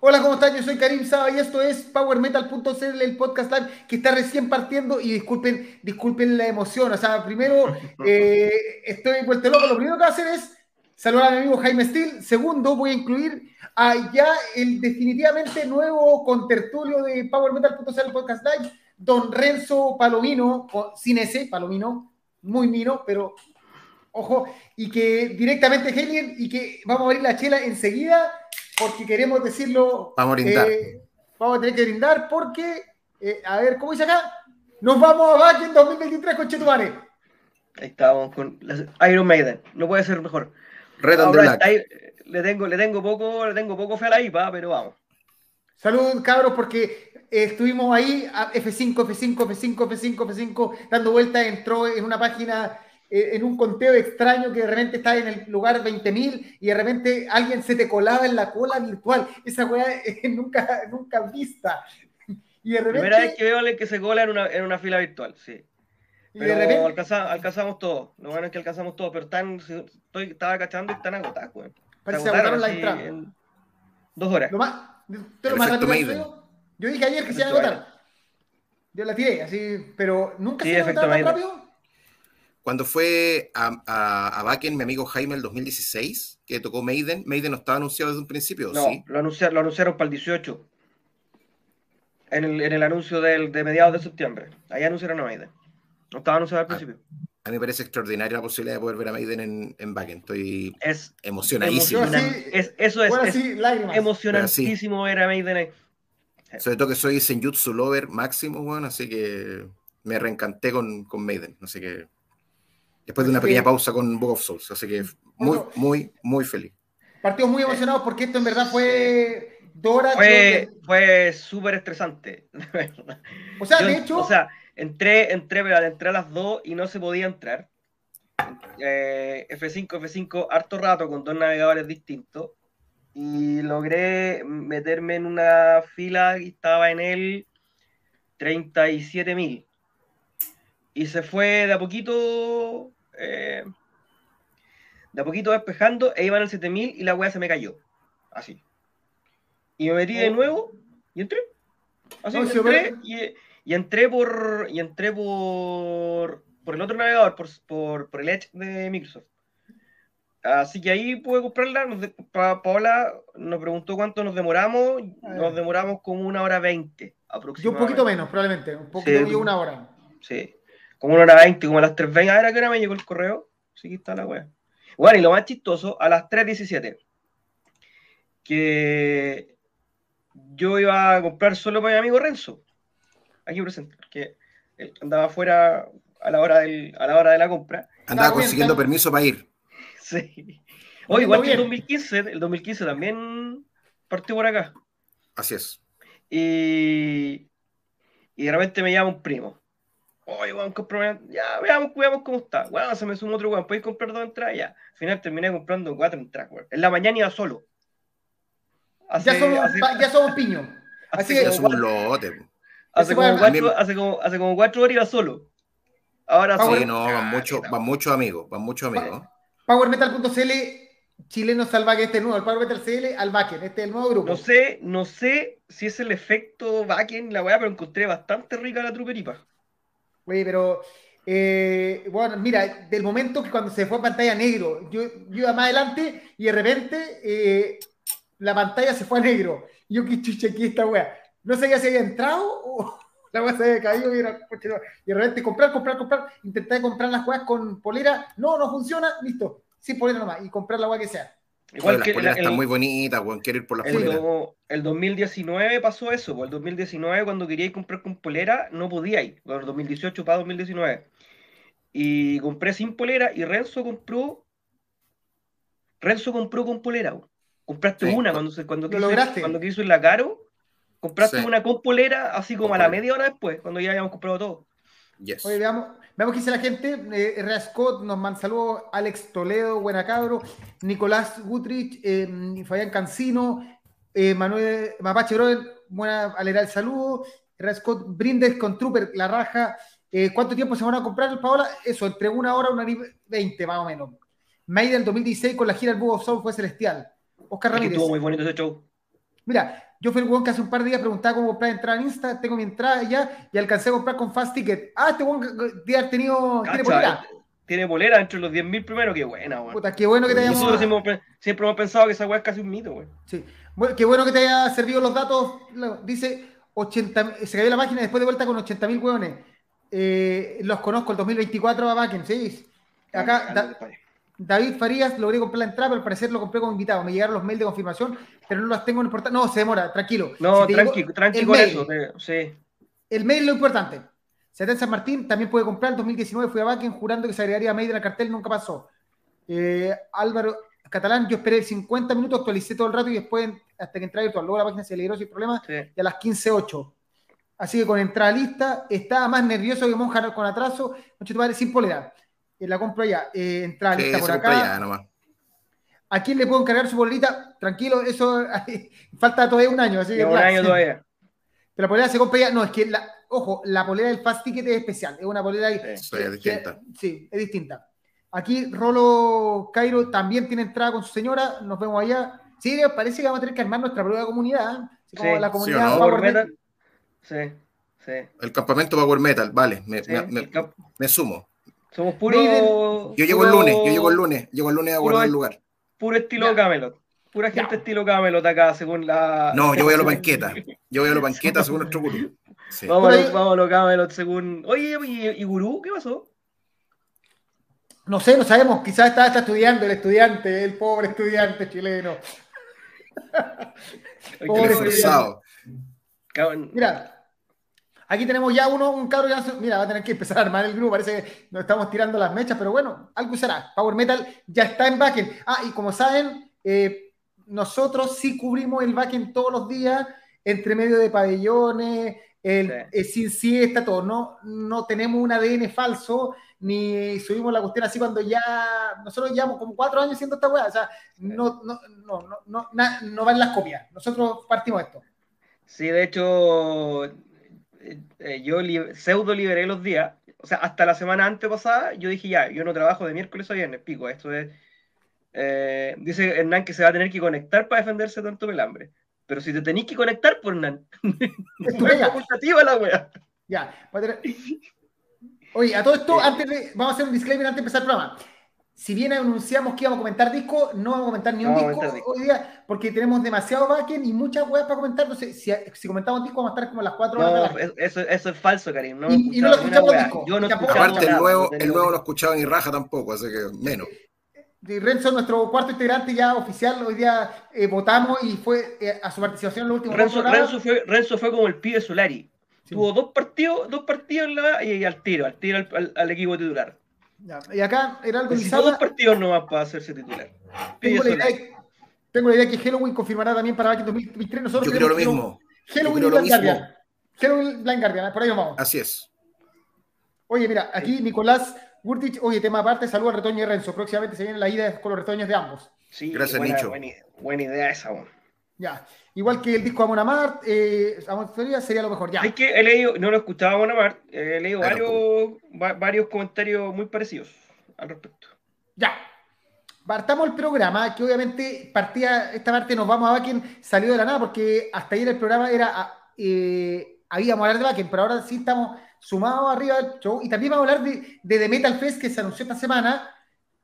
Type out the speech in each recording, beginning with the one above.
Hola, ¿cómo están? Yo soy Karim Saba y esto es PowerMetal.cl, el podcast live que está recién partiendo y disculpen, disculpen la emoción. O sea, primero eh, estoy vuelto loco. Lo primero que voy a hacer es saludar a mi amigo Jaime Steele. Segundo, voy a incluir a ya el definitivamente nuevo contertulio de PowerMetal.cl, el podcast live, don Renzo Palomino, sin ese, Palomino, muy mino, pero ojo, y que directamente Genien y que vamos a abrir la chela enseguida porque queremos decirlo. Vamos a brindar. Eh, vamos a tener que brindar porque, eh, a ver, ¿cómo dice acá? Nos vamos a Back en 2023 con Chetumare. Ahí estamos con Iron Maiden. No puede ser mejor. Red on the Black. le tengo, le tengo poco, le tengo poco fe a la IPA, pero vamos. Salud, cabros, porque eh, estuvimos ahí a F5, F5, F5, F5, F5, dando vueltas, entró en una página en un conteo extraño que de repente está en el lugar 20.000 y de repente alguien se te colaba en la cola virtual. Esa weá nunca, nunca vista. Y de repente, Primera vez que veo a alguien que se cola en una, en una fila virtual, sí. Pero de repente, alcanzamos, alcanzamos todo. Lo bueno es que alcanzamos todo, pero están, estoy, estaba cachando y están agotadas, güey. Parece que agotaron la entrada. dos horas. Lo más, lo más rápido yo dije ayer que se iban a agotar. Yo la tiré, así, pero nunca se iban a agotar tan rápido. Cuando fue a, a, a Bakken, mi amigo Jaime, el 2016, que tocó Maiden, Maiden no estaba anunciado desde un principio, no, ¿sí? Lo anunciaron, lo anunciaron para el 18. En el, en el anuncio del, de mediados de septiembre. Ahí anunciaron a Maiden. No estaba anunciado al ah, principio. A, mí me parece extraordinaria la posibilidad de poder ver a Maiden en, en Bakken. Estoy es emocionadísimo. es, eso es, es emocionantísimo ver a Maiden ahí. Sobre todo que soy Senjutsu Lover máximo, bueno, así que me reencanté con, con Maiden. Así que después de una pequeña pausa con Book of Souls. Así que muy, muy, muy feliz. Partidos muy emocionados porque esto en verdad fue Dora. Fue, fue súper estresante. O sea, de hecho. O sea, entré, entré, entré a las dos y no se podía entrar. Eh, F5, F5, harto rato con dos navegadores distintos. Y logré meterme en una fila que estaba en el 37.000. Y se fue de a poquito eh, de a poquito despejando e iban al 7000 y la weá se me cayó. Así. Y me metí de oh. nuevo y entré. Así, entré y, entré por. Y entré por. por el otro navegador, por, por, por el Edge de Microsoft. Así que ahí pude comprarla. Paola nos preguntó cuánto nos demoramos. Nos demoramos como una hora veinte aproximadamente. Yo un poquito menos, probablemente. Un poquito sí, una hora. Sí como una hora 20, como a las 3.20, a ver a qué hora me llegó el correo. Sí, aquí está la wea. Bueno, y lo más chistoso, a las 3.17, que yo iba a comprar solo para mi amigo Renzo, aquí presente, que andaba afuera a la hora, del, a la, hora de la compra. Andaba consiguiendo permiso para ir. Sí. Oye, igual que el 2015, el 2015 también partió por acá. Así es. Y, y de repente me llama un primo oye, weón, ya, veamos, veamos cómo está. Bueno, se me sumó otro weón, ¿podéis comprar dos entradas? Ya. Al final terminé comprando cuatro entradas, weón. En la mañana iba solo. ya, somos, ya somos. Así que. somos lote. Hace como, cuatro, hace, como, hace como cuatro horas iba solo. Ahora sí. no, van, mucho, van muchos amigos, van muchos amigos. PowerMetal.cl chileno salvaje este nuevo, el Power Metal CL al backend, este es el nuevo grupo. No sé, no sé si es el efecto backend la weá, pero encontré bastante rica la truperipa. Oye, pero eh, bueno, mira, del momento que cuando se fue a pantalla negro, yo, yo iba más adelante y de repente eh, la pantalla se fue a negro. Y yo, qué chucha aquí esta wea. No sabía si había entrado o la wea se había caído y, de repente comprar, comprar, comprar. Intenté comprar las weas con polera. No, no funciona. Listo. Sin polera nomás. Y comprar la wea que sea. Igual que la está muy bonita, weón, quiero ir por la el, el 2019 pasó eso, pues el 2019 cuando quería comprar con polera no podía ir, el 2018 para 2019. Y compré sin polera y Renzo compró Renzo compró con polera. Compraste una cuando cuando quiso, cuando quiso ir la caro, compraste una con polera así como a la media hora después, cuando ya habíamos comprado todo. Oye, veamos, veamos qué dice la gente. Eh, Scott nos manda saludos. Alex Toledo, buena cabro. Nicolás Gutrich, eh, Fabián Cancino, eh, Manuel Mapache Broden, buena el saludo. R. Scott Brindes con Trooper, la raja. Eh, ¿Cuánto tiempo se van a comprar, Paola? Eso, entre una hora y una hora veinte, más o menos. May del 2016 con la gira El of Soul fue celestial. Oscar Ramírez. Estuvo muy bonito ese show. Mira, yo fui el weón que hace un par de días preguntaba cómo comprar entrada en Insta, tengo mi entrada ya y alcancé a comprar con Fast Ticket. Ah, este weón debe haber tenido. Cacha, ¿Tiene polera? Tiene polera entre los 10.000 primeros, qué buena, weón. Puta, qué bueno que te haya. Nosotros siempre, hemos- siempre hemos pensado que esa weá es casi un mito, weón. Sí. Bueno, qué bueno que te haya servido los datos. Dice 80, se cayó la página después de vuelta con 80 mil hueones. Eh, los conozco, el 2024 va Backen, sí. Acá Da- David Farías, logré comprar la entrada, pero al parecer lo compré como invitado. Me llegaron los mails de confirmación, pero no las tengo en el portal. No, se demora, tranquilo. No, Si te tranqui, llegó tranqui el con mail, eso. sí. El mail es lo importante. Sebastián San Martín también puede comprar. En 2019 fui a Backen jurando que se agregaría mail al cartel, nunca pasó. Eh, Álvaro Catalán, yo esperé 50 minutos, actualicé todo el rato y después hasta que entré virtual. Luego la página se alegró sin problema sí. y a las 15.08. Así que con entrada lista, estaba más nervioso que monja con atraso, noche tu madre sin polera. Eh, la compro allá. Eh, entrada Sí, lista se por compra acá. nomás. ¿A quién le puedo encargar su polerita? Tranquilo, eso falta todavía un año. Así que un año todavía. Pero la polera se compra ya. No, es que, la, ojo, la polera del Fast Ticket es especial. Es una polera Sí, Sí, es distinta. que- sí, es distinta. Aquí Rolo Cairo también tiene entrada con su señora. Nos vemos allá. Sí, parece que vamos a tener que armar nuestra propia comunidad. ¿eh? Así como Sí, la sí comunidad no. Power Metal. Sí, sí. El campamento Power Metal, vale, me, sí. me- me- Cap- me sumo. Somos puro. Maiden- Yo llego el lunes, yo llego el lunes, llego el lunes a guardar el lugar. Puro estilo Ya. Camelot. Pura gente Ya. estilo Camelot acá, según la. No, yo voy a los banquetas. Yo voy a los banquetas según nuestro gurú. Sí. A los Camelot según. Oye, ¿y, y Gurú? ¿Qué pasó? No sé, no sabemos. Quizás está, está estudiando el estudiante, el pobre estudiante chileno. Pobre cabrón. Mira, aquí tenemos ya uno, un cabro ya. se- Mira, va a tener que empezar a armar el grupo. Parece que nos estamos tirando las mechas, pero bueno, algo será. Power Metal ya está en backend. Ah, y como saben, eh, nosotros sí cubrimos el backend todos los días, entre medio de pabellones, el, Sí. eh, sin siesta, todo. No, no tenemos un ADN falso, ni subimos la cuestión así cuando ya. Nosotros llevamos como cuatro años haciendo esta weá. O sea, no, no, no, no, no, na- no van las copias. Nosotros partimos esto. Sí, de hecho, eh, eh, yo pseudo liberé los días. O sea, hasta la semana antepasada yo dije ya, yo no trabajo de miércoles a viernes, pico. Esto es. eh, dice Hernán que se va a tener que conectar para defenderse tanto del hambre. Pero si te tenéis que conectar, por Hernán. Es No facultativa la wea. Ya, Oye, a todo esto, antes de, vamos a hacer un disclaimer antes de empezar el programa. Si bien anunciamos que íbamos a comentar disco, no vamos a comentar ni un No disco hoy día, porque tenemos demasiado backend y muchas weas para comentar. Entonces, si, si comentamos disco, vamos a estar como a las 4 horas de la eso, eso es falso, Karim. No Y- no lo escuchamos disco. Yo no Aparte, el nuevo, el nuevo no he escuchado ni raja tampoco, así que menos. Renzo, nuestro cuarto integrante ya oficial, hoy día eh, votamos y fue eh, a su participación en los últimos Renzo. Renzo fue, Renzo fue como el pibe Solari. Sí. Tuvo dos partidos, dos partidos en la, y, y al tiro, al tiro al, al- al equipo titular. Ya, Y acá, Heraldo Necesitó dos Lizama, partidos nomás para hacerse titular. Tengo la, idea, tengo la idea que Halloween confirmará también para Backend 2023. Nosotros Yo creo lo mismo. Halloween creo y Blind. Guardian. Halloween Blind Guardian, por ahí nos vamos. Así es. Oye, mira, aquí Nicolás Gurtich, oye, tema aparte, saludos a Retoño y Renzo. Próximamente se viene la ida con los retoños de ambos. Sí, Gracias, buena, Nicho. Buena, buena idea esa, weón. Ya. Igual que el disco Amon Amart, eh, Amon Teoría sería lo mejor. Ya. Hay que he leído, no lo escuchaba Bonamart, he leído Claro, varios, va- varios comentarios muy parecidos al respecto. Ya. Partamos el programa, que obviamente partía, esta parte nos vamos a Backen, salió de la nada, porque hasta ayer el programa era, ah, eh, habíamos hablar de Backen, pero ahora sí estamos sumados arriba del show, y también vamos a hablar de, de The Metal Fest que se anunció esta semana,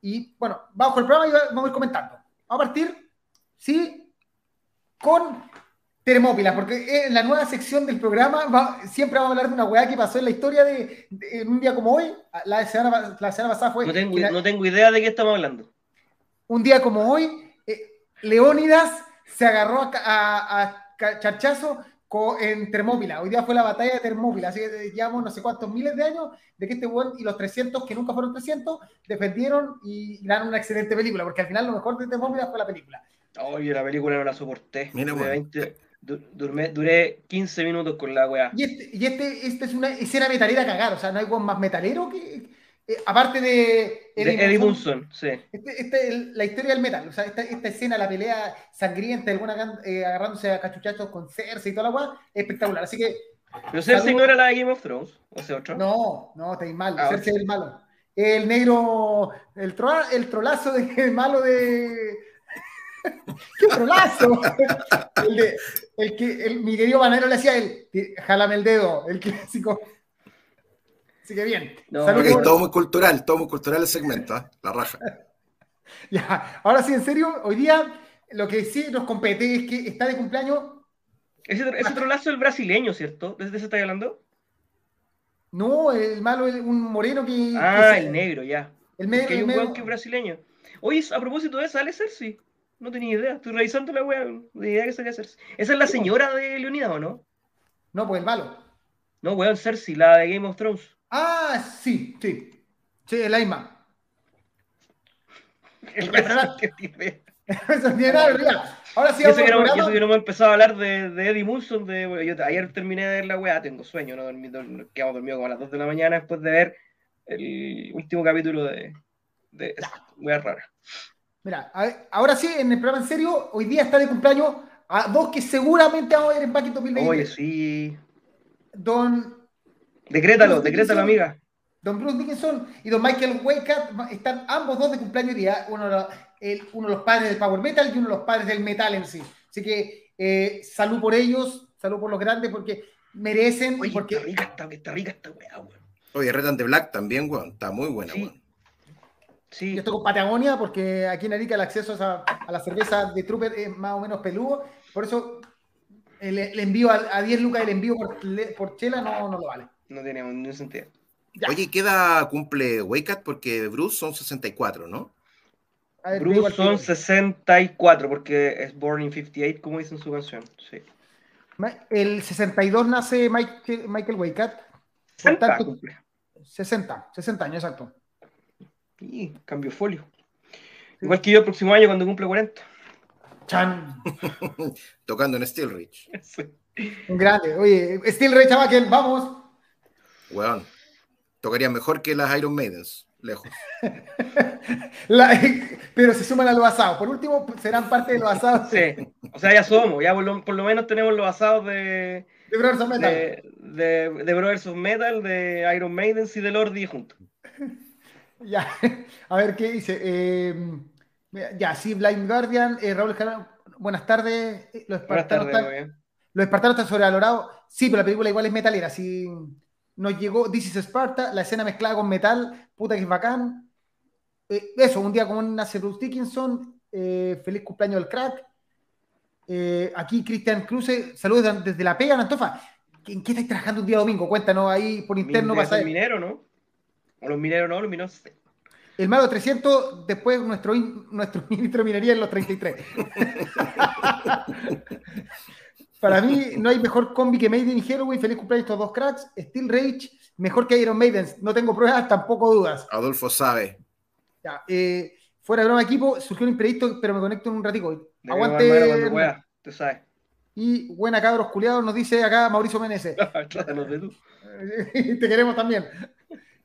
y bueno, vamos con el programa y va- vamos a ir comentando. Vamos a partir, sí, con Termópilas, porque en la nueva sección del programa va- siempre vamos a hablar de una weá que pasó en la historia de, de- en un día como hoy, la semana, la semana pasada fue... No tengo, la- no tengo idea de qué estamos hablando. un día como hoy, eh, Leónidas se agarró a, charchazo co- en Termópila. Hoy día fue la batalla de Termópila. Así que llevamos no sé cuántos miles de años de que este buen y los 300, que nunca fueron 300, defendieron y ganaron una excelente película. Porque al final lo mejor de Termópila fue la película. Oye, la película no la soporté. Mira, Duré, weón. 20 du- durmé- duré 15 minutos con la weá. Y este, y este, este es una escena metalera a cagar. O sea, no hay más metalero que. eh, aparte de. De Eddie Munson. Munson, sí. Este, este es la historia del metal, o sea, esta, esta escena, la pelea sangrienta, alguna eh, agarrándose a cachuchachos con Cersei y toda la guay, espectacular. Así que, Pero Cersei no era la de Game of Thrones, o sea, otro. no, no, estáis mal, Ah, Cersei es el malo. El negro, el, troa- el trolazo de, el malo de. ¡Qué trolazo! el, de, el que el, mi querido Banero le hacía el jálame el dedo, el clásico. Así que bien. Todo muy cultural, todo muy cultural el segmento, ¿eh? la raja. ya, ahora sí, en serio, hoy día lo que sí nos compete es que está de cumpleaños. Ese, ese trolazo es el brasileño, ¿cierto? ¿Desde ese está hablando? No, el malo es un moreno que. Ah, el negro, ya. El medio. Que hay un que es brasileño. Oye, a propósito de eso, ¿sale Cersei? No tenía idea. Estoy revisando la wea. No tenía idea que salía Cersei. ¿Esa es la señora de Leonidas o no? No, pues el malo. No, weón, Cersei, la de Game of Thrones. Ah, sí, sí. Sí, el Aima. El resto que tiene. Ahora sí, eso que, no, eso que no hemos empezado a hablar de, de Eddie Munson. De, yo ayer terminé de ver la weá, tengo sueño, no dormí, quedamos dormidos como a las 2 de la mañana después de ver el último capítulo de, de weá rara. Mira, ahora sí, en el programa en serio, hoy día está de cumpleaños a dos que seguramente vamos a ver en Paquito 2020. Oye, sí. Don Decrétalo, decrétalo, amiga. Don Bruce Dickinson y don Michael Waycott están ambos dos de cumpleaños día, uno, de los padres del Power Metal y uno de los padres del metal en sí. Así que eh, salud por ellos, salud por los grandes, porque merecen. Oye, porque... está rica esta, está rica esta weá, weón. Oye, Red de Black también, weón, está muy buena, sí. weón. Sí. Yo estoy con Patagonia porque aquí en Arica el acceso a, la cerveza de Trooper es más o menos peludo. Por eso el, envío a, 10 lucas, el envío por, por chela no, no lo vale. No tiene ningún sentido. Oye, ¿qué cumple Wake Porque Bruce son 64, ¿no? Bruce son 64, porque es Born in 58, como dice en su canción. Sí. El 62 nace Michael, Michael Waycat. 60, 60, 60 años, exacto. Y cambio folio. Igual que yo el próximo año cuando cumple 40. Chan. Tocando en Steel Ridge. Un grande. Oye, Steel Ridge, chaval, vamos. Weón, tocaría mejor que las Iron Maidens, lejos. pero se suman a los asados. Por último, serán parte de los asados. Sí, o sea, ya somos, ya por lo, menos tenemos los asados de. De Brothers Metal. De, de, Brothers of Metal, de Iron Maidens y de Lordi juntos. Ya, a ver qué dice. Eh, ya, sí, Blind Guardian, eh, Raúl buenas tardes. Eh, los espartanos, buenas tardes, están, los espartanos están sobrevalorados. Sí, pero la película igual es metalera. Sí, nos llegó This is Sparta, la escena mezclada con metal, puta que es bacán. Eh, eso, un día como nace Bruce Dickinson, feliz cumpleaños del crack. Aquí Cristian Cruce, saludos desde la pega, Antofa. ¿En qué estáis trabajando un día domingo? Cuéntanos ahí por interno. Pasa el minero, ¿no? Los mineros no, los mineros El malo 300, después nuestro, nuestro ministro de minería en los 33. Para mí no hay mejor combi que Maiden y Halloween. Feliz cumpleaños estos dos cracks. Steel Rage, mejor que Iron Maiden. No tengo pruebas, tampoco dudas. Adolfo sabe. Ya, eh, fuera de broma equipo, surgió un imprevisto, pero me conecto en un ratico. Aguante. tú sabes. Y buena cabros culiados, nos dice acá Mauricio Menezes. Te queremos también.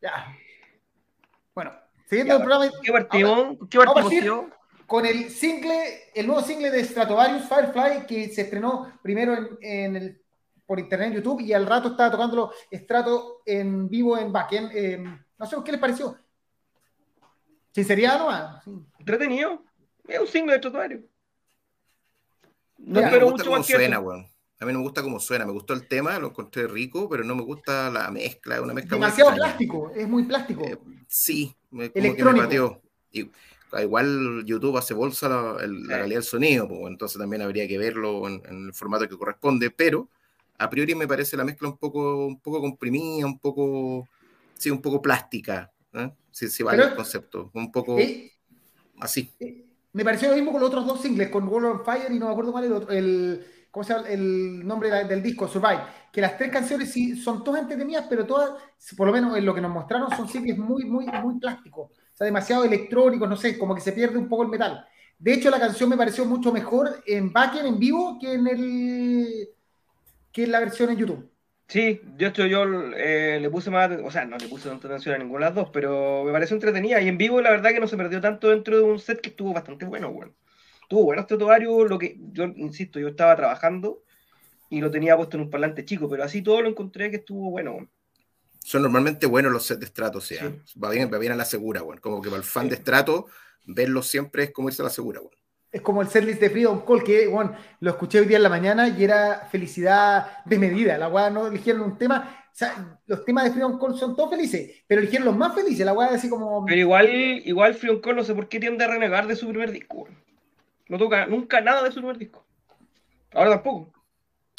Ya. Bueno, siguiendo el programa. ¿Qué partido? ¿Qué partido? con el single, el nuevo single de Stratovarius Firefly, que se estrenó primero en, el, por internet en YouTube y al rato estaba tocándolo Strato en vivo en Backend. Eh, no sé qué les pareció. Sinceridad nomás. Entretenido. Es un single de Stratovarius. No me gusta cómo suena, weón. A mí no me gusta cómo suena. Me gustó el tema, lo encontré rico, pero no me gusta la mezcla. Una mezcla Demasiado plástico, es muy plástico. Eh, sí, como que me pateó. Y, igual YouTube hace bolsa la, calidad del sonido, pues, entonces también habría que verlo en, el formato que corresponde, pero a priori me parece la mezcla un poco, un poco comprimida, un poco, sí, un poco plástica, ¿eh? si, sí, vale el concepto, un poco así. me pareció lo mismo con los otros dos singles, con World on Fire y no me acuerdo cuál el otro, el, ¿cómo se llama? El nombre del disco, Survive, que las tres canciones sí son todas entretenidas, pero todas, por lo menos en lo que nos mostraron, son singles muy, muy, muy plásticos demasiado electrónico, no sé, como que se pierde un poco el metal. De hecho, la canción me pareció mucho mejor en backend, en vivo, que en el que en la versión en YouTube. Sí, yo, esto, yo eh, le puse más, o sea, no le puse tanta atención a ninguna de las dos, pero me pareció entretenida. Y en vivo, la verdad que no se perdió tanto dentro de un set que estuvo bastante bueno, bueno. Estuvo bueno este tubario, lo que yo insisto, yo estaba trabajando y lo tenía puesto en un parlante chico, pero así todo lo encontré que estuvo bueno son normalmente buenos los sets de estrato, o sea, va, bien, va bien a la segura, bueno. como que para el fan de estrato, verlo siempre es como irse a la segura. Bueno. es como el setlist de Freedom Call, que bueno, lo escuché hoy día en la mañana y era felicidad desmedida. La weá no eligieron un tema. O sea, los temas de Freedom Call son todos felices, pero eligieron los más felices. La weá así como. Pero igual, igual Freedom Call no sé por qué tiende a renegar de su primer disco. No toca nunca nada de su primer disco. Ahora tampoco.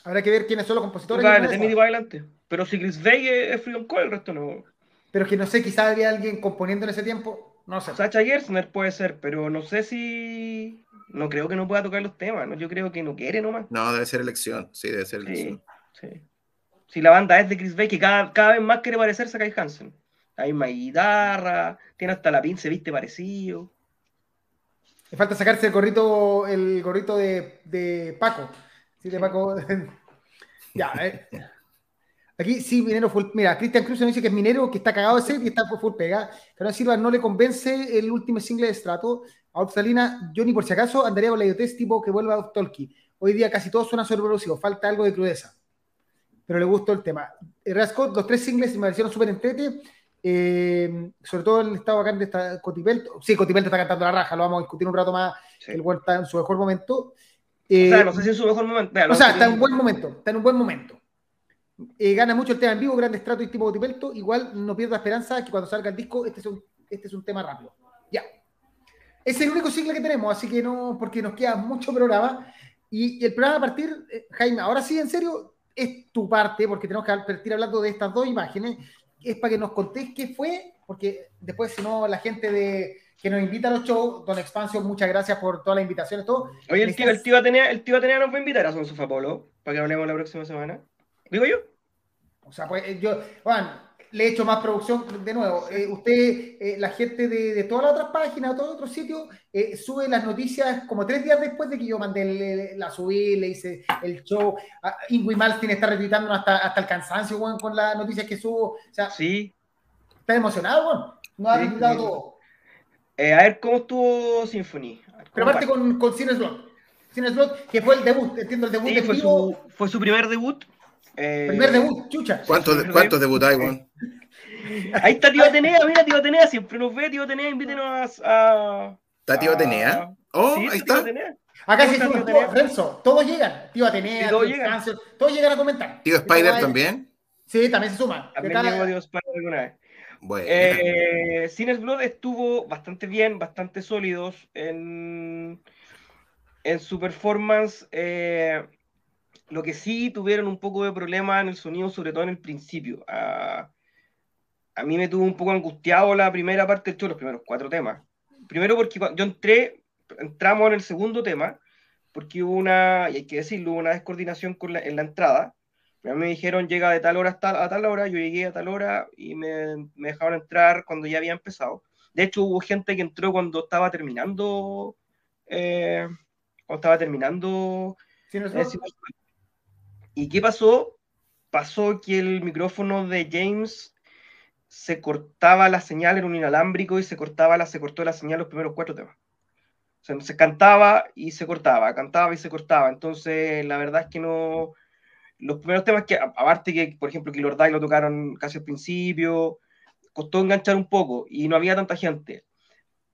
Habrá que ver quiénes son los compositores. adelante. Pero si Chris Bay es Freedom Call, el resto no. Pero que no sé, quizás había alguien componiendo en ese tiempo. No sé. Sacha Gersner puede ser, pero no sé si no creo que no pueda tocar los temas, ¿no? yo creo que no quiere nomás. No, debe ser elección, sí, debe ser elección. Sí, Si la banda es de Chris Bay, que cada, cada vez más quiere parecerse a Kai Hansen. La misma guitarra, tiene hasta la pince, viste, parecido. Le falta sacarse el gorrito, el gorrito de, Paco. Sí, de Paco. ya, eh. Aquí sí, Minero full. Mira, Cristian Cruz nos dice que es Minero, que está cagado de sed y está full pega. Pero Silva no le convence el último single de Strato. A Oxalina, yo ni por si acaso andaría con la idiotez tipo que vuelva a Tolkien. Hoy día casi todo suena sobreproducido, falta algo de crudeza. Pero le gustó el tema. Eh, Rascot, los tres singles me parecieron súper entrete. Eh, sobre todo el estado bacán de esta Cotipelto. Sí, Cotipelto está cantando la raja, lo vamos a discutir un rato más. El buen está en su mejor momento. o sea, eh, no sé si en su mejor momento. o sea, está en un buen momento. Está en un buen momento. gana mucho el tema en vivo, grande estrato y tipo Cotipelto. Igual no pierda esperanza que cuando salga el disco, este es un, este es un tema rápido. Ya. Es el único single que tenemos, así que no, porque nos queda mucho programa. Y, el programa a partir, eh, Jaime, ahora sí, en serio, es tu parte, porque tenemos que partir hablando de estas dos imágenes. Es para que nos contéis qué fue, porque después, si no, la gente de que nos invita a los shows, Don Expansión, muchas gracias por todas las invitaciones, todo. Oye, el tío, el tío Atenea, el tío Atenea nos va a invitar a Son Sofá Polo, para que hablemos la próxima semana. ¿Digo yo? O sea, pues yo, Juan, le he hecho más producción de nuevo. Eh, usted, eh, la gente de, todas las otras páginas, de todos los otros sitios, eh, sube las noticias como tres días después de que yo mandé la subí, le hice el show. Uh, Ingui Maltin está retuitando hasta, hasta el cansancio, con las noticias que subo. O sea, sí. ¿Está emocionado, bueno? No ha sí, todo. a ver, ¿cómo estuvo Symphony? Pero aparte con, con Cine Slot. Cine Slot, que fue el debut, entiendo el debut de fue su, fue su primer debut eh, Primer debut, chucha. ¿Cuántos, ¿cuántos debutáis, Juan? Ahí está Tío Atenea, mira Tío Atenea, siempre nos ve Tío Atenea, invítenos a... ¿Está Tío Atenea? Oh, ahí está. Acá sí Renzo, todos llegan. Tío Atenea, todos llegan. todos llegan a comentar. ¿Tío Spider también? Sí, también se suma. También cada... Tío Spider alguna vez. Bueno. Eh, Blood estuvo bastante bien, bastante sólidos en, en su performance. Eh, lo que sí tuvieron un poco de problema en el sonido, sobre todo en el principio. a mí me tuvo un poco angustiado la primera parte del show, los primeros cuatro temas. Primero porque yo entré, entramos en el segundo tema, porque hubo una, y hay que decirlo, hubo una descoordinación con en la entrada. A mí me dijeron llega de tal hora hasta, a tal hora, yo llegué a tal hora y me, me dejaron entrar cuando ya había empezado. De hecho, hubo gente que entró cuando estaba terminando, eh, cuando estaba terminando. ¿Sí, no ¿Y qué pasó? Pasó que el micrófono de James se cortaba la señal, en un inalámbrico y se cortaba la, se cortó la señal los primeros cuatro temas. O sea, se cantaba y se cortaba, cantaba y se cortaba. Entonces, la verdad es que no. Los primeros temas que, aparte que, por ejemplo, que Lord lo tocaron casi al principio, costó enganchar un poco y no había tanta gente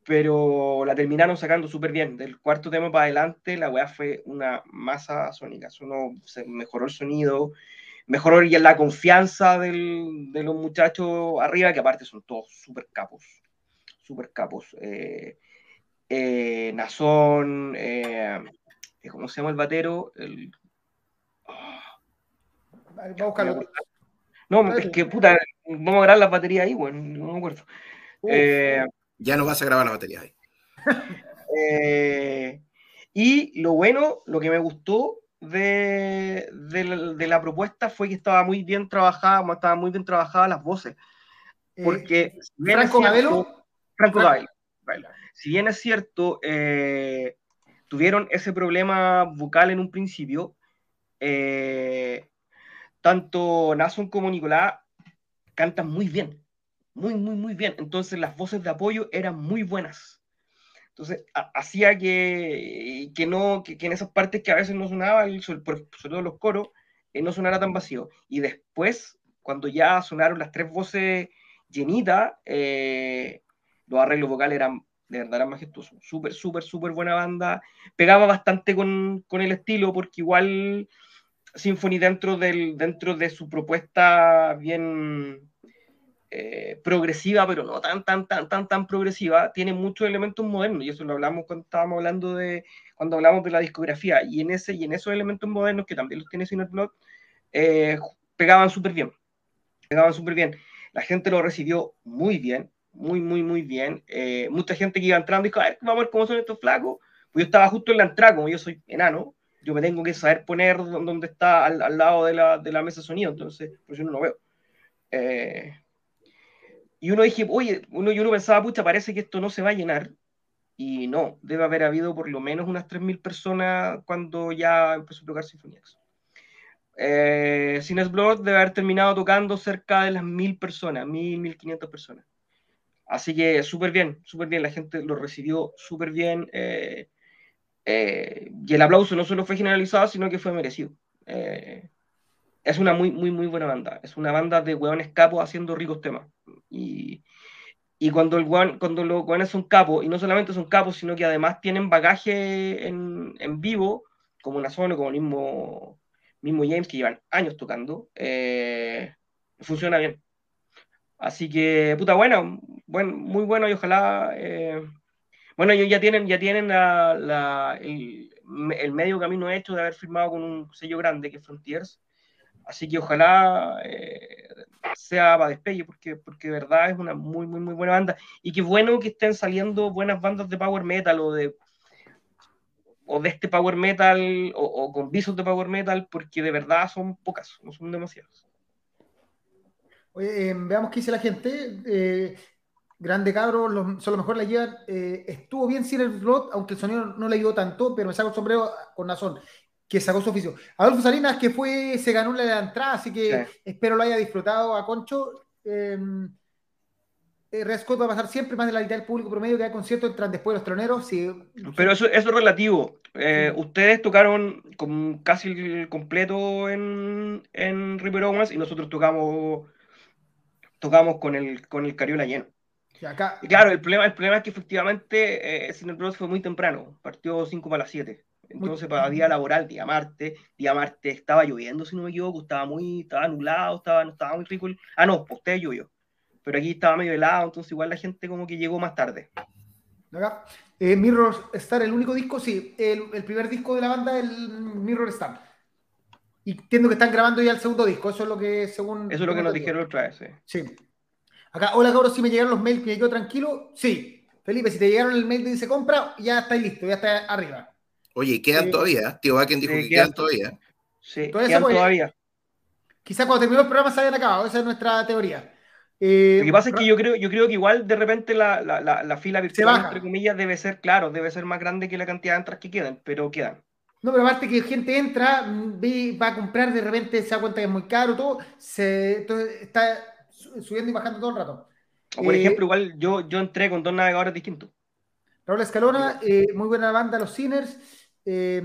pero la terminaron sacando súper bien. Del cuarto tema para adelante, la weá fue una masa sónica. se mejoró el sonido, mejoró la confianza del, de los muchachos arriba, que aparte son todos súper capos. Súper capos. Eh, eh, Nazón, eh, ¿cómo se llama el batero? El, No, es que puta, vamos a grabar la batería ahí, bueno, no me acuerdo. Eh, ya no vas a grabar la batería ahí. Eh, y lo bueno, lo que me gustó de, la, propuesta fue que estaba muy bien trabajada, estaban muy bien trabajadas las voces. Eh, Porque Franco Gabelo. Franco. Si bien es cierto, eh, tuvieron ese problema vocal en un principio, tanto Nason como Nicolás cantan muy bien muy, muy, muy bien. Entonces las voces de apoyo eran muy buenas. Entonces hacía que, que no, que, en esas partes que a veces no sonaba, sobre, todo los coros, eh, no sonara tan vacío. Y después, cuando ya sonaron las tres voces llenitas, eh, los arreglos vocales eran de verdad era majestuoso. Súper, súper, súper buena banda. Pegaba bastante con, con, el estilo, porque igual Symphony dentro, del, dentro de su propuesta bien eh, progresiva, pero no tan, tan, tan, tan, tan progresiva, tiene muchos elementos modernos, y eso lo hablamos cuando estábamos hablando de, cuando hablamos de la discografía, y en, ese, y en esos elementos modernos, que también los tiene Cineblog, eh, pegaban súper bien, pegaban súper bien. La gente lo recibió muy bien, muy, muy, muy bien. Eh, mucha gente que iba entrando dijo, a ver, vamos a ver cómo son estos flacos. Pues yo estaba justo en la entrada, como yo soy enano, yo me tengo que saber poner donde está al, al lado de la, de la, mesa de sonido, entonces, por eso no lo veo. Eh, y uno dije, oye, uno, y uno pensaba, pucha, parece que esto no se va a llenar. Y no, debe haber habido por lo menos unas 3.000 personas cuando ya empezó a tocar Symphony X. Eh, Blood debe haber terminado tocando cerca de las 1.000 personas, 1.000, 1.500 personas. Así que súper bien, súper bien, la gente lo recibió súper bien. Eh, eh, y el aplauso no solo fue generalizado, sino que fue merecido. Eh, es una muy, muy, muy buena banda. Es una banda de hueones capos haciendo ricos temas. Y, y cuando, el cuando los hueones son capos, y no solamente son capos, sino que además tienen bagaje en, en vivo, como una zona, como el mismo, mismo James, que llevan años tocando, funciona bien. Así que, puta, bueno, bueno muy bueno y ojalá. Eh, bueno, ellos ya tienen, ya tienen la, el, el, medio camino hecho de haber firmado con un sello grande que es Frontiers. Así que ojalá eh, sea para despegue, porque, porque de verdad es una muy, muy, muy buena banda. Y qué bueno que estén saliendo buenas bandas de power metal o de o de este power metal o, con visos de power metal, porque de verdad son pocas, no son demasiadas. Oye, eh, veamos qué dice la gente. Eh, grande cabro, los, son los mejores la llevan. Eh, estuvo bien el slot, aunque el sonido no le ayudó tanto, pero me saco el sombrero con Nazón, que sacó su oficio. Adolfo Salinas, que fue, se ganó la entrada, así que sí. espero lo haya disfrutado a Concho. Eh, Red Scott va a pasar siempre más de la mitad del público promedio que hay conciertos entran después de los troneros. Sí. Pero eso, eso es relativo. Eh, sí. Ustedes tocaron con casi el completo en, en River Owens y nosotros tocamos tocamos con el, con el Cariola lleno. Y, acá, y claro, el problema, el problema es que efectivamente eh, Cine Bros fue muy temprano, partió 5 para las 7. Entonces, para día laboral, día martes, día martes estaba lloviendo, si no me equivoco, estaba muy, estaba nublado, estaba, no estaba muy rico. El... Ah, no, pues usted llovió. Pero aquí estaba medio helado, entonces igual la gente como que llegó más tarde. Acá. Eh, Mirror Star, el único disco, sí, el, el, primer disco de la banda, el Mirror Star. Y entiendo que están grabando ya el segundo disco, eso es lo que según... Eso es lo que nos dijeron otra vez, sí. sí. Acá, hola cabros, si me llegaron los mails que quedo tranquilo, sí. Felipe, si te llegaron el mail de dice compra, ya está listo, ya está arriba. Oye, quedan eh, todavía, tío Bakken dijo sí, que quedan, quedan todavía. Sí, todavía quedan todavía. Quizá cuando terminó el programa se hayan acabado, esa es nuestra teoría. Eh, lo que pasa es que yo creo, yo creo que igual de repente la, la, la, la fila virtual, entre comillas, debe ser, claro, debe ser más grande que la cantidad de entradas que quedan, pero quedan. No, pero aparte que gente entra, ve, va a comprar, de repente se da cuenta que es muy caro, todo, se, todo está subiendo y bajando todo el rato. O por eh, ejemplo, igual yo, yo entré con dos navegadores distintos. Raúl Escalona, eh, muy buena banda, los Sinners. Eh,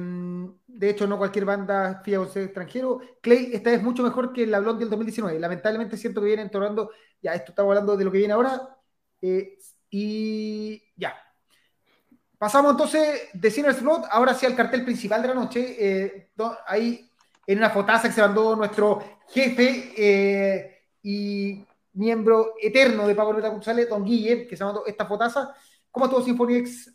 de hecho, no cualquier banda fía ser extranjero. Clay, esta es mucho mejor que la Blondie del 2019. Lamentablemente siento que viene entornando, ya esto estamos hablando de lo que viene ahora. Eh, y ya, Pasamos entonces de Sinners Blood, ahora sí al cartel principal de la noche. Eh, ahí en una fotaza que se mandó nuestro jefe eh, y miembro eterno de Pago Metal González, Don Guille, que se mandó esta fotaza. ¿Cómo estuvo Symphony X,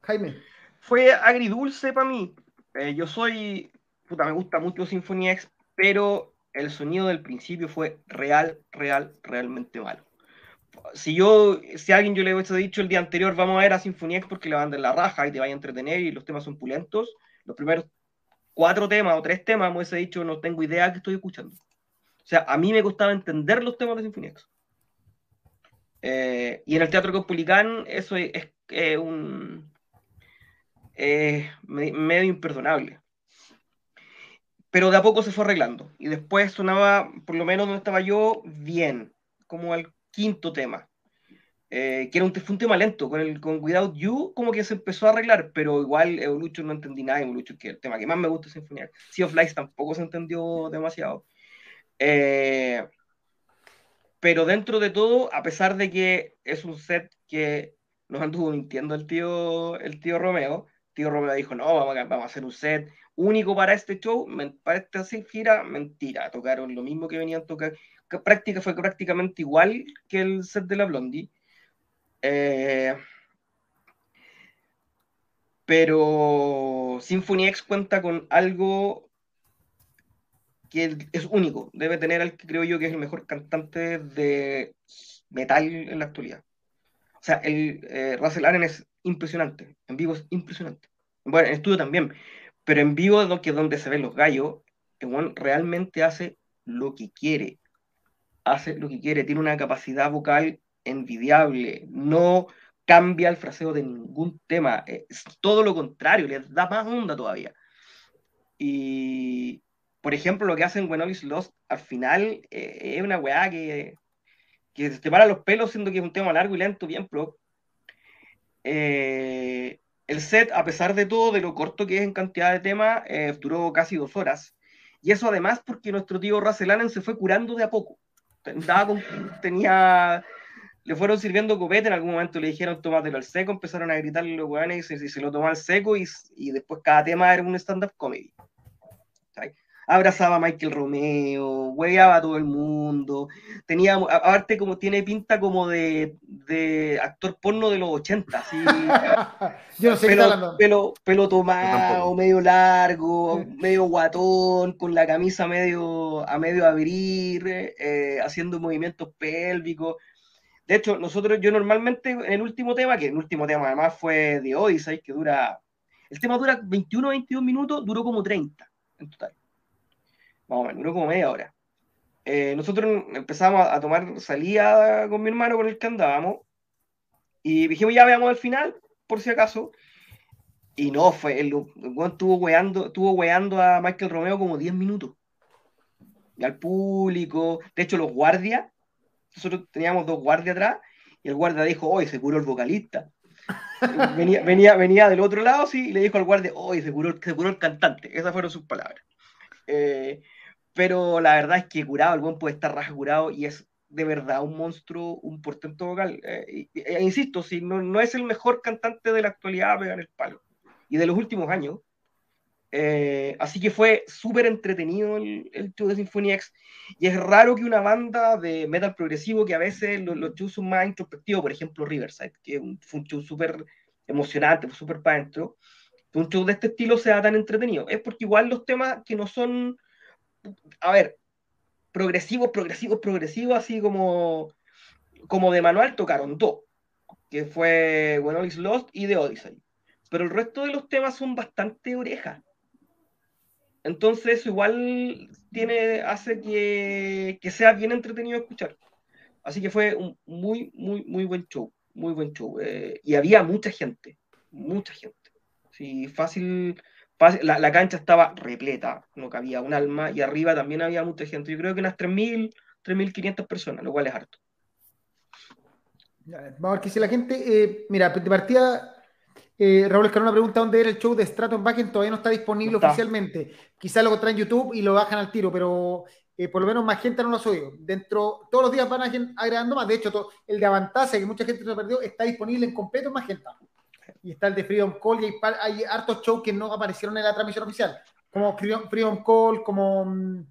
Jaime? Fue agridulce para mí. Eh, yo soy, puta, me gusta mucho Symphony X, pero el sonido del principio fue real, real, realmente malo si yo, si a alguien yo le hubiese dicho el día anterior, vamos a ver a Sinfonía porque le van dar la raja y te vaya a entretener y los temas son pulentos, los primeros cuatro temas o tres temas me hubiese dicho, no tengo idea que estoy escuchando. O sea, a mí me costaba entender los temas de Sinfonía eh, y en el Teatro Cospulicán eso es, es, es un eh, medio imperdonable. Pero de a poco se fue arreglando. Y después sonaba, por lo menos donde estaba yo, bien. Como al quinto tema, eh, que era un, tema lento, con, el, con Without You como que se empezó a arreglar, pero igual Evolution no entendí nada Evolution, que es el tema que más me gusta es Sinfonía. Sea of Lights tampoco se entendió demasiado. Eh, pero dentro de todo, a pesar de que es un set que nos anduvo mintiendo el tío, el tío Romeo. Tío Romeo dijo, no, vamos a, vamos a hacer un set único para este show, para esta gira, mentira, tocaron lo mismo que venían que práctica, fue prácticamente igual que el set de la Blondie. Eh, pero Symphony X cuenta con algo que es único, debe tener al que creo yo que es el mejor cantante de metal en la actualidad. O sea, el eh, Russell Allen es impresionante, en vivo es impresionante. Bueno, en estudio también, pero en vivo, que es donde se ven los gallos, el realmente hace lo que quiere. Hace lo que quiere, tiene una capacidad vocal envidiable, no cambia el fraseo de ningún tema, es todo lo contrario, le da más onda todavía. Y, por ejemplo, lo que hacen When All Is Lost al final eh, es una weá que, que se te para los pelos, siendo que es un tema largo y lento, bien pro. Eh, el set, a pesar de todo, de lo corto que es en cantidad de temas, eh, duró casi dos horas. Y eso además porque nuestro tío Russell Allen se fue curando de a poco. tenía, le fueron sirviendo copete, en algún momento le dijeron tómatelo al seco, empezaron a gritarle los weones y se, lo tomó al seco y, y, después cada tema era un stand-up comedy abrazaba a Michael Romeo, hueveaba a todo el mundo, tenía, aparte como tiene pinta como de, actor porno de los 80, así, Yo no sé pelo, pelo, pelo, tomado, medio largo, medio guatón, con la camisa medio a medio abrir, eh, haciendo movimientos pélvicos. De hecho, nosotros, yo normalmente, en el último tema, que el último tema además fue de Odyssey, que dura, el tema dura 21 22 minutos, duró como 30 en total más o menos, duró como media hora. Eh, nosotros empezamos a, tomar salida con mi hermano con el que andábamos y dijimos ya veamos al final, por si acaso. Y no, fue, el, estuvo weando, estuvo weando a Michael Romeo como 10 minutos. Y al público, de hecho los guardias, nosotros teníamos dos guardias atrás, y el guardia dijo, hoy se curó el vocalista. venía, venía, venía del otro lado, sí, y le dijo al guardia, hoy se curó, se curó el cantante. Esas fueron sus palabras. Eh, pero la verdad es que curado, el buen puede estar raja curado y es de verdad un monstruo, un portento vocal. Eh, e insisto, si no, no, es el mejor cantante de la actualidad, pegar el palo. Y de los últimos años. Eh, así que fue súper entretenido el, el, show de Symphony X. Y es raro que una banda de metal progresivo, que a veces los, los shows son más introspectivos, por ejemplo Riverside, que fue un show súper emocionante, súper para adentro, un show de este estilo sea tan entretenido. Es porque igual los temas que no son a ver, progresivos, progresivos, progresivos, así como, como de manual tocaron dos, que fue When All Is Lost y The Odyssey. Pero el resto de los temas son bastante orejas. Entonces eso igual tiene, hace que, que sea bien entretenido escuchar. Así que fue un muy, muy, muy buen show. Muy buen show. Eh, y había mucha gente. Mucha gente. Sí, fácil la, la, cancha estaba repleta, no cabía un alma, y arriba también había mucha gente. Yo creo que unas 3.000, 3.500 personas, lo cual es harto. Vamos a ver qué dice la gente. Eh, mira, de partida, eh, Raúl Escarona pregunta dónde era el show de Straton Backen, todavía no está disponible oficialmente. Quizás lo traen en YouTube y lo bajan al tiro, pero eh, por lo menos más gente no lo ha oído. Dentro, todos los días van agregando más. De hecho, el de Avantasia, que mucha gente se lo perdió, está disponible en completo en Magenta y está el de Freedom Call, y hay, hartos shows que no aparecieron en la transmisión oficial, como Freedom, Call, como... Mm,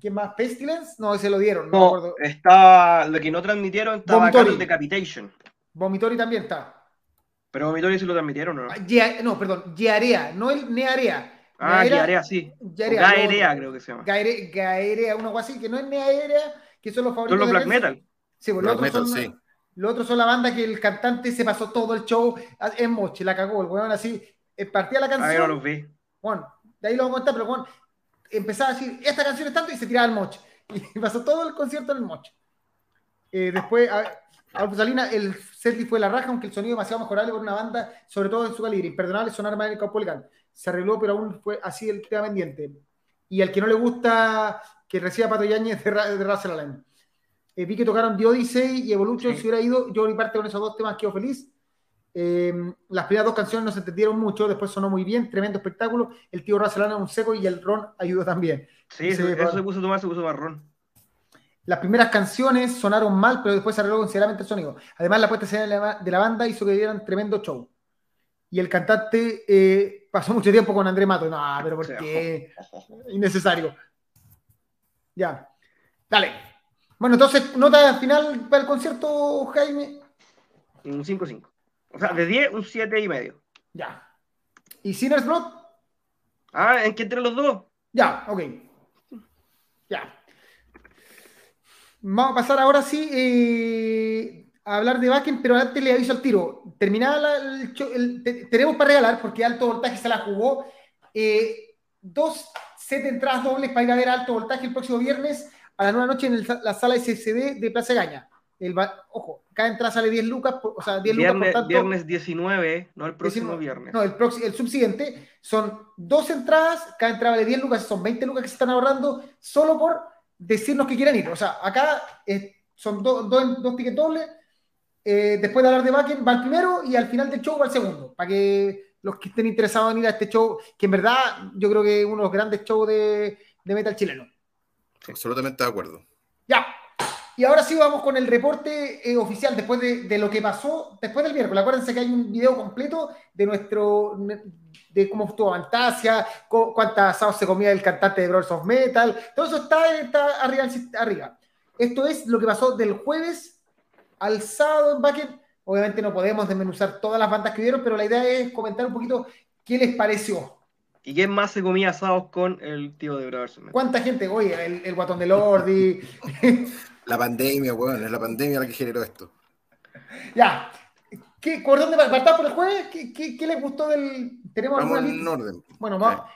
¿Quién más? ¿Pestilence? No, se lo dieron. No, no está, lo que no transmitieron estaba Vomitori. Decapitation. Vomitori también está. Pero Vomitori sí lo transmitieron, ¿no? Ah, no, perdón, Giarea, no el Nearea. Ah, Giarea, sí. Gaerea, creo que se llama. Gaerea, uno así, que no es Nearea, que son los favoritos. Son los Black Metal. Sí, pues los otros son, sí. Lo otro son la banda que el cantante se pasó todo el show en moche, la cagó, el weón así, eh, partía la canción. Ahí no los vi. Bueno, de ahí lo vamos a contar, pero bueno, empezaba a decir, esta canción es tanto y se tiraba el moche. Y pasó todo el concierto en el moche. Eh, después, a, Salina, el setlist fue la raja, aunque el sonido demasiado mejorable por una banda, sobre todo en su calibre. Imperdonable sonar más en el Caupolicán. Se arregló, pero aún fue así el tema pendiente. Y al que no le gusta que reciba Pato Yañez de, de Russell Allen. Eh, vi que tocaron The Odyssey y Evolution. Si hubiera ido, yo mi parte con esos dos temas quedo feliz. Eh, las primeras dos canciones no se entendieron mucho, después sonó muy bien, tremendo espectáculo. El tío Racelana un seco y el ron ayudó también. Sí, eso, se puso a tomar, se puso marrón. Las primeras canciones sonaron mal, pero después se arregló considerablemente el sonido. Además, la puesta escena de la banda hizo que dieran tremendo show. Y el cantante eh, pasó mucho tiempo con André Mato. No, pero ¿por qué? Innecesario. Ya. Dale. Bueno, entonces, nota final para el concierto, Jaime. Un 5-5. O sea, de 10, un 7 y medio. Ya. ¿Y Sinners Blood? Ah, ¿en qué entre los dos? Ya, ok. Ya. Vamos a pasar ahora sí eh, a hablar de Bakken, pero antes le aviso al tiro. Terminada el, tenemos para regalar, porque Alto Voltaje se la jugó. Eh, dos set de entradas dobles para ir a ver Alto Voltaje el próximo viernes a la nueva noche en la sala SSD de Plaza Gaña. El, ojo, cada entrada sale 10 lucas, o sea, 10 viernes, lucas por tanto. Viernes 19, no el próximo viernes. No, el, el subsiguiente. Son dos entradas, cada entrada vale 10 lucas, son 20 lucas que se están ahorrando solo por decirnos que quieren ir. O sea, acá eh, son dos tickets dobles. Eh, después de hablar de Bakken, va el primero y al final del show va el segundo. Para que los que estén interesados en ir a este show, que en verdad yo creo que es uno de los grandes shows de, de metal chileno. Absolutamente de acuerdo. Ya. Y ahora sí vamos con el reporte eh, oficial después de, lo que pasó después del miércoles. Acuérdense que hay un video completo de nuestro de cómo estuvo Fantasia, cuántas asados se comía el cantante de Brothers of Metal. Todo eso está, está arriba, arriba. Esto es lo que pasó del jueves al sábado en Bucket. Obviamente no podemos desmenuzar todas las bandas que vieron, pero la idea es comentar un poquito qué les pareció. ¿Y quién más se comía asados con el tío de Metal? ¿Cuánta gente? Oye, el, el guatón de Lordi. la pandemia, weón, es la pandemia la que generó esto. Ya, ¿Qué, ¿Por dónde partamos por el jueves? ¿Qué, qué, les gustó del.? ¿Tenemos vamos en orden. Bueno, vamos.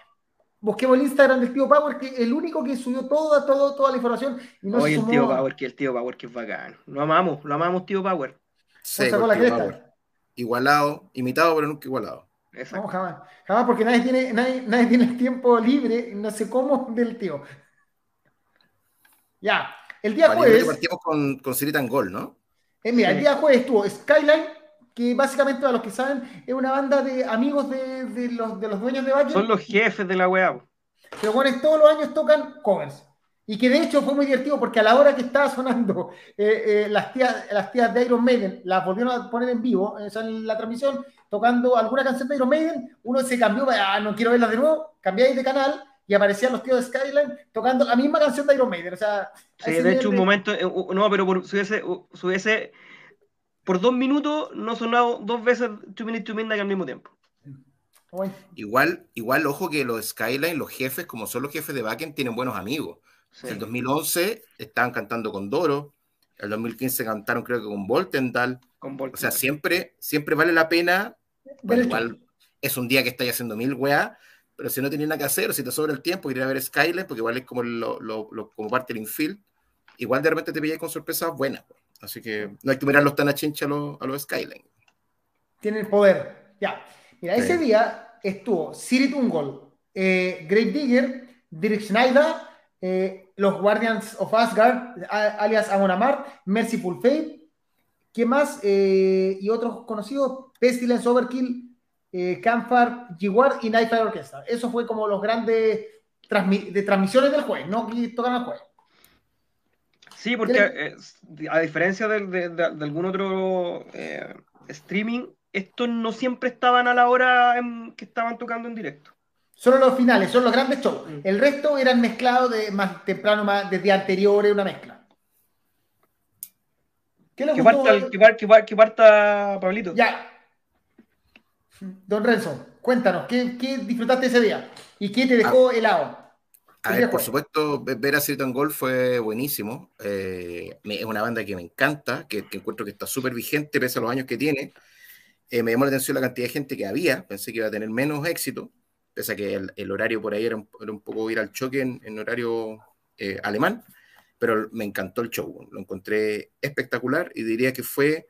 Busquemos el Instagram del tío Power, que el único que subió toda, toda, toda la información. Y no Oye, el tío Power, que el tío Power, que es bacán. Lo amamos, lo amamos, tío Power. Sí, sacó la cresta. Igualado, imitado, pero nunca igualado. No, jamás. Jamás, porque nadie tiene, nadie, nadie tiene el tiempo libre, no sé cómo, del tío. Ya, el día jueves. Partimos con, con Siritan Gol, ¿no? Eh, mira, el día jueves estuvo Skyline que básicamente, para los que saben, es una banda de amigos de, de, los, de los dueños de Bakken. Son los jefes de la weá. Pero bueno, todos los años tocan covers. Y que de hecho fue muy divertido porque a la hora que estaba sonando eh, eh, las, tías, las tías de Iron Maiden las volvieron a poner en vivo en la transmisión, tocando alguna canción de Iron Maiden, uno se cambió, ah, no quiero verla de nuevo, cambiáis de canal y aparecían los tíos de Skyline tocando la misma canción de Iron Maiden. O sea, sí, de hecho, un momento, eh, no, pero por, subiese, subiese por dos minutos no sonado dos veces Two Minutes to Midnight al mismo tiempo. Igual, igual, ojo que los Skyline, los jefes, como son los jefes de Backen, tienen buenos amigos. En el 2011 estaban cantando con Doro, en el 2015 cantaron creo que con Voltendal. Con O sea, siempre, siempre vale la pena. Igual es un día que estáis haciendo mil weá, pero si no tenéis nada que hacer, o si te sobra el tiempo, ir a ver Skyline, porque igual es como, lo, como parte del infield, igual de repente te pilláis con sorpresas buenas. Así que no hay que mirarlos tan a chincha a los, a los Skyline. Tienen poder. Ya. Mira, ese día estuvo Siri Tungol, eh, Great Digger, Dirk Schneider, eh, los Guardians of Asgard, alias Amon Merciful Fate, ¿qué más? Eh, y otros conocidos, Pestilence, Overkill, eh, Campfire, Jaguar y Nightfire Orchestra. Eso fue como los grandes de transmisiones del juego, no que tocan el juego. Sí, porque eh, a diferencia de, algún otro eh, streaming, estos no siempre estaban a la hora que estaban tocando en directo. Solo los finales, son los grandes shows. Mm. El resto eran mezclados de más temprano, más desde anteriores, una mezcla. ¿Qué le gustó? que, parta, Pablito. Ya. Don Renzo, cuéntanos, ¿qué, ¿qué, disfrutaste ese día? ¿Y qué te dejó ah. helado? por supuesto, ver a Siriton Gold fue buenísimo. Eh, es una banda que me encanta, que, encuentro que está súper vigente pese a los años que tiene. Eh, me llamó la atención la cantidad de gente que había. Pensé que iba a tener menos éxito, pese a que el, horario por ahí era un, poco ir al choque en, horario eh, alemán. Pero me encantó el show. Lo encontré espectacular y diría que fue,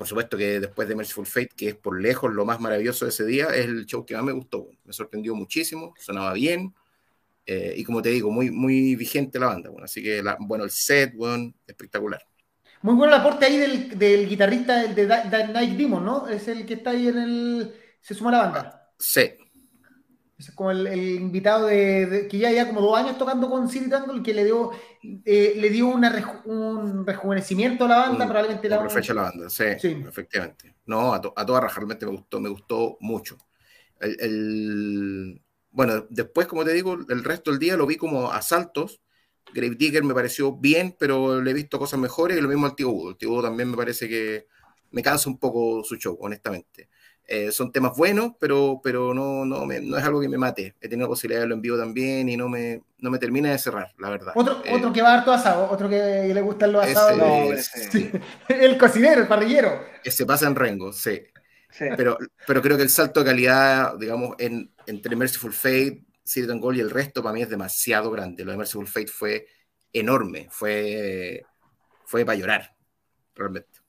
por supuesto que después de Merciful Fate, que es por lejos lo más maravilloso de ese día, es el show que más me gustó. Me sorprendió muchísimo, sonaba bien eh, y como te digo, muy, muy vigente la banda. Bueno, así que, bueno, el set, bueno, espectacular. Muy bueno el aporte ahí del, del guitarrista de Night Demon, ¿no? Es el que está ahí en el. Se suma a la banda. Sí. Es como el, invitado de, que ya lleva como dos años tocando con City Tangle, que le dio, eh, le dio un rejuvenecimiento a la banda, probablemente la, a la banda, sí, efectivamente. No, a, toda raja, realmente me gustó, me gustó mucho. El, bueno, después, como te digo, el resto del día lo vi como asaltos. Grave Digger me pareció bien, pero le he visto cosas mejores y lo mismo al Tío Udo. El Tío Udo también me parece que me cansa un poco su show, honestamente. Eh, son temas buenos, pero, pero no, no, no, es algo que me mate. He tenido la posibilidad de verlo en vivo también y no me, no me termina de cerrar, la verdad. Otro, eh, otro que va a harto asado, otro que le gustan los asados. el cocinero, el parrillero. Que se pasa en Rengo, sí. Pero, pero creo que el salto de calidad, digamos, en, entre Merciful Fate, City Gold y el resto, para mí es demasiado grande. Lo de Merciful Fate fue enorme, fue, fue para llorar, realmente.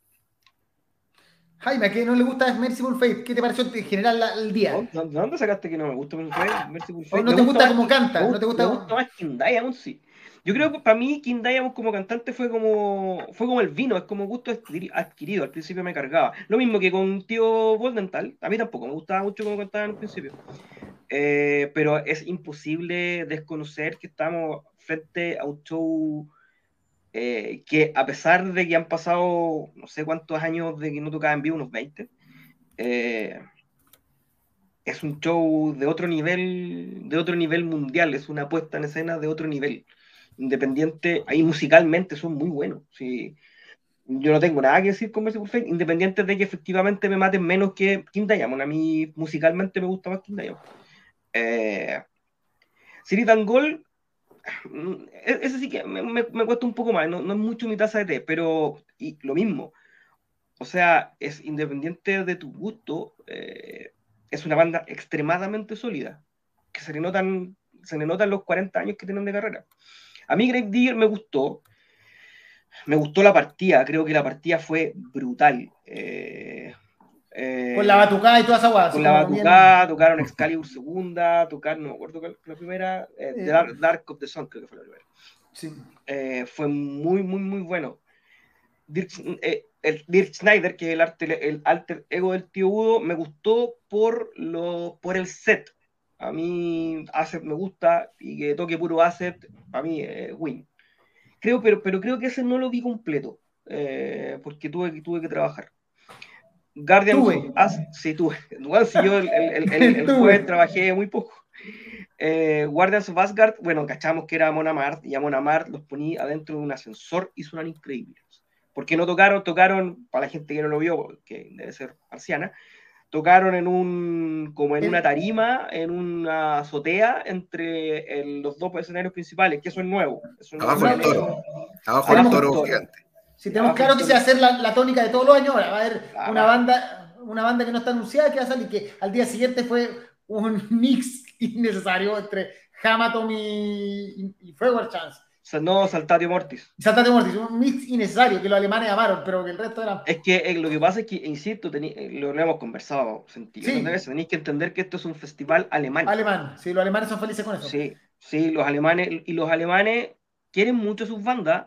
Jaime, ¿a qué no le gusta Merciful Fate? ¿Qué te pareció en general el día? ¿De dónde sacaste que no me gusta Merciful Fate? ¿No te gusta, cómo canta? ¿No te gusta? Me gusta más King Diamond, sí. Yo creo que para mí King Diamond como cantante fue como fue como el vino, es como gusto adquirido. Al principio me cargaba. Lo mismo que con Tío Voldental. A mí tampoco me gustaba mucho como cantaba al principio. Eh, pero es imposible desconocer que estamos frente a un show eh, que a pesar de que han pasado no sé cuántos años de que no tocaba en vivo, unos 20, eh, es un show de otro nivel, de otro nivel mundial, es una puesta en escena de otro nivel. Independiente, ahí musicalmente son muy buenos. Sí. Yo no tengo nada que decir con Mercy Fate, independiente de que efectivamente me maten menos que King Diamond. A mí musicalmente me gusta más King Diamond. Eh, Siri Gold Mm, e-, ese sí que me, me, cuesta un poco más, no, no, es mucho mi taza de té, pero y lo mismo. O sea, es independiente de tu gusto, eh, es una banda extremadamente sólida, que se le notan, se le notan los 40 años que tienen de carrera. A mí Grave Digger me gustó, me gustó la partida, creo que la partida fue brutal. Eh, eh, con la batucada y toda esa guada. Con la batucada, tocaron Excalibur segunda, tocaron, no me acuerdo la primera, eh, eh, Dark, of the Sun, creo que fue la primera. Sí. fue muy, muy, muy bueno. Dirk, el Dirk Schneider, que es el, arte, el alter ego del tío Udo, me gustó por, lo, por el set. A mí Asset me gusta y que toque puro Asset, a mí win. Creo, pero, pero creo que ese no lo vi completo, porque tuve, tuve que trabajar. Guardian tuve. sí, tuve. si yo el, el, jueves trabajé muy poco. Eh, Guardians of Asgard, bueno, cachamos que era Mona Mart, y a Mona Mart los ponía adentro de un ascensor y suenan increíbles. Porque no tocaron, tocaron, para la gente que no lo vio, que debe ser marciana, tocaron en un, como en una tarima, en una azotea entre los dos escenarios principales, que eso es nuevo. Abajo el toro. Abajo el toro gigante. Si tenemos claro que se va a hacer la, tónica de todos los años, ahora va a haber una banda, una banda que no está anunciada que va a salir, que al día siguiente fue un mix innecesario entre Hamatom y, y Chance. No, Saltatio Mortis. Saltatio Mortis, un mix innecesario que los alemanes amaron, pero que el resto era. Es que eh, lo que pasa es que, insisto, eh, lo hemos conversado sentido, sí. tenéis que entender que esto es un festival alemán. Alemán, sí, los alemanes son felices con eso. Sí, sí, los alemanes, y los alemanes quieren mucho sus bandas,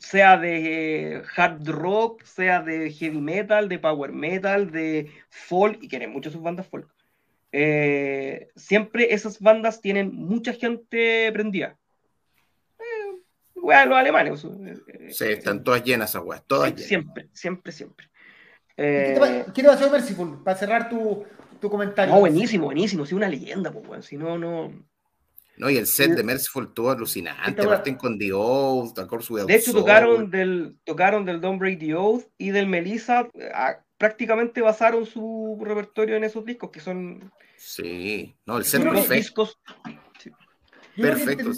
sea de hard rock, sea de heavy metal, de power metal, de folk, y quieren mucho sus bandas folk. Eh, siempre esas bandas tienen mucha gente prendida. Eh, los alemanes. Eh, sí, están todas llenas esas weas, todas llenas. Siempre, siempre, siempre. Quiero hacer Merciful para cerrar tu, tu comentario. No, buenísimo, buenísimo. Sí, una leyenda, pues, Si no, no. No, y el set de Merciful estuvo alucinante. Parten con The Oath, De hecho, tocaron del, tocaron del Don't Break the Oath y del Melissa. prácticamente basaron su repertorio en esos discos que son. Sí, no, el set perfecto. Perfecto.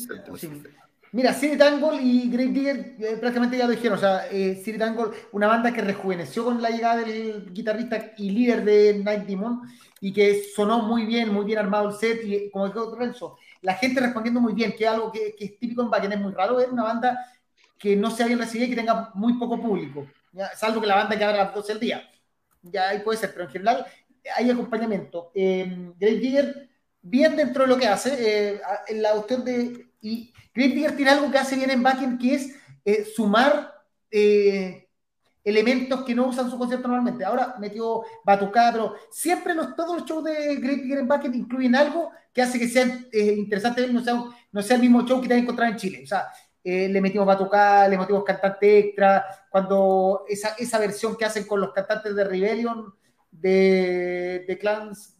Mira, City Tangle y Great Digger eh, prácticamente ya lo dijeron. O sea, eh, City Tangle, una banda que rejuveneció con la llegada del guitarrista y líder de Night Demon y que sonó muy bien, muy bien armado el set. Y como dijo Renzo, la gente respondiendo muy bien, que es algo que, es típico en Bakken, es muy raro ver una banda que no sea bien recibida y que tenga muy poco público, ¿ya? salvo que la banda que abra a las 12 del día. Ya ahí puede ser, pero en general hay acompañamiento. Eh, Great Digger, bien dentro de lo que hace, eh, en la cuestión de. Y Great Digger tiene algo que hace bien en Bakken, que es eh, sumar eh, elementos que no usan su concierto normalmente. Ahora metió batucada, pero siempre los, todos los shows de Great Digger en Bakken incluyen algo que hace que sea eh, interesante no sea, no sea el mismo show que te has encontrado en Chile. O sea, eh, le metimos batucada, le metimos cantante extra, cuando esa, esa versión que hacen con los cantantes de Rebellion, de, de Clans.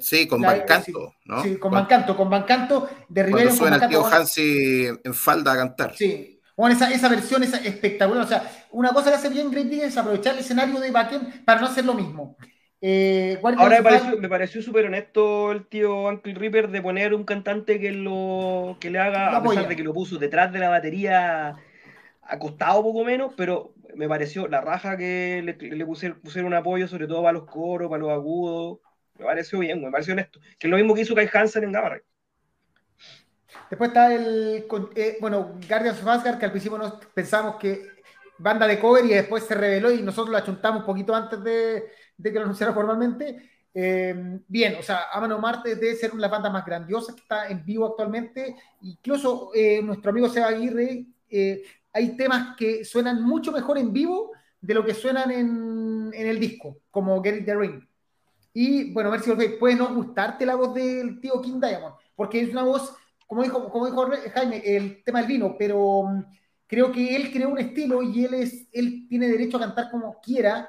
Sí, con Bancanto, ¿no? Sí, con Bancanto, con Bancanto de Rebellion. Cuando suena el tío Hansi en falda a cantar. Sí, bueno, esa, esa versión es espectacular. O sea, una cosa que hace bien Great es aprovechar el escenario de Backend para no hacer lo mismo. Eh, Ahora me pareció, súper honesto el tío Uncle Ripper de poner un cantante que lo que le haga, a pesar de que lo puso detrás de la batería, acostado poco menos, pero me pareció la raja que le, pusieron, un apoyo, sobre todo para los coros, para los agudos. Me pareció bien, me pareció honesto. Que es lo mismo que hizo Kai Hansen en Gamma Después está el, eh, bueno, Guardians of Asgard, que al principio nos pensamos que banda de cover y después se reveló y nosotros la chuntamos un poquito antes de, de que lo anunciara formalmente. Eh, bien, o sea, Amano Marte debe ser una de las bandas más grandiosas que está en vivo actualmente. Incluso eh, nuestro amigo Seba Aguirre, eh, hay temas que suenan mucho mejor en vivo de lo que suenan en, en el disco, como Get It The Ring. Y bueno, ver si puede no gustarte la voz del tío King Diamond, porque es una voz, como dijo, como dijo Jaime, el tema del vino, pero mm, creo que él creó un estilo y él, es, él tiene derecho a cantar como quiera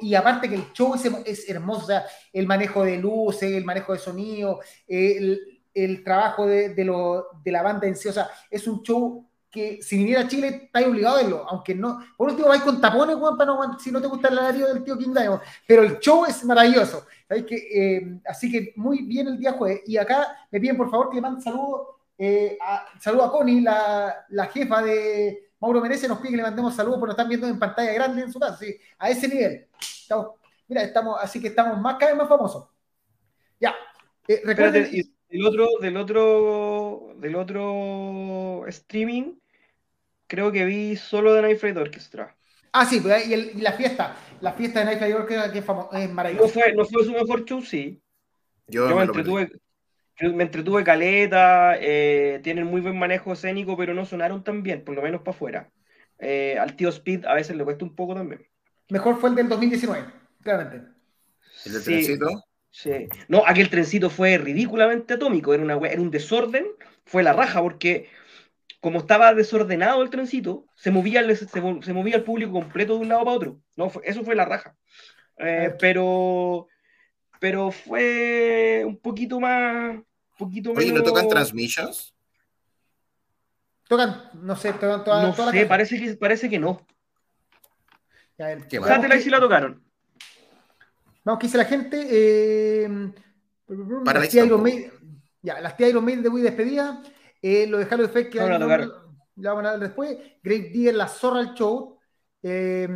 y aparte que el show es, hermoso, el manejo de luces, el manejo de sonido, el, el trabajo de, de, lo, de, la banda en sí, o sea, es un show que si viniera a Chile estáis obligado a verlo, aunque no, por último vais con tapones, Juan, para si no te gusta el horario del tío King Diamond, pero el show es maravilloso, eh, así que muy bien el día jueves, y acá me piden por favor que le manden saludos, eh, a, saludo a Connie, la, la jefa de, Mauro Merece nos pide que le mandemos saludos porque nos están viendo en pantalla grande en su casa, sí, a ese nivel. mira, estamos, así que estamos más cada vez más famosos. Ya. Eh, recuerden... del otro, del otro, del otro streaming, creo que vi solo de Night Flight Orchestra. Ah, sí, pues, y, la fiesta, la fiesta de Night Flight Orchestra que es, es maravillosa. No fue, no fue su mejor show, sí. Yo, me, entretuve, me entretuve caleta, eh, tienen muy buen manejo escénico, pero no sonaron tan bien, por lo menos para afuera. Eh, al tío Speed a veces le cuesta un poco también. Mejor fue el del 2019, claramente. ¿El del trencito? Sí. No, aquel trencito fue ridículamente atómico, era, una, era un desorden, fue la raja, porque como estaba desordenado el trencito, se movía el, se, movía el público completo de un lado para otro. No, eso fue la raja. Eh, pero, pero fue un poquito más poquito Oye, ¿no tocan transmissions? Tocan, no sé, tocan toda, No sé, parece que, parece que no. Ya, ¿Qué Satellite sí la tocaron. Vamos, ¿qué dice la gente? Eh, Para las tía Iron Maiden, ya, las tías Iron Maiden de muy despedida. Eh, lo de Halo Effect que no, la, la vamos a ver después. Great Deer, la zorra al show. Eh,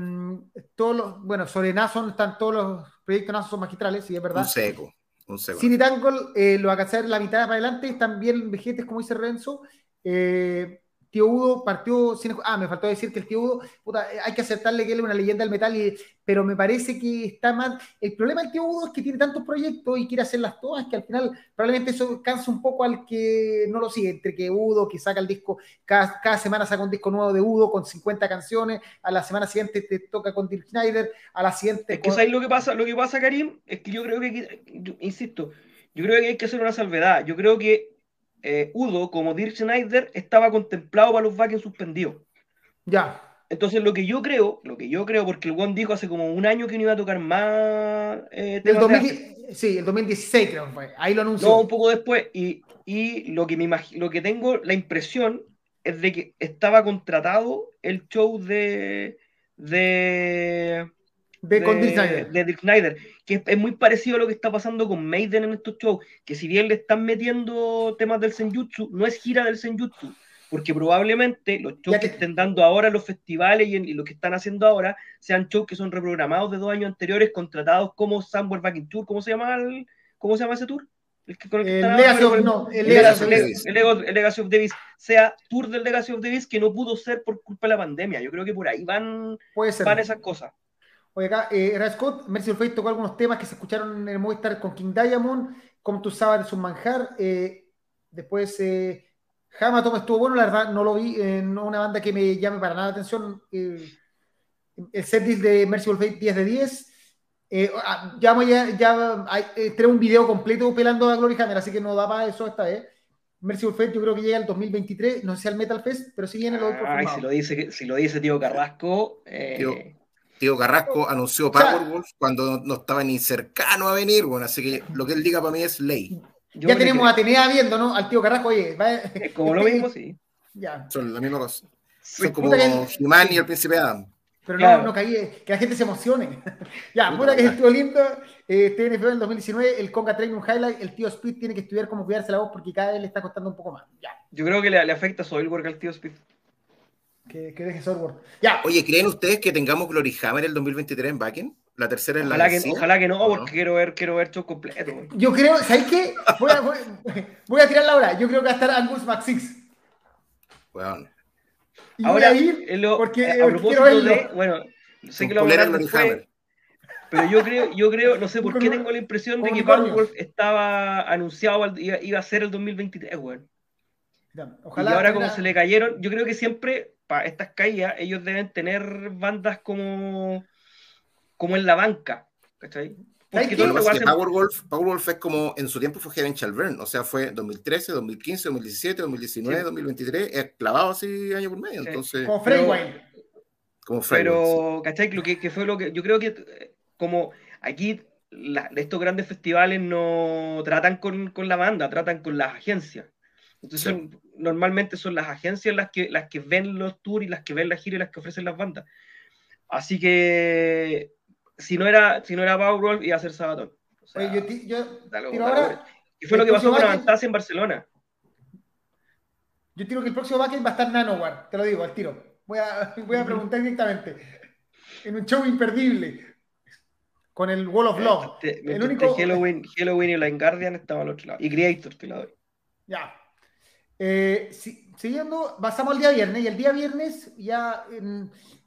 todos los, bueno, sobre Nason están todos los proyectos Nason son magistrales, sí, es verdad. Un seco. City Tangle eh, lo va a cazar la mitad para adelante, también vejetes, como dice Renzo. Eh, Tío Udo partió sin... Ah, me faltó decir que el Tío Udo, puta, hay que aceptarle que él es una leyenda del metal, y, pero me parece que está mal. El problema del Tío Udo es que tiene tantos proyectos y quiere hacerlas todas que al final probablemente eso cansa un poco al que no lo sigue, entre que Udo, que saca el disco, cada, cada semana saca un disco nuevo de Udo con 50 canciones, a la semana siguiente te toca con Dirk Schneider, a la siguiente... Es que ¿sabes lo que pasa? Lo que pasa, Karim, es que yo creo que, insisto, yo creo que hay que hacer una salvedad. Yo creo que eh, Udo, como Dirk Schneider, estaba contemplado para los Wacken suspendidos. Ya. Entonces, lo que yo creo, lo que yo creo, porque el Juan dijo hace como un año que no iba a tocar más. Eh, sí, el 2016 creo que fue. Ahí lo anunció. No, un poco después. Y, lo, que me lo que tengo la impresión es de que estaba contratado el show de. de de, de, Dirk Snyder, que es, muy parecido a lo que está pasando con Maiden en estos shows, que si bien le están metiendo temas del Senjutsu, no es gira del Senjutsu, porque probablemente los shows que... estén dando ahora los festivales y, lo que están haciendo ahora sean shows que son reprogramados de dos años anteriores, contratados como Somewhere Back in Tour, ¿cómo se llama el, cómo se llama ese tour? El, que, el, Legacy of, no, el, Legacy, Davis. el, Legacy of Davis sea tour del Legacy of Davis que no pudo ser por culpa de la pandemia. Yo creo que por ahí van, van esas cosas. Oye, acá, eh, Scott, Mercy Face tocó algunos temas que se escucharon en el Movistar con King Diamond, como tú sabes, es un manjar. Eh, después, eh, Hamatom estuvo bueno, la verdad, no lo vi, eh, no una banda que me llame para nada la atención. el set de Mercy Fate 10 de 10. Eh, ah, ya, ya hay, eh, tenemos un video completo pelando a Glory Hammer, así que no da para eso esta vez. Mercyful Fate yo creo que llega el 2023, no sé si al Metal Fest, pero sí viene lo otro. Ay, si lo dice, si lo dice tío Carrasco. Eh... Tío, Carrasco anunció Powerwolf cuando no estaba ni cercano a venir, bueno, así que lo que él diga para mí es ley. ya tenemos a Atenea viendo, ¿no? Al tío Carrasco, oye. Es como lo mismo, sí. Ya. Son la misma cosa. Son como Jimán y el príncipe Adam. Pero no, no caí, que la gente se emocione. ya, puta que estuvo lindo. Eh, TNF en 2019, el Conga Training Highlight, el tío Speed tiene que estudiar cómo cuidarse la voz porque cada vez le está costando un poco más. Ya. Yo creo que le, le afecta Soilwork al tío Speed. Que, que deje. Ya. Oye, ¿creen ustedes que tengamos Glory Hammer el 2023 en backend? La tercera en la que, Ojalá que no, porque quiero ver, quiero ver show completo. Yo creo, ¿sabes qué? Voy a, voy, a tirar la hora. Yo creo que va a estar Angus Maxix. Bueno. Y Ahora, voy a ir lo, porque, a propósito de, bueno, sé que lo vamos a hablar pero yo creo, yo creo, no sé por qué tengo la impresión de que Powerwolf estaba anunciado, iba, iba, a ser el 2023, weón. Ojalá. Y ahora como se le cayeron, yo creo que siempre para estas caídas ellos deben tener bandas como, como en la banca, ¿cachai? Powerwolf, Powerwolf es como en su tiempo fue Heaven Shall o sea, fue 2013, 2015, 2017, 2019, 2023, es clavado así año por medio. Entonces, como Freeway. Como Pero, ¿cachai? Lo que, que, fue lo que yo creo que eh, como aquí estos grandes festivales no tratan con, con, la banda, tratan con las agencias. Entonces, normalmente son las agencias las que, las que ven los tours y las que ven la gira y las que ofrecen las bandas. Así que si no era, si no era Powerwolf, iba a ser Sabaton. y fue lo que pasó con Avantasia en Barcelona. Yo tiro que el próximo backend va a estar Nanowar, te lo digo, al tiro. Voy a, voy a preguntar directamente. En un show imperdible. Con el Wall of Love. el único... Halloween, Halloween y la Guardian estaban al otro lado. Y Creator te la doy. Ya. Eh, siguiendo, pasamos al día viernes. Y el día viernes ya.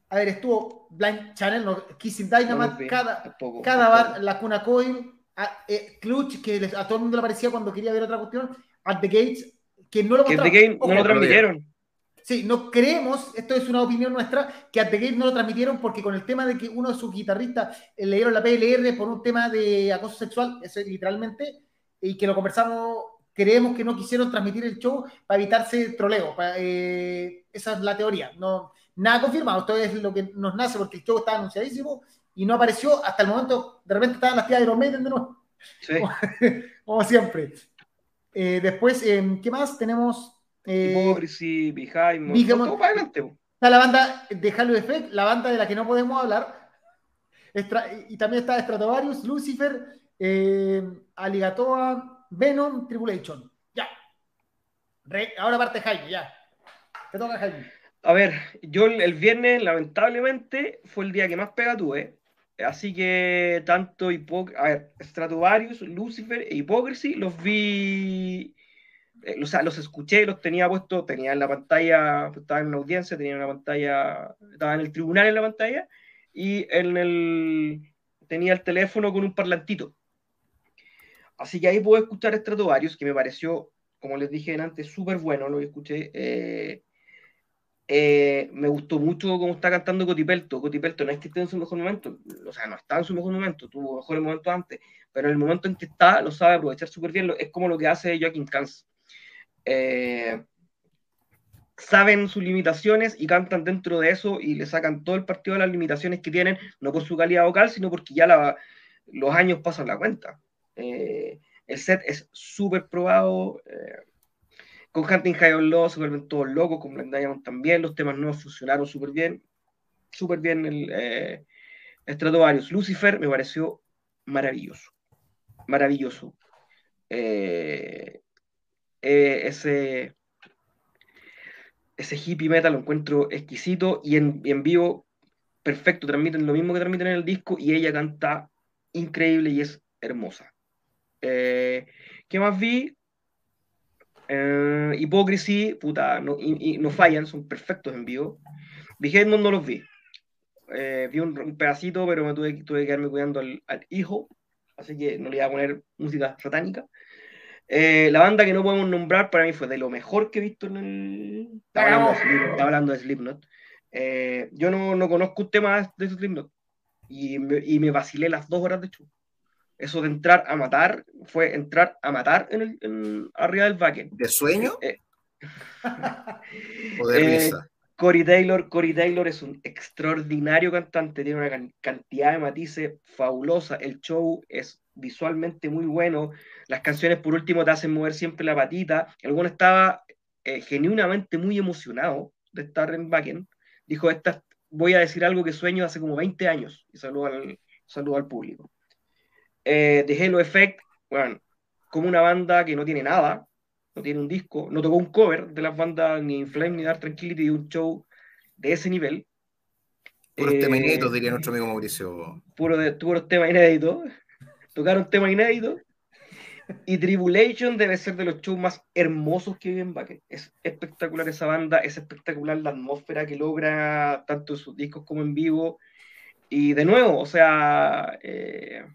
a ver, estuvo Blind Channel, Kissing Dynamite, cada, cada bar, la Cuna Coil, a, eh, Clutch, que a todo el mundo le parecía cuando quería ver otra cuestión, At the Gates, que no lo que no lo transmitieron. Sí, no creemos, esto es una opinión nuestra, que At the Gate no lo transmitieron porque con el tema de que uno de sus guitarristas eh, le dieron la PLR por un tema de acoso sexual, eso es literalmente, y que lo conversamos, creemos que no quisieron transmitir el show para evitarse troleo. eh, esa es la teoría. No, nada confirmado, esto es lo que nos nace porque el show estaba anunciadísimo y no apareció hasta el momento, de repente estaban las tías de los Maiden de nuevo. Sí. Como, siempre. Eh, después, eh, ¿qué más? Tenemos eh, Behind, todo para adelante. Está la banda de Halo Effect, la banda de la que no podemos hablar. y también está Stratovarius, Lucifer, Aligatoa, Venom, Tribulation. Ya. ahora parte Jaime, ya. Te toca Jaime. A ver, yo el viernes, lamentablemente, fue el día que más pega tuve. Así que tanto Hipoc a ver, Stratovarius, Lucifer e Hypocrisy los vi eh, o sea, los escuché, los tenía puesto, tenía en la pantalla, estaba en la audiencia, tenía en la pantalla, estaba en el tribunal en la pantalla y en el, tenía el teléfono con un parlantito. Así que ahí puedo escuchar Stratovarius, que me pareció, como les dije antes, súper bueno, lo escuché. Eh, eh, me gustó mucho cómo está cantando Cotipelto. Cotipelto no es que esté en su mejor momento, o sea, no está en su mejor momento, tuvo mejores momentos antes, pero en el momento en que está, lo sabe aprovechar súper bien. Es como lo que hace Joaquín Cans eh, saben sus limitaciones y cantan dentro de eso y le sacan todo el partido de las limitaciones que tienen, no por su calidad vocal, sino porque ya los años pasan la cuenta. Eh, el set es súper probado. Eh, con Hunting High on Law se vuelven todos locos, con Blind Diamond también. Los temas nuevos funcionaron súper bien. Súper bien el eh, Stratovarius. Lucifer me pareció maravilloso. Maravilloso. Eh, ese, ese hippie metal lo encuentro exquisito y en, vivo perfecto, transmiten lo mismo que transmiten en el disco y ella canta increíble y es hermosa. Eh, ¿Qué más vi? Eh, Hypocrisy, puta, no, y, no fallan, son perfectos en vivo. Vi Headmond, no los vi. Eh, vi un, pedacito, pero me tuve, tuve que quedarme cuidando al, al, hijo, así que no le iba a poner música satánica. Eh, la banda que no podemos nombrar para mí fue de lo mejor que he visto en el. Estaba hablando de, Slipknot. Eh, yo no, no, conozco un tema de Slipknot. Y me, y me vacilé las dos horas de show. Eso de entrar a matar fue entrar a matar en el, en, arriba del backend. ¿De sueño? Eh, ¿O de eh, risa? Corey Taylor, Corey Taylor es un extraordinario cantante, tiene una can- cantidad de matices fabulosa, el show es visualmente muy bueno, las canciones por último te hacen mover siempre la patita, el bueno estaba eh, genuinamente muy emocionado de estar en Backend, dijo, Esta, voy a decir algo que sueño hace como 20 años, y saludo al, saludo al público. Eh, The Halo Effect, bueno, como una banda que no tiene nada, no tiene un disco, no tocó un cover de las bandas ni Inflame ni Dark Tranquility de un show de ese nivel. Puros Eh, temas inéditos, diría nuestro amigo Mauricio. Puro de, puros temas inéditos. Tocaron temas inéditos. Y Tribulation debe ser de los shows más hermosos que vi en Bucket. Es espectacular esa banda, es espectacular la atmósfera que logra tanto en sus discos como en vivo. Y de nuevo, o sea, eh,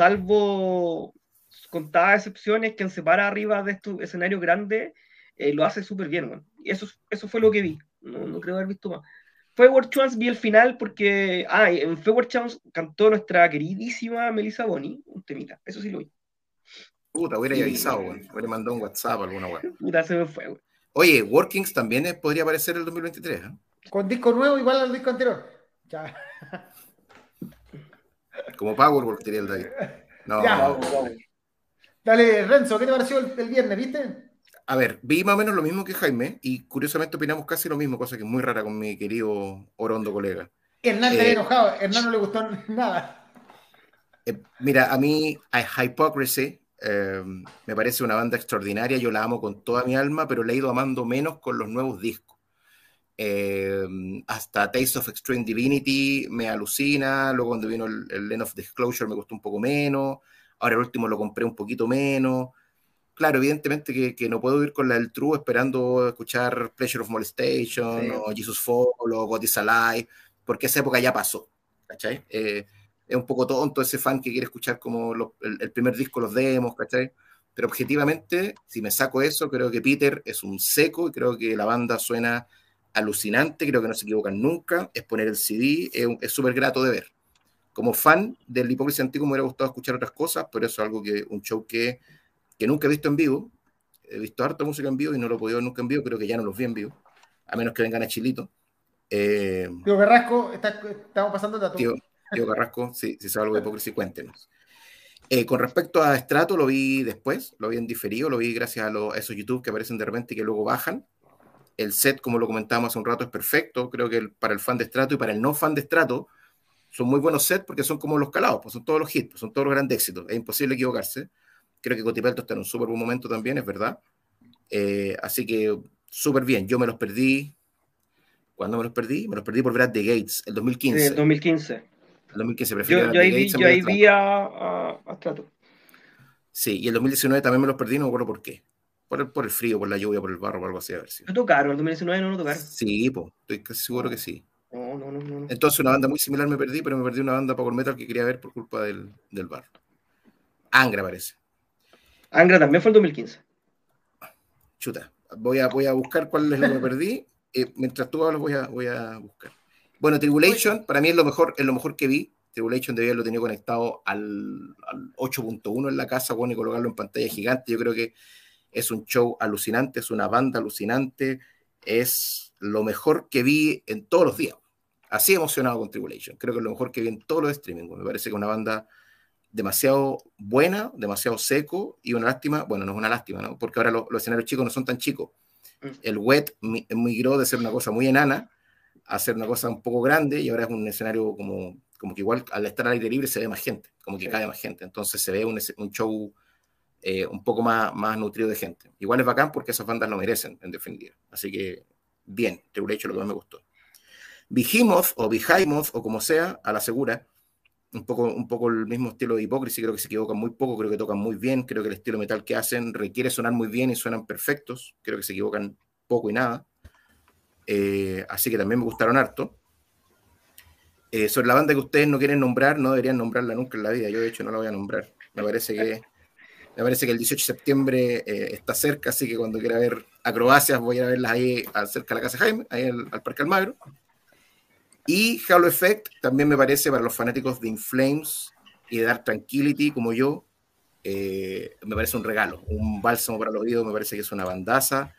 salvo contadas excepciones que se para arriba de estos escenarios grandes, eh, lo hace súper bien, man. Y eso, eso fue lo que vi. No, no creo haber visto más. Feward Chance vi el final porque. Ah, en Feward Chance cantó nuestra queridísima Melissa Boni, un temita. Eso sí lo vi. Puta, hubiera Sí. avisado, weón. Hubiera mandado un WhatsApp alguna weá. Puta, se me fue, güey. Oye, Workings también eh, podría aparecer el 2023, ¿eh? Con disco nuevo igual al disco anterior. Ya. Como Powerwolf, diría el David. No, Ya. Vamos. Dale, Renzo, ¿qué te pareció el, el viernes, viste? A ver, vi más o menos lo mismo que Jaime y curiosamente opinamos casi lo mismo, cosa que es muy rara con mi querido Orondo colega. Hernán está Eh, enojado, Hernán no le gustó nada. Eh, mira, a mí a Hypocrisy eh, me parece una banda extraordinaria, yo la amo con toda mi alma, pero la he ido amando menos con los nuevos discos. Eh, hasta Taste of Extreme Divinity me alucina, luego cuando vino el, el Land of Disclosure me costó un poco menos, ahora el último lo compré un poquito menos. Claro, evidentemente que, que no puedo ir con la del True esperando escuchar Pleasure of Molestation Sí. o Jesus Fall o God is Alive, porque esa época ya pasó, ¿cachai? Eh, es un poco tonto ese fan que quiere escuchar como el primer disco, los demos, ¿cachai? Pero objetivamente, si me saco eso, creo que Peter es un seco y creo que la banda suena alucinante, creo que no se equivocan nunca, es poner el CD, es súper grato de ver. Como fan del Hipócrita Antiguo me hubiera gustado escuchar otras cosas, pero eso es algo que, un show que, que nunca he visto en vivo, he visto harta música en vivo y no lo he podido ver nunca en vivo, creo que ya no los vi en vivo, a menos que vengan a Chilito. Eh, Tío Berrasco, está- estamos pasando el dato. Tío, tío Carrasco, si, si sabe algo de hipocresía, cuéntenos. Eh, con respecto a Strato, lo vi después, lo vi en diferido, lo vi gracias a, los- a esos YouTube que aparecen de repente y que luego bajan. El set, como lo comentábamos hace un rato, es perfecto. Creo que el- para el fan de Strato y para el no fan de Strato son muy buenos sets porque son como los calados, pues son todos los hits, pues son todos los grandes éxitos. Es imposible equivocarse. Creo que Cotipelto está en un súper buen momento también, es verdad. Eh, así que súper bien. Yo me los perdí. ¿Cuándo me los perdí? Me los perdí por ver a The Gates, el 2015. Sí, 2015. El 2015 prefería Yo, yo ahí vi, yo ahí de vi a, a, a Strato. Sí, y el 2019 también me los perdí, no me acuerdo por qué. Por el, por el frío, por la lluvia, por el barro, o algo así, a ver si. ¿Lo tocaron? ¿El 2019 no lo tocaron? Sí, pues, estoy casi seguro que sí. No, no, no, no. no. Entonces, una banda muy similar me perdí, pero me perdí una banda Power Metal que quería ver por culpa del, del barro. Angra parece. Angra también fue el 2015. Chuta. Voy a, voy a buscar cuál es lo que me perdí. Eh, mientras tú hablas, voy a, voy a buscar. Bueno, Tribulation, para mí es lo mejor, es lo mejor que vi. Tribulation debía haberlo tenido conectado al, al 8.1 en la casa, bueno, y colocarlo en pantalla gigante. Yo creo que es un show alucinante, es una banda alucinante, es lo mejor que vi en todos los días. Así emocionado con Tribulation. Creo que es lo mejor que vi en todos los streaming. Me parece que es una banda demasiado buena, demasiado seco y una lástima, bueno, no es una lástima, ¿no? Porque ahora los, los escenarios chicos no son tan chicos. El wet mi- migró de ser una cosa muy enana a ser una cosa un poco grande y ahora es un escenario como, como que igual al estar al aire libre se ve más gente, como que Sí. cae más gente. Entonces se ve un, un show eh, un poco más, más nutrido de gente. Igual es bacán porque esas bandas lo merecen, en definitiva. Así que, bien, Tribulation lo que más me gustó. Behemoth o Behemoth o como sea, a la segura, un poco, un poco el mismo estilo de Hypocrisy, creo que se equivocan muy poco, creo que tocan muy bien, creo que el estilo metal que hacen requiere sonar muy bien y suenan perfectos, creo que se equivocan poco y nada. Eh, así que también me gustaron harto. Eh, sobre la banda que ustedes no quieren nombrar, no deberían nombrarla nunca en la vida. Yo, de hecho, no la voy a nombrar. Me parece que, me parece que el 18 de septiembre eh, está cerca, así que cuando quiera ver acrobacias, voy a verlas ahí cerca de la casa Jaime, ahí al, al Parque Almagro. Y Halo Effect también me parece para los fanáticos de Inflames y de Dark Tranquility como yo, eh, me parece un regalo, un bálsamo para los oídos, me parece que es una bandaza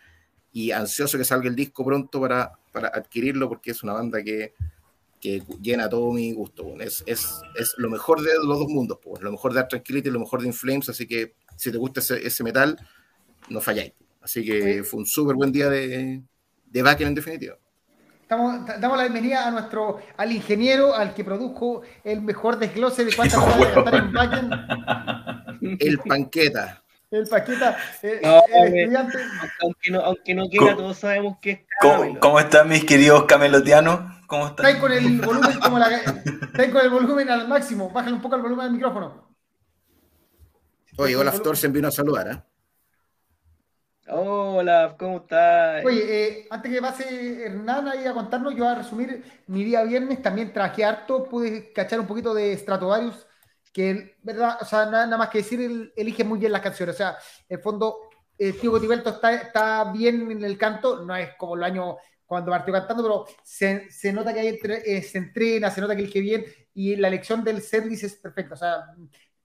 y ansioso que salga el disco pronto para, para adquirirlo porque es una banda que, que llena todo mi gusto. Es, es, es, lo mejor de los dos mundos, pues, lo mejor de Dark Tranquility, lo mejor de Inflames, así que si te gusta ese, ese metal, no falláis. Así que fue un súper buen día de, de Backen en definitiva. Estamos, damos la bienvenida a nuestro, al ingeniero, al que produjo el mejor desglose de cuántas horas estar en Backen. El panqueta. El panqueta, eh, No, el eh, estudiante. Aunque no, aunque no quiera, ¿Cómo- todos sabemos que es ¿Cómo, cómo están mis queridos camelotianos? ¿Cómo Estáis están? con el volumen como la, con el volumen al máximo. Bájale un poco el volumen del micrófono. Oye, Olaf Thorsen vino a saludar, ¿eh? Hola, ¿cómo estás? Oye, eh, antes que pase Hernán ahí a contarnos, yo voy a resumir mi día viernes. También trabajé harto, pude cachar un poquito de Stratovarius, que, ¿verdad? O sea, nada, nada más que decir, él elige muy bien las canciones. O sea, en el fondo, eh, Tío Gotiberto está, está bien en el canto, no es como el año cuando partió cantando, pero se, se nota que ahí entre- eh, se entrena, se nota que elige bien y la elección del setlist es perfecta. O sea,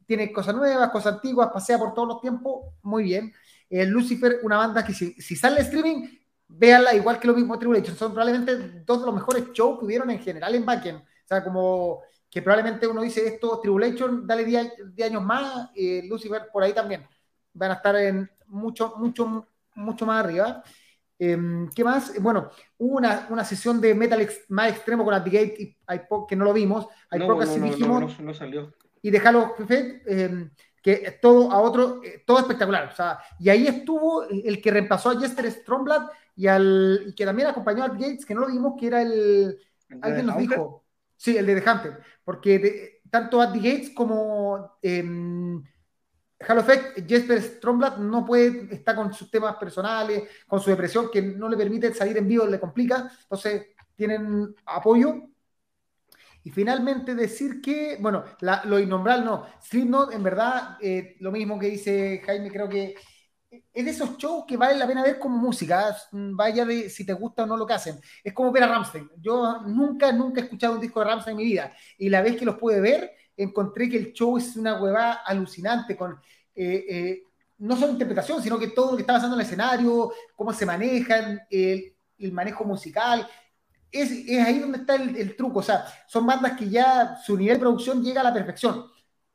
tiene cosas nuevas, cosas antiguas, pasea por todos los tiempos, muy bien. Eh, Lucifer, una banda que si, si sale streaming, véanla igual que lo mismo Tribulation. Son probablemente dos de los mejores shows que hubieron en general en Backend. O sea, como que probablemente uno dice esto, Tribulation, dale 10 años más, eh, Lucifer por ahí también. Van a estar en mucho, mucho, mucho más arriba. Eh, ¿Qué más? Bueno, hubo una, una sesión de metal ex- más extremo con y iPod, que no lo vimos. iPod, no salió. Y de Halo eh, que es todo a otro, eh, todo espectacular. O sea, y ahí estuvo el que reemplazó a Jester Stromblad y, al, y que también acompañó a Gates, que no lo vimos, que era el. Alguien nos Hunter? dijo. Sí, el de The Hunter. Porque de- tanto Andy Gates como em, Halo Effect, Jesper Stromblad no puede estar con sus temas personales, con su depresión, que no le permite salir en vivo, le complica. Entonces, tienen apoyo. Y finalmente decir que, bueno, la- lo innombrable no, Slipknot en verdad, eh, lo mismo que dice Jaime, creo que es de esos shows que vale la pena ver como música, ¿eh? vaya de si te gusta o no lo que hacen. Es como ver a Rammstein. Yo nunca, nunca he escuchado un disco de Rammstein en mi vida y la vez que los pude ver, encontré que el show es una huevada alucinante con... eh, eh, no solo interpretación, sino que todo lo que está pasando en el escenario, cómo se manejan, el, el manejo musical, es, es ahí donde está el, el truco. O sea, son bandas que ya su nivel de producción llega a la perfección.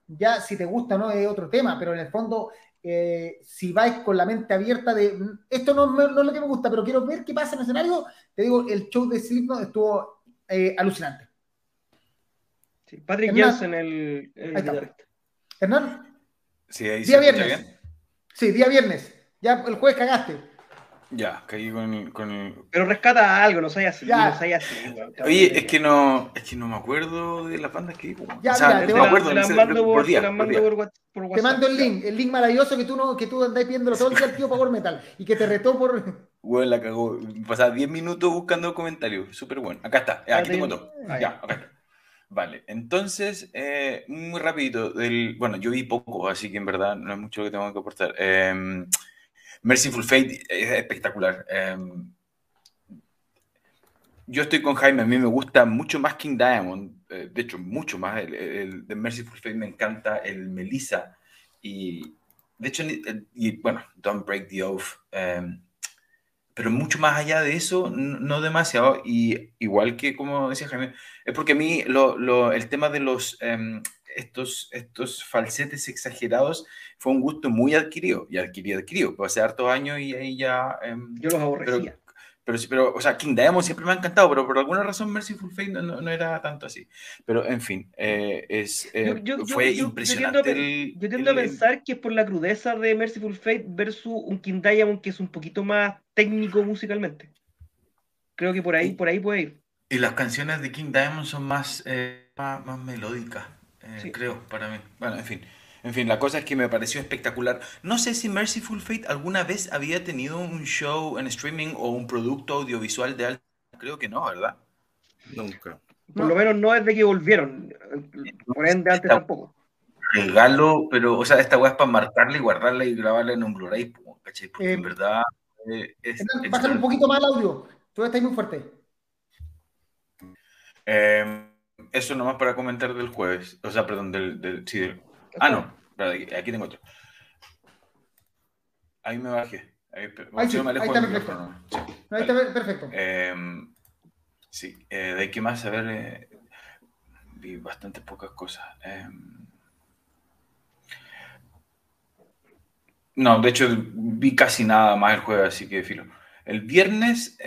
Ya si te gusta o no es otro tema, pero en el fondo, eh, si vais con la mente abierta de esto no, me- no es lo que me gusta, pero quiero ver qué pasa en el escenario, te digo, el show de Slipknot estuvo eh, alucinante. Sí, Patrick. Jensen, el, el Ahí está. guitarrista. Hernán, Sí, ahí día se viernes. bien. Sí, día viernes. Ya el jueves cagaste. Ya, caí con el, con el- Pero rescata algo, no seas así, Ya. no seas así. Oye, es que no, es que no me acuerdo de las bandas que vi. po. Ya, o sea, mira, no te Te me acuerdo, las no mando por día, por día. por Whats- por Te WhatsApp. mando el link, el link maravilloso que tú, no, que tú andás viéndolo todo el día al tío Power Metal y que te retó por... Weón, la cagó. Pasaba 10 minutos buscando comentarios. Súper bueno. Acá está. Ya, aquí tengo te- todo. Ya, ya. acá está. Vale, entonces, eh, muy rapidito. Del, bueno, yo vi poco, así que en verdad no es mucho lo que tengo que aportar. Eh, Merciful Fate es espectacular. Eh, yo estoy con Jaime, a mí me gusta mucho más King Diamond, eh, de hecho, mucho más. El, el de Merciful Fate me encanta, el Melissa. Y de hecho, el- y bueno, Don't Break the Oath. eh, pero mucho más allá de eso, no demasiado. Y igual que, como decía Jaime, es porque a mí el tema de los em, estos, estos falsetes exagerados fue un gusto muy adquirido. Y adquirido, adquirido. Pues hace hartos años y ahí ya. em, Yo los aborrecía. pero, sí, pero, o sea, King Diamond siempre me ha encantado, pero por alguna razón Merciful Fate no, no- no era tanto así. Pero, en fin, eh, es, eh, Yo- yo- fue yo- impresionante. tiendo a el- Yo tiendo a el- el- pensar que es por la crudeza de Merciful Fate versus un King Diamond que es un poquito más técnico musicalmente. Creo que por ahí, por ahí puede ir. Y las canciones de King Diamond son más, eh, más, más melódicas, eh, Sí. creo, para mí. Bueno, en fin. En fin, la cosa es que me pareció espectacular. No sé si Merciful Fate alguna vez había tenido un show en streaming o un producto audiovisual de alta. Creo que no, ¿verdad? Nunca. Por No. lo menos no desde que volvieron. Por ende, antes tampoco. Regalo, pero, o sea, esta weá es para marcarla y guardarla y grabarla en un Blu-ray, ¿cachai? Porque Eh, en verdad eh, es, es- un poquito más el audio. Tú estás muy fuerte. Eh, eso nomás para comentar del jueves. O sea, perdón, del. del, sí, del... Ah, no. Aquí tengo otro. Ahí me bajé. Ahí, ahí, sí, me ahí está perfecto. Sí, ahí está perfecto. Eh, sí, eh, de qué más, a ver, eh, vi bastante pocas cosas. Eh, no, de hecho, vi casi nada más el jueves, así que filo. El viernes.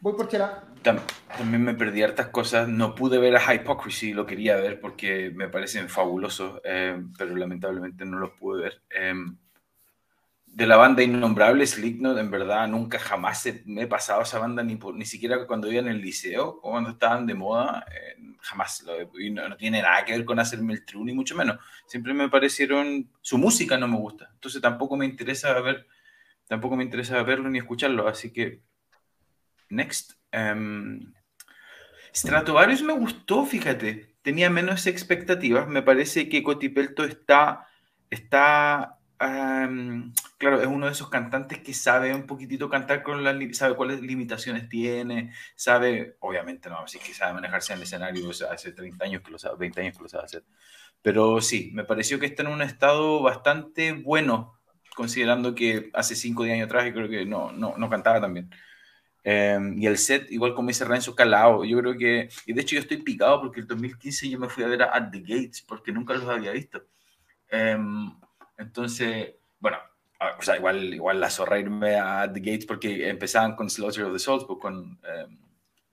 Voy por chela. También me perdí hartas cosas. No pude ver a Hypocrisy, lo quería ver porque me parecen fabulosos, em, pero lamentablemente no los pude ver. Em, de la banda Innombrable, Slipknot, en verdad nunca jamás me he pasado esa banda, ni, ni siquiera cuando iba en el liceo o cuando estaban de moda, eh, jamás. Lo, y no, tiene nada que ver con hacerme el true, ni mucho menos. Siempre me parecieron. Su música no me gusta, entonces tampoco me interesa ver tampoco me interesa verlo ni escucharlo, así que next. Um, Stratovarius me gustó, fíjate, tenía menos expectativas, me parece que Cotipelto está, está claro, es uno de esos cantantes que sabe un poquitito cantar con las, sabe cuáles limitaciones tiene, sabe, obviamente no, así que sabe manejarse en el escenario, hace 30 años que lo sabe, 20 años que lo sabe hacer, pero sí, me pareció que está en un estado bastante bueno considerando que hace 5 años atrás creo que no, no, no cantaba también. Em, y el set, igual como dice Renzo Calao, yo creo que, y de hecho yo estoy picado porque el 2015 yo me fui a ver a At the Gates porque nunca los había visto. Em, entonces, bueno, o sea, igual, igual la zorra irme a At the Gates porque empezaban con Slaughter of the Souls, pues con... Em,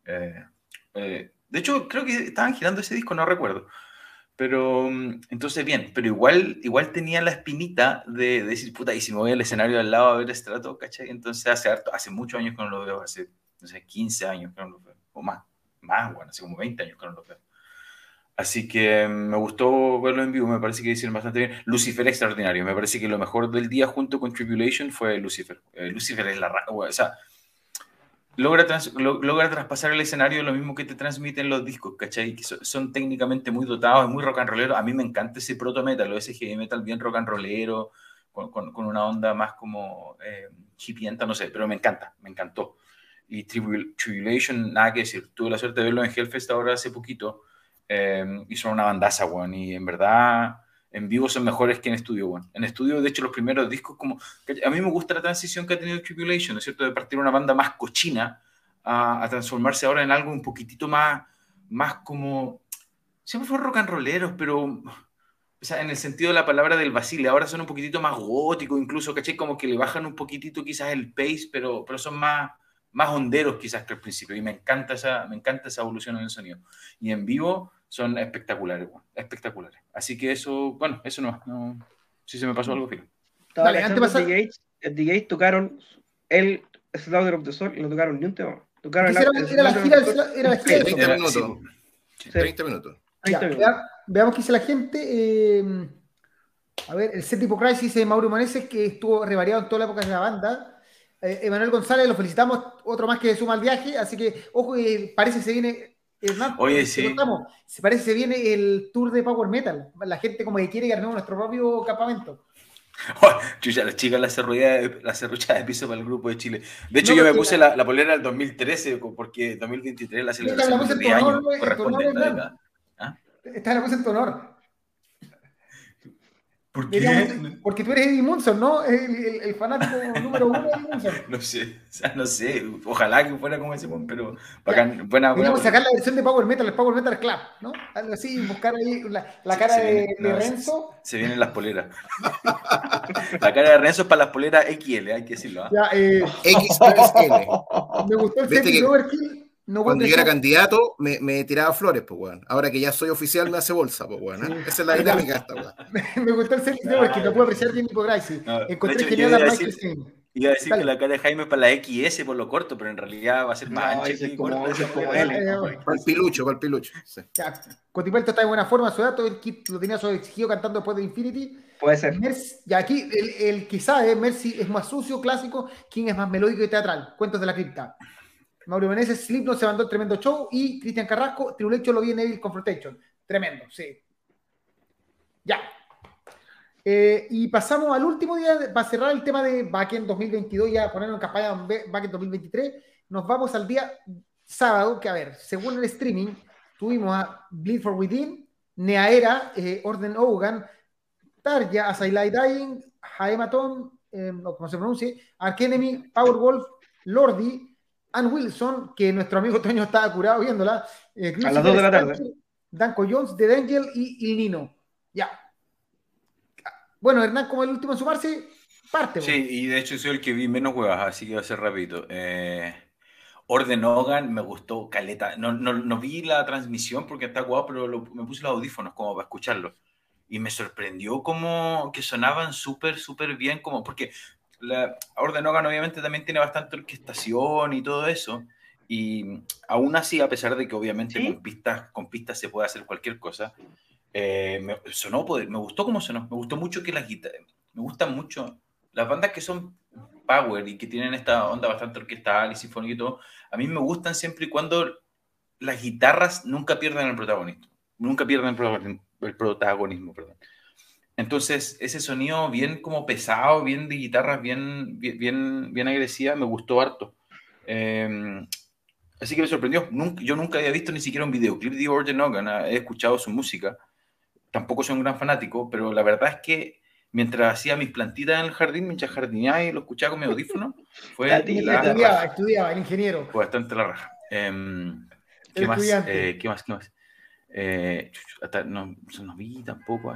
eh, eh, de hecho, creo que estaban girando ese disco, no recuerdo. Pero mm, entonces, bien, pero igual, igual tenía la espinita de, decir, puta, y si me voy al escenario al lado a ver Estrato, ¿cachai? Entonces hace, hace muchos años que no lo veo, hace, no sé, 15 años que no lo veo, o más, más, bueno, hace como 20 años que no lo veo. Así que mm, me gustó verlo en vivo, me parece que hicieron bastante bien. Lucifer extraordinario, me parece que lo mejor del día junto con Tribulation fue Lucifer. Eh, Lucifer es la... O sea, logra, logra traspasar el escenario lo mismo que te transmiten los discos, ¿cachai? Que son, técnicamente muy dotados, muy rock and rollero. A mí me encanta ese proto metal, o ese heavy metal bien rock and rollero, con, con, una onda más como eh, no sé, pero me encanta, me encantó. Y Tribulation, nada que decir. Tuve la suerte de verlo en Hellfest ahora hace poquito. Eh, y son una bandaza, weón. Y en verdad en vivo son mejores que en estudio, bueno. En estudio, de hecho, los primeros discos, como. A mí me gusta la transición que ha tenido Tribulation, ¿no es cierto? De partir una banda más cochina a, transformarse ahora en algo un poquitito más, más como. Siempre fue rock and rolleros, pero. O sea, en el sentido de la palabra del Basile, ahora son un poquitito más góticos, incluso, ¿caché? Como que le bajan un poquitito quizás el pace, pero, pero son más, más honderos quizás que al principio. Y me encanta, esa, me encanta esa evolución en el sonido. Y en vivo son espectaculares, bueno, espectaculares. Así que eso, bueno, eso no, no si se me pasó algo, filo. Dale, antes pasar... The Gates, tocaron el Slaughter of the Soul y no tocaron ni un tema. Tocaron era, era, la gira, era la gira 30 minutos. 30 minutos. veamos qué dice la gente. Eh, a ver, el set tipo Crisis de Mauro Maneses, que estuvo revariado en toda la época de la banda. Eh, Emanuel González, lo felicitamos, otro más que suma al viaje, así que, ojo, parece que se viene Oye, sí. se parece que viene el tour de Power Metal. La gente como que quiere que armemos nuestro propio campamento. chucha, las chicas la cerrucha la de piso para el grupo de Chile. De hecho, yo me puse la, la, polera del 2013 porque 2023 la celebración de 10 años corresponde a ¿Ah? Esta la puse en tu honor. ¿Por qué? porque tú eres Eddie Munson, ¿no? El, el, fanático número uno de Eddie Munson. No sé, o sea, no sé. Ojalá que fuera como ese, pero bacán, buena, buena. sacar la versión de Power Metal, el Power Metal Club, ¿no? Algo así, buscar ahí la, la cara de, de, Renzo. Se, vienen las poleras. la cara de Renzo es para las poleras XL, hay que decirlo. ¿eh? Ya, eh, XL. Me gustó el set cuando yo era candidato, me, me, tiraba flores, pues, weón. Ahora que ya soy oficial, me hace bolsa, pues, weón. ¿eh? Esa es la dinámica esta, weón. me gustó el servicio porque no puedo apreciar bien tipo Gracie. No, Encontré genial la Mike Iba a decir que la cara de Jaime es para la XS por lo corto, pero en realidad va a ser más ancha. Es como, es como él. Para el pilucho, para el pilucho. Sí. está en buena forma, su dato, el kit lo tenía sobre exigido cantando después de Infinity. Puede ser. y aquí, el, el que sabe, Mercy es más sucio, clásico, King es más melódico y teatral. Cuentos de la cripta. Mauro Meneses, Slipknot se mandó tremendo show y Cristian Carrasco, Tribulecho lo vi en Evil Confrontation. Tremendo, sí. Ya. Eh, y pasamos al último día para cerrar el tema de Backend 2022, ya ponerlo en campaña Backend 2023. Nos vamos al día sábado, que a ver, según el streaming, tuvimos a Bleed for Within, Neaera, eh, Orden Ogan, Tarja, Asailai Dying, Haematon, eh, como se pronuncie, Arkenemy, Powerwolf, Lordi, Ann Wilson, que nuestro amigo Toño estaba curado viéndola. Eh, a las 2 de la tarde. Danko Jones, The Angel y El Nino. Ya. Bueno, Hernán, como el último en sumarse, parte. Sí, y de hecho soy el que vi menos huevas, así que va a ser rápido. Eh, Orden Hogan me gustó caleta. No, no, no, vi la transmisión porque está guapo, pero me puse los audífonos como para escucharlo. Y me sorprendió como que sonaban súper, súper bien, como porque la Orden Hogan obviamente también tiene bastante orquestación y todo eso. Y aún así, a pesar de que obviamente con, pistas, con pistas se puede hacer cualquier cosa, eh, me, sonó poder, me gustó como sonó, me gustó mucho que las guitarras, me gustan mucho las bandas que son power y que tienen esta onda bastante orquestal y sinfónica y todo, a mí me gustan siempre y cuando las guitarras nunca pierdan el protagonismo, nunca pierdan el protagonismo, perdón. Entonces, ese sonido bien como pesado, bien de guitarras, bien, bien, bien, agresiva, me gustó harto. Em, así que me sorprendió. yo nunca había visto ni siquiera un videoclip de Orton Hogan, he escuchado su música. Tampoco soy un gran fanático, pero la verdad es que mientras hacía mis plantitas en el jardín, mientras jardineaba y lo escuchaba con mi audífono, fue estudiaba, estudiaba, el ingeniero. Fue bastante la raja. Em, ¿qué, más, eh, ¿Qué más? ¿Qué más? Eh, hasta no, no, vi tampoco.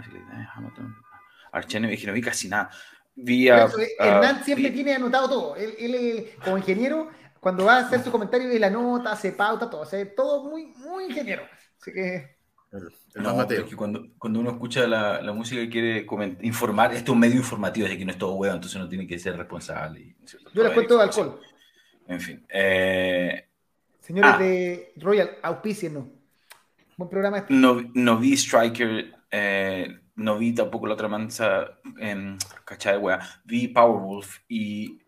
Archene, dije, no vi casi nada. Vi a, Hernán siempre tiene anotado todo. Él, él, como ingeniero, cuando va a hacer su comentario, de la nota, hace pauta, todo. O sea, todo muy, muy ingeniero. Así que cuando, cuando uno escucha la, la música y quiere informar, este es un medio informativo, así que no es todo huevo, entonces uno tiene que ser responsable. Yo les cuento de alcohol. En fin. Eh, Señores ah. de Royal, no Buen. Este. No, vi Striker, eh, no vi tampoco la otra en cachada de wea. Vi Powerwolf y.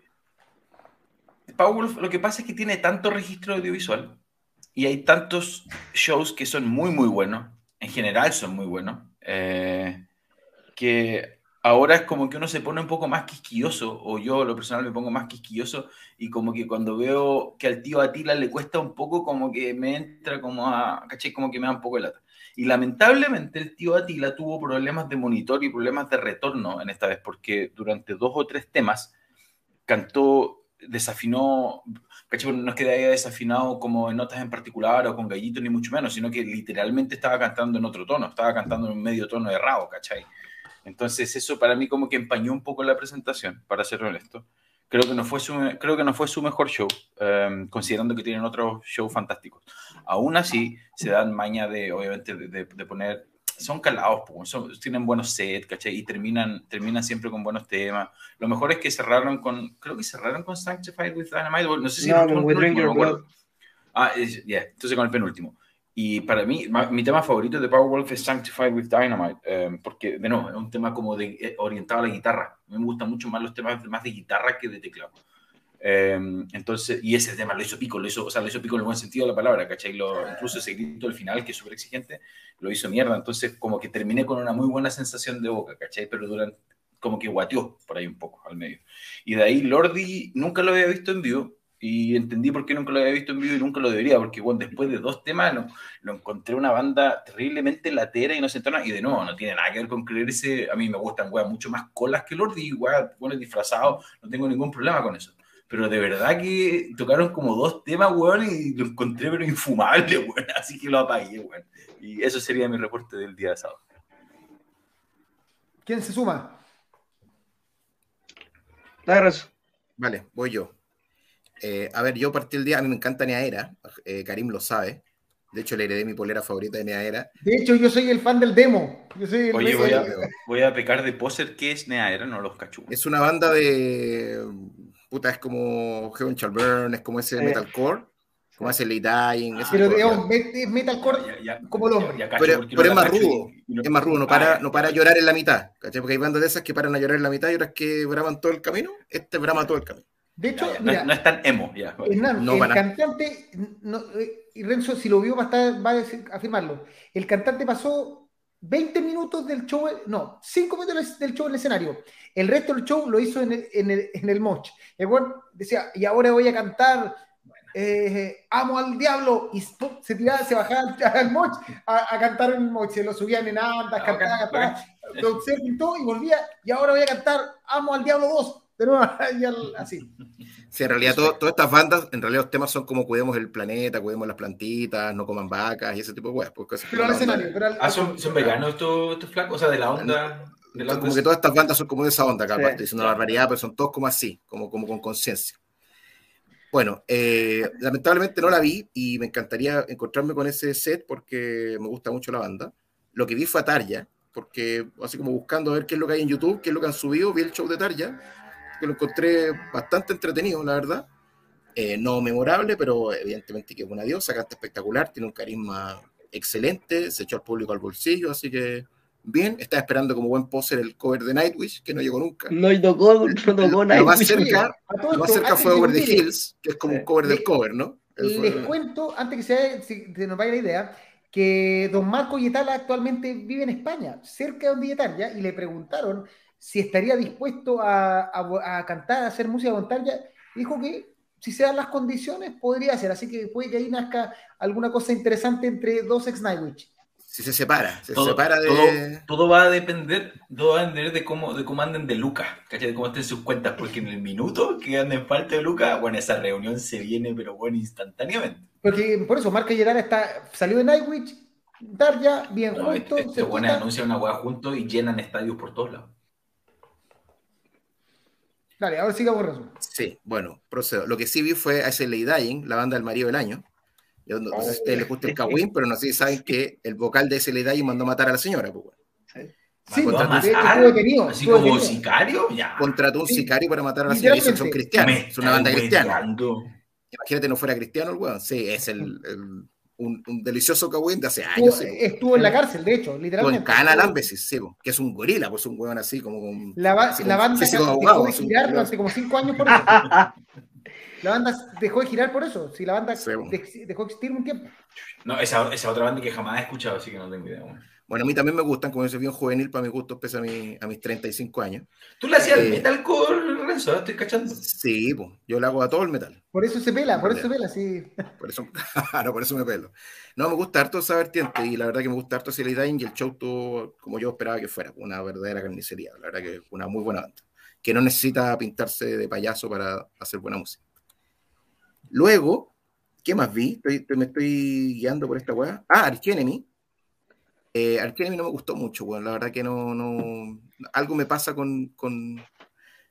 Powerwolf, lo que pasa es que tiene tanto registro audiovisual y hay tantos shows que son muy, muy buenos, en general son muy buenos, eh, que ahora es como que uno se pone un poco más quisquilloso, o yo lo personal me pongo más quisquilloso, y como que cuando veo que al tío Atila le cuesta un poco, como que me entra como a, caché, como que me da un poco de lata. Y lamentablemente el tío Atila tuvo problemas de monitor y problemas de retorno en esta vez, porque durante dos o tres temas cantó, desafinó, no es que haya desafinado como en notas en particular o con gallitos ni mucho menos, sino que literalmente estaba cantando en otro tono, estaba cantando en un medio tono errado, ¿cachai? Entonces eso para mí como que empañó un poco la presentación, para ser honesto. Creo que no fue su, creo que no fue su mejor show, em, considerando que tienen otros shows fantásticos. Aún así, se dan maña de, obviamente, de, de poner son calados, tienen buenos sets, ¿cachai? Y terminan, terminan siempre con buenos temas. Lo mejor es que cerraron con, creo que cerraron con Sanctified with Dynamite, no sé si... No, con With Ah, ya, entonces con el penúltimo. Y para mí, mi tema favorito de Powerwolf es Sanctified with Dynamite, em, porque, de nuevo, es un tema como de, eh, orientado a la guitarra. A mí me gustan mucho más los temas más de guitarra que de teclado. Em, entonces, y ese tema lo hizo Pico, lo hizo, o sea, lo hizo Pico en el buen sentido de la palabra, ¿cachai? Lo, incluso ese grito al final, que es súper exigente, lo hizo mierda. Entonces, como que terminé con una muy buena sensación de boca, ¿cachai? Pero durante, como que guateó por ahí un poco al medio. Y de ahí, Lordi nunca lo había visto en vivo, y entendí por qué nunca lo había visto en vivo y nunca lo debería, porque bueno, después de dos temas lo, encontré una banda terriblemente latera y no se entona, y de nuevo, no tiene nada que ver con creerse, a mí me gustan, weas, mucho más colas que Lordi, weas, bueno, disfrazado, no tengo ningún problema con eso pero de verdad que tocaron como dos temas, weón, y lo encontré pero infumable, weón, así que lo apagué, weón. Y eso sería mi reporte del día de sábado. ¿Quién se suma? Vale, voy yo. Eh, a ver, yo partí el día, a mí me encanta Neaera, eh, Karim lo sabe. De hecho, le heredé mi polera favorita de Neaera. De hecho, yo soy el fan del demo. Oye, voy a, pecar de poser. ¿Qué es Neaera? No los cacho. Es una banda de puta, es como Heaven Shall Burn, es como ese metalcore, como ese Late Dying. pero es metalcore como el hombre. pero, es más rudo, es más rudo, no para, no para llorar en la mitad, ¿cachai? Porque hay bandas de esas que paran a llorar en la mitad y otras que braman todo el camino, este brama todo el camino. De hecho, mira, no, es tan emo, ya. no, el cantante, y Renzo, si lo vio, va a, va a afirmarlo. El cantante pasó 20 minutos del show, no, 5 minutos del show en el escenario. El resto del show lo hizo en el, en el, en el moch. El decía, y ahora voy a cantar. Eh, amo al diablo, y se tiraba, se bajaba al, moch a, cantar en el moch, se lo subían en andas, cantaba, cantaba, pintó y volvía, y ahora voy a cantar Amo al diablo 2, de nuevo, así. Sí, en realidad todas estas bandas, en realidad los temas son como cuidemos el planeta, cuidemos las plantitas, no coman vacas y ese tipo de weas. Pues, pero al escenario, pero ah, son, son veganos estos, estos flacos, o sea, de la onda. De la como que todas estas bandas son como de esa onda, capaz, sí, es una barbaridad, pero son todos como así, como, como con conciencia. Bueno, eh, lamentablemente no la vi y me encantaría encontrarme con ese set porque me gusta mucho la banda. Lo que vi fue a Tarja, porque así como buscando a ver qué es lo que hay en YouTube, qué es lo que han subido, vi el show de Tarja, que lo encontré bastante entretenido, la verdad. Eh, no memorable, pero evidentemente que es una diosa, canta espectacular, tiene un carisma excelente, se echó al público al bolsillo, así que bien. Estaba esperando como buen poser el cover de Nightwish, que no llegó nunca. No tocó, no tocó Nightwish. Lo más cerca, lo más cerca fue Over the Hills, que es como un cover del cover, ¿no? Les cuento, antes que se, se nos vaya la idea, que don Marco Yetala actualmente vive en España, cerca de Yetala, y le preguntaron si estaría dispuesto a, a, cantar, a hacer música con Tarja, dijo que si se dan las condiciones podría ser, así que puede que ahí nazca alguna cosa interesante entre dos ex Nightwish si se separa, se todo, separa de... Todo, va a depender, todo va a depender de cómo, de cómo anden de Lucas, De cómo estén sus cuentas, porque en el minuto que anden falta de Lucas, bueno, esa reunión se viene, pero bueno, instantáneamente. Porque por eso, Marca Gerard está, salió de Nightwich, Darja, bien no, juntos. Este, este anuncia una hueá juntos y llenan estadios por todos lados. Dale, ahora sigamos resumen. Sí, bueno, procedo. Lo que sí vi fue a ese Lady Dying, la banda del marido del año yo no, sé si a ustedes les gusta el Kawin, pero no sé si saben que el vocal de ese y mandó matar a la señora. Pues, Sí, contra matar, así como sicario, ya. Contrató un sicario para matar a la señora. Y son cristianos, es una banda cristiana. Imagínate no fuera cristiano el weón. Sí, es el, el un, un, delicioso Kawin de hace años. Estuvo, estuvo en la cárcel, de hecho, literalmente. Con Cana Lambesis, sí, que es un gorila, pues un weón así como. Un, la, la banda dejó de girar hace como cinco años por eso. La banda dejó de girar por eso. Si la banda dejó de existir un tiempo. No, esa, esa, otra banda que jamás he escuchado, así que no tengo idea. Bueno. A mí también me gustan, como ese bien juvenil, para mi gusto, pese a, mi, a mis 35 años. ¿Tú le hacías eh, metal con Renzo? ¿Estoy cachando? Sí, pues, yo le hago a todo el metal. Por eso se pela, por eso se pela, sí. Por eso, no, por eso me pelo. No, me gusta harto esa vertiente y la verdad que me gusta harto Silly Dying y el show tuvo, como yo esperaba que fuera, una verdadera carnicería. La verdad que una muy buena banda. Que no necesita pintarse de payaso para hacer buena música. Luego, ¿qué más vi? me estoy guiando por esta weá. Ah, Arch Enemy. Eh, Arch Enemy no me gustó mucho, weón. La verdad que no, no. Algo me pasa con, con,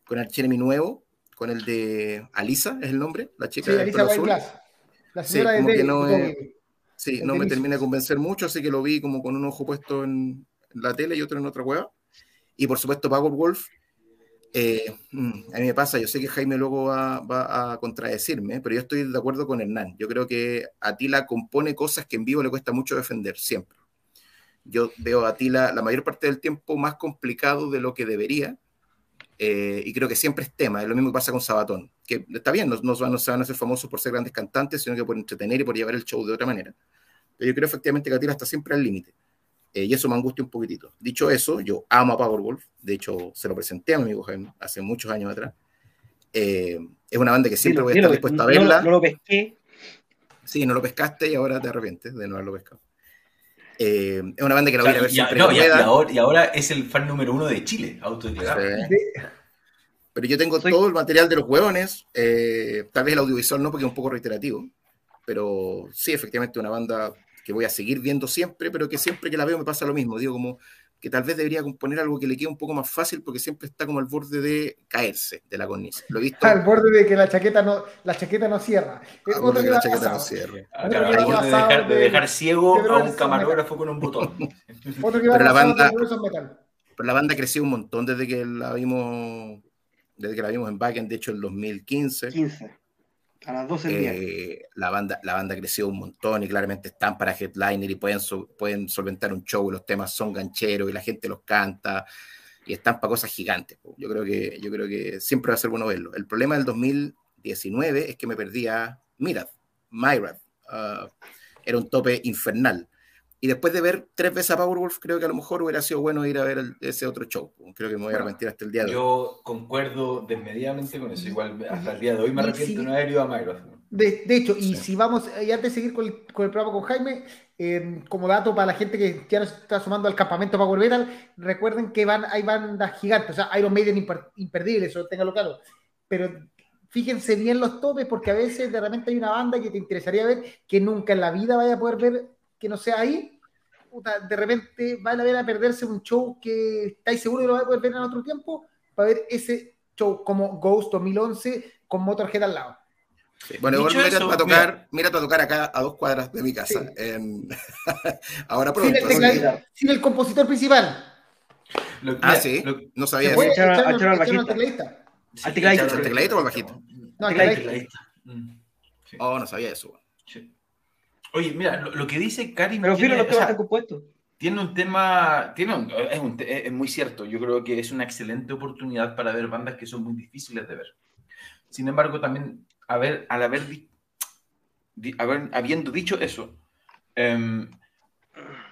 con Arch Enemy nuevo, con el de Alisa, es el nombre, la chica de Alisa azul. La señora sí, como que no, sí, no me termina de convencer mucho, así que lo vi como con un ojo puesto en, la tele y otro en otra weá. Y por supuesto, Powerwolf, eh, mm, a mí me pasa, yo sé que Jaime luego va, a contradecirme, pero yo estoy de acuerdo con Hernán. Yo creo que Atila compone cosas que en vivo le cuesta mucho defender, siempre. Yo veo a Atila la mayor parte del tiempo más complicado de lo que debería, eh, y creo que siempre es tema. Es lo mismo que pasa con Sabatón, que está bien, no, no, no, se van a hacer famosos por ser grandes cantantes, sino que por entretener y por llevar el show de otra manera. Pero yo creo efectivamente que Atila está siempre al límite. Eh, y eso me angustia un poquitito. Dicho eso, yo amo a Powerwolf, de hecho se lo presenté a mi amigo Jaime hace muchos años atrás. Eh, es una banda que siempre voy a estar dispuesta a verla. No, lo pesqué. Sí, no lo pescaste y ahora te arrepientes de no haberlo pescado. Eh, es una banda que la voy a ver siempre. No, y, ahora, y, ahora, es el fan número uno de Chile, autodeclarado. Pero yo tengo todo el material de los huevones, tal vez el audiovisual no, porque es un poco reiterativo, pero sí, efectivamente, una banda que voy a seguir viendo siempre, pero que siempre que la veo me pasa lo mismo. Digo, como que tal vez debería componer algo que le quede un poco más fácil porque siempre está como al borde de caerse de la cornisa. Lo he visto. Al borde de que la chaqueta no, la chaqueta no cierra. Al borde de que la chaqueta no cierra. Ah, de, dejar, de, dejar, ciego a un camarógrafo con un botón. Otro que pero, la banda, pero la banda creció un montón desde que la vimos desde que la vimos en Backend, de hecho en 2015. 15. A las 12 del día. Eh, la, banda, la banda creció un montón y claramente están para headliner y pueden, pueden solventar un show los temas son gancheros y la gente los canta y están para cosas gigantes. Yo creo, que, yo creo que siempre va a ser bueno verlo. El problema del 2019 es que me perdía Mirad, Myrad. Ah, era un tope infernal. Y después de ver tres veces a Powerwolf, creo que a lo mejor hubiera sido bueno ir a ver ese otro show. Creo que me voy a arrepentir hasta el día de hoy. Yo concuerdo desmedidamente con eso. Igual hasta el día de hoy me arrepiento de no haber ido a Microsoft. De, hecho, y si vamos, y antes de seguir con el, con el programa con Jaime, eh, como dato para la gente que ya nos está sumando al campamento Power Metal, recuerden que van, hay bandas gigantes, o sea, Iron Maiden imperdible, eso tenganlo claro. Pero fíjense bien los topes, porque a veces de repente hay una banda que te interesaría ver que nunca en la vida vaya a poder ver que no sea ahí. de repente vale la pena perderse un show que estáis seguros que lo va a poder ver en otro tiempo para ver ese show como Ghost 2011 con Motorhead al lado. Bueno, igual mira a tocar, mira. a tocar acá a dos cuadras de mi casa. Ahora pronto. Sin el, sin el compositor principal. ah, sí. no sabía eso. al tecladista. ¿Al tecladista o al bajito? No, al tecladista. Mm. Oh, no sabía eso. Oye, mira, lo, que dice Karim. Pero tiene, los temas compuestos. Tiene un tema, tiene es, es, muy cierto. Yo creo que es una excelente oportunidad para ver bandas que son muy difíciles de ver. Sin embargo, también haber, al haber, haber habiendo dicho eso, em,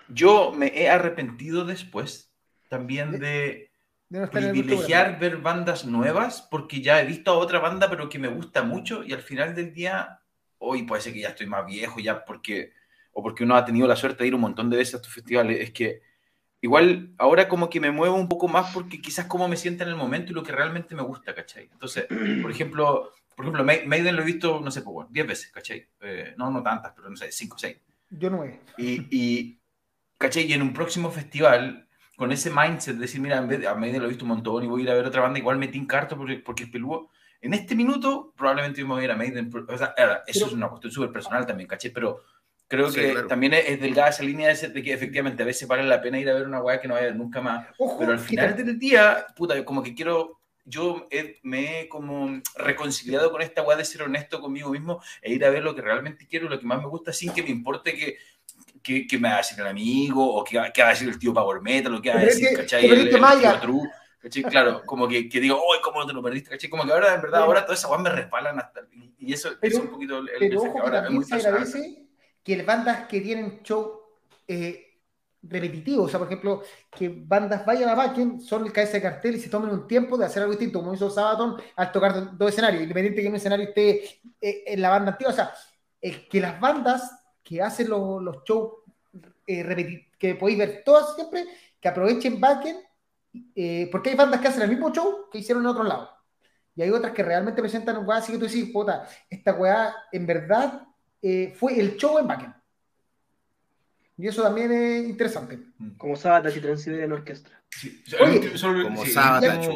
yo me he arrepentido después también de, privilegiar ver bandas nuevas, porque ya he visto a otra banda, pero que me gusta mucho, y al final del día, hoy puede ser que ya estoy más viejo, ya porque, o porque uno ha tenido la suerte de ir un montón de veces a estos festivales, es que igual ahora como que me muevo un poco más porque quizás como me sienta en el momento y lo que realmente me gusta, ¿cachai? Entonces, por ejemplo, por ejemplo, Maiden lo he visto, no sé, pues, bueno, 10 veces, ¿cachai? Eh, no, no tantas, pero no sé, 5, 6. Yo no he. Y, y, ¿cachai? Y en un próximo festival, con ese mindset de decir, mira, en vez de, a Maiden lo he visto un montón y voy a ir a ver otra banda, igual metí en carta porque, porque es peludo. En este minuto, probablemente me voy a ir a Maiden. O sea, eso es una cuestión súper personal también, ¿cachai? Pero creo que también es, delgada esa línea de, de, que efectivamente a veces vale la pena ir a ver una weá que no vaya nunca más. pero al final del día, puta, como que quiero yo me he como reconciliado con esta weá de ser honesto conmigo mismo e ir a ver lo que realmente quiero, lo que más me gusta, sin que me importe que, que, que me va a decir el amigo o que, que va a decir el tío Power Metal o que va a decir, ¿cachai? El, tío True, ¿cachai? Claro, como que, que digo, ¡ay, cómo te lo perdiste! ¿cachai? Como que ahora, en verdad, ahora todas esas weas me respalan hasta... Y eso, es un poquito el, pero ojo que también se agradece que las bandas que tienen show... Eh, repetitivo. O sea, por ejemplo, que bandas vayan a Backen, son el cabeza de cartel y se tomen un tiempo de hacer algo distinto, como hizo Sabaton al tocar dos escenarios, independiente que un escenario esté eh, en la banda antigua. O sea, que las bandas que hacen los, los shows eh, que podéis ver todas siempre, que aprovechen Backen, eh, porque hay bandas que hacen el mismo show que hicieron en otro lado. Y hay otras que realmente presentan un weá así que tú decís, puta, esta weá en verdad fue el show en Backen. Y eso también es interesante. Mm. Como Sabatage y Transiberian Orchestra. Sí. como sí, Sabatage,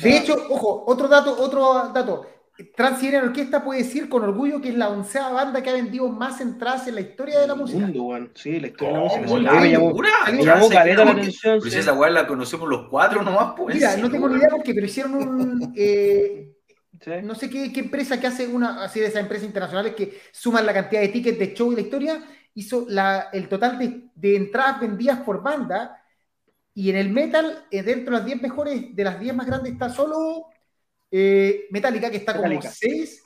De hecho, ojo, otro dato, otro dato. Transiberian Orquesta puede decir con orgullo que es la onceava banda que ha vendido más entradas en la historia de la música. Mundo, bueno. Sí, la historia de la música. Oh, me llamó, me llamó caleta la atención. Pues esa weá la conocemos los cuatro nomás, pues. Mira, no tengo ni idea por qué, pero hicieron un. Eh, no sé qué, qué, empresa que hace una, así de esas empresas internacionales que suman la cantidad de tickets de show y la historia hizo la, el total de, entradas vendidas por banda. Y en el metal, eh, dentro de las 10 mejores, de las 10 más grandes, está solo eh, Metallica, que está como 6.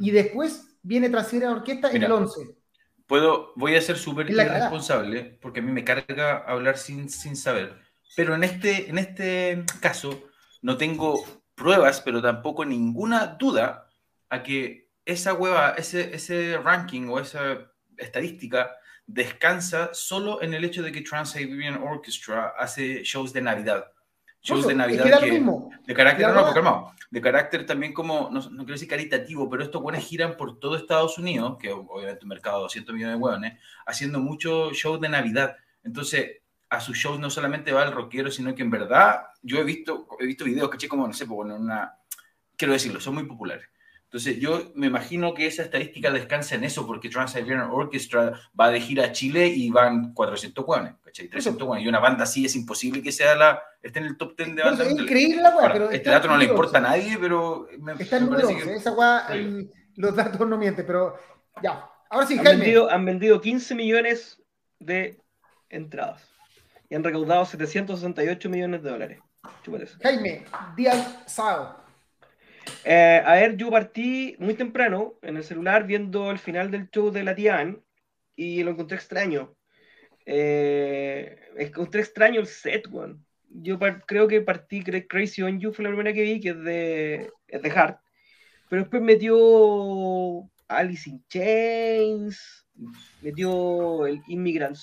Y después viene Transiberian Orquesta en el 11. Puedo, voy a ser súper irresponsable, porque a mí me carga hablar sin, sin saber. Pero en este, en este caso, no tengo pruebas, pero tampoco ninguna duda a que esa hueva, ese, ese ranking o esa estadística descansa solo en el hecho de que Trans-Siberian Orchestra hace shows de Navidad. Shows de Navidad de carácter, no, de carácter también como, no, quiero decir caritativo, pero estos buenos giran por todo Estados Unidos, que obviamente un mercado de 200 millones de hueones, haciendo muchos shows de Navidad. Entonces, a sus shows no solamente va el rockero, sino que en verdad yo he visto, he visto videos, caché como, no sé, pues, bueno, una, quiero decirlo, son muy populares. Entonces, yo me imagino que esa estadística descansa en eso, porque Trans-Siberian Orchestra va de gira a Chile y van 400 guanes, ¿cachai? 300 guanes. Y una banda así es imposible que sea la, esté en el top 10 de bandas. Es increíble la weá, pero. Este dato no le importa a nadie, pero. Me, está en parece que... Esa weá, los datos no mienten, pero. Ya. Ahora sí, han Jaime. Vendido, han vendido 15 millones de entradas y han recaudado 768 millones de dólares. Jaime, día sábado. Eh, a ver, yo partí muy temprano en el celular viendo el final del show de la Tian y lo encontré extraño. Eh, encontré extraño el set, one. Yo creo que partí Crazy on You, fue la primera que vi, que es de, es de Heart. Pero después metió Alice in Chains, metió el Immigrant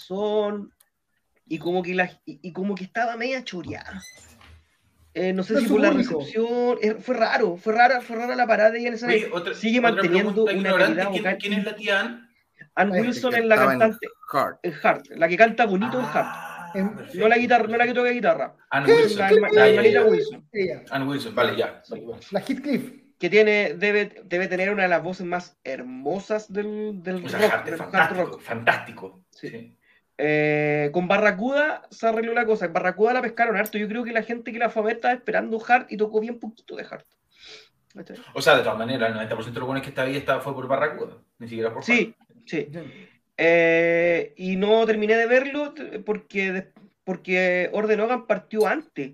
y como que, la, y, como que estaba media choreada. Eh, no sé si por la recepción, eh, fue raro, fue rara, fue rara la parada y en esa sigue manteniendo una calidad vocal. ¿Quién, es la tía Ann? Ann Wilson es la cantante. En Heart. la que canta bonito en Heart. Ah, no la guitarra, no la que toca guitarra. Ann Wilson. La, hermanita Wilson. Ann Wilson, vale, ya. La Heathcliff. Que tiene, debe, debe tener una de las voces más hermosas del, del rock, fantástico, Fantástico. Sí. Eh, con Barracuda se arregló la cosa. Barracuda la pescaron harto. Yo creo que la gente que la fue a ver estaba esperando Hart y tocó bien poquito de Hart. O sea, de todas maneras, el 90% de los buenos que está ahí fue por Barracuda, ni siquiera por Sí, sí. Eh, y no terminé de verlo porque, porque Orden Hogan partió antes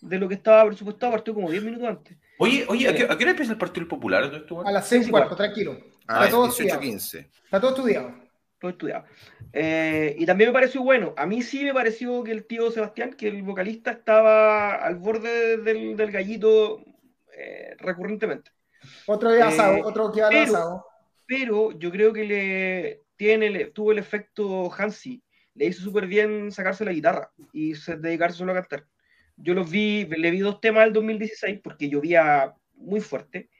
de lo que estaba presupuestado, partió como 10 minutos antes. Oye, oye, ¿a qué, hora empieza el Partido Popular? A las 6 y cuarto, tranquilo. Ah, está, todo 15. está todo estudiado todo estudiado. Eh, y también me pareció bueno. A mí sí me pareció que el tío Sebastián, que el vocalista, estaba al borde del, gallito eh, recurrentemente. Otro día eh, otro que pero, asado. Pero yo creo que le tiene, tuvo el efecto Hansi. Le hizo súper bien sacarse la guitarra y dedicarse solo a cantar. Yo los vi, le vi dos temas del 2016 porque llovía muy fuerte.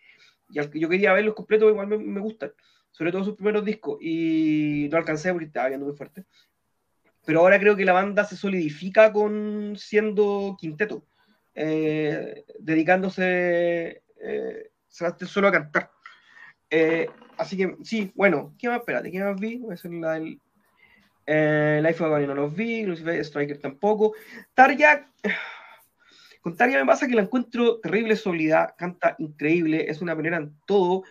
Y al que yo quería verlos completos, igual me, me gustan sobre todo sus primeros discos, y no alcancé porque estaba viendo muy fuerte. Pero ahora creo que la banda se solidifica con siendo quinteto, eh, dedicándose eh, solo a cantar. Eh, así que sí, bueno, ¿qué más? Espérate, ¿qué más vi? Es la del eh, Life of Agony no los vi, Lucifer Striker tampoco. Tarja, con Tarja me pasa que la encuentro terrible soledad, canta increíble, es una manera en todo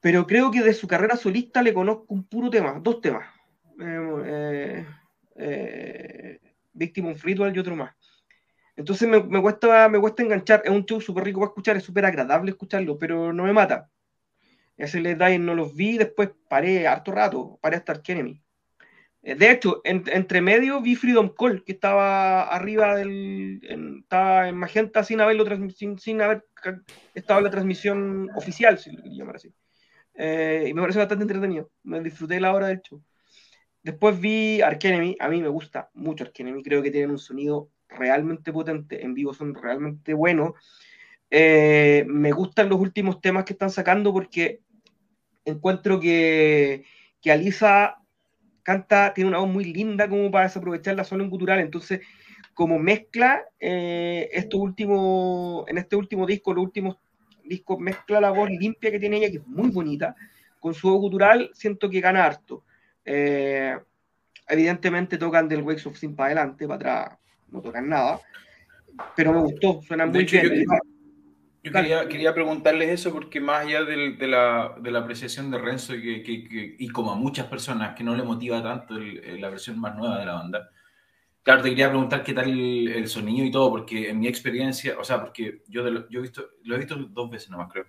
pero creo que de su carrera solista le conozco un puro tema, dos temas. Eh, eh, Victim of Ritual y otro más. Entonces me, me, cuesta, me cuesta enganchar. Es un show súper rico para escuchar, es súper agradable escucharlo, pero no me mata. Ese Les Die no los vi, después paré harto rato, paré hasta Ark Enemy. Eh, de hecho, entre medio vi Freedom Call, que estaba arriba del. estaba en Magenta sin haberlo sin, sin haber estado en la transmisión oficial, si lo quería llamar así. Eh, y me parece bastante entretenido. Me disfruté la hora del show. Después vi Arkenemy. A mí me gusta mucho Arkenemy. Creo que tienen un sonido realmente potente. En vivo son realmente buenos. Eh, me gustan los últimos temas que están sacando porque encuentro que, que Alisa canta, tiene una voz muy linda como para desaprovecharla solo en cultural. Entonces, como mezcla eh, estos últimos, en este último disco, los últimos disco mezcla la voz limpia que tiene ella, que es muy bonita, con su voz gutural, siento que gana harto. Eh, evidentemente tocan del Wakes of Sin para adelante, para atrás no tocan nada, pero me gustó, suenan muy bien. Yo, quería, preguntarles eso porque más allá de, la, de, la, apreciación de Renzo y, que, y como a muchas personas que no le motiva tanto la versión más nueva de la banda, Claro, te quería preguntar qué tal el, sonido y todo, porque en mi experiencia, o sea, porque yo, yo he visto, lo he visto dos veces nomás, creo,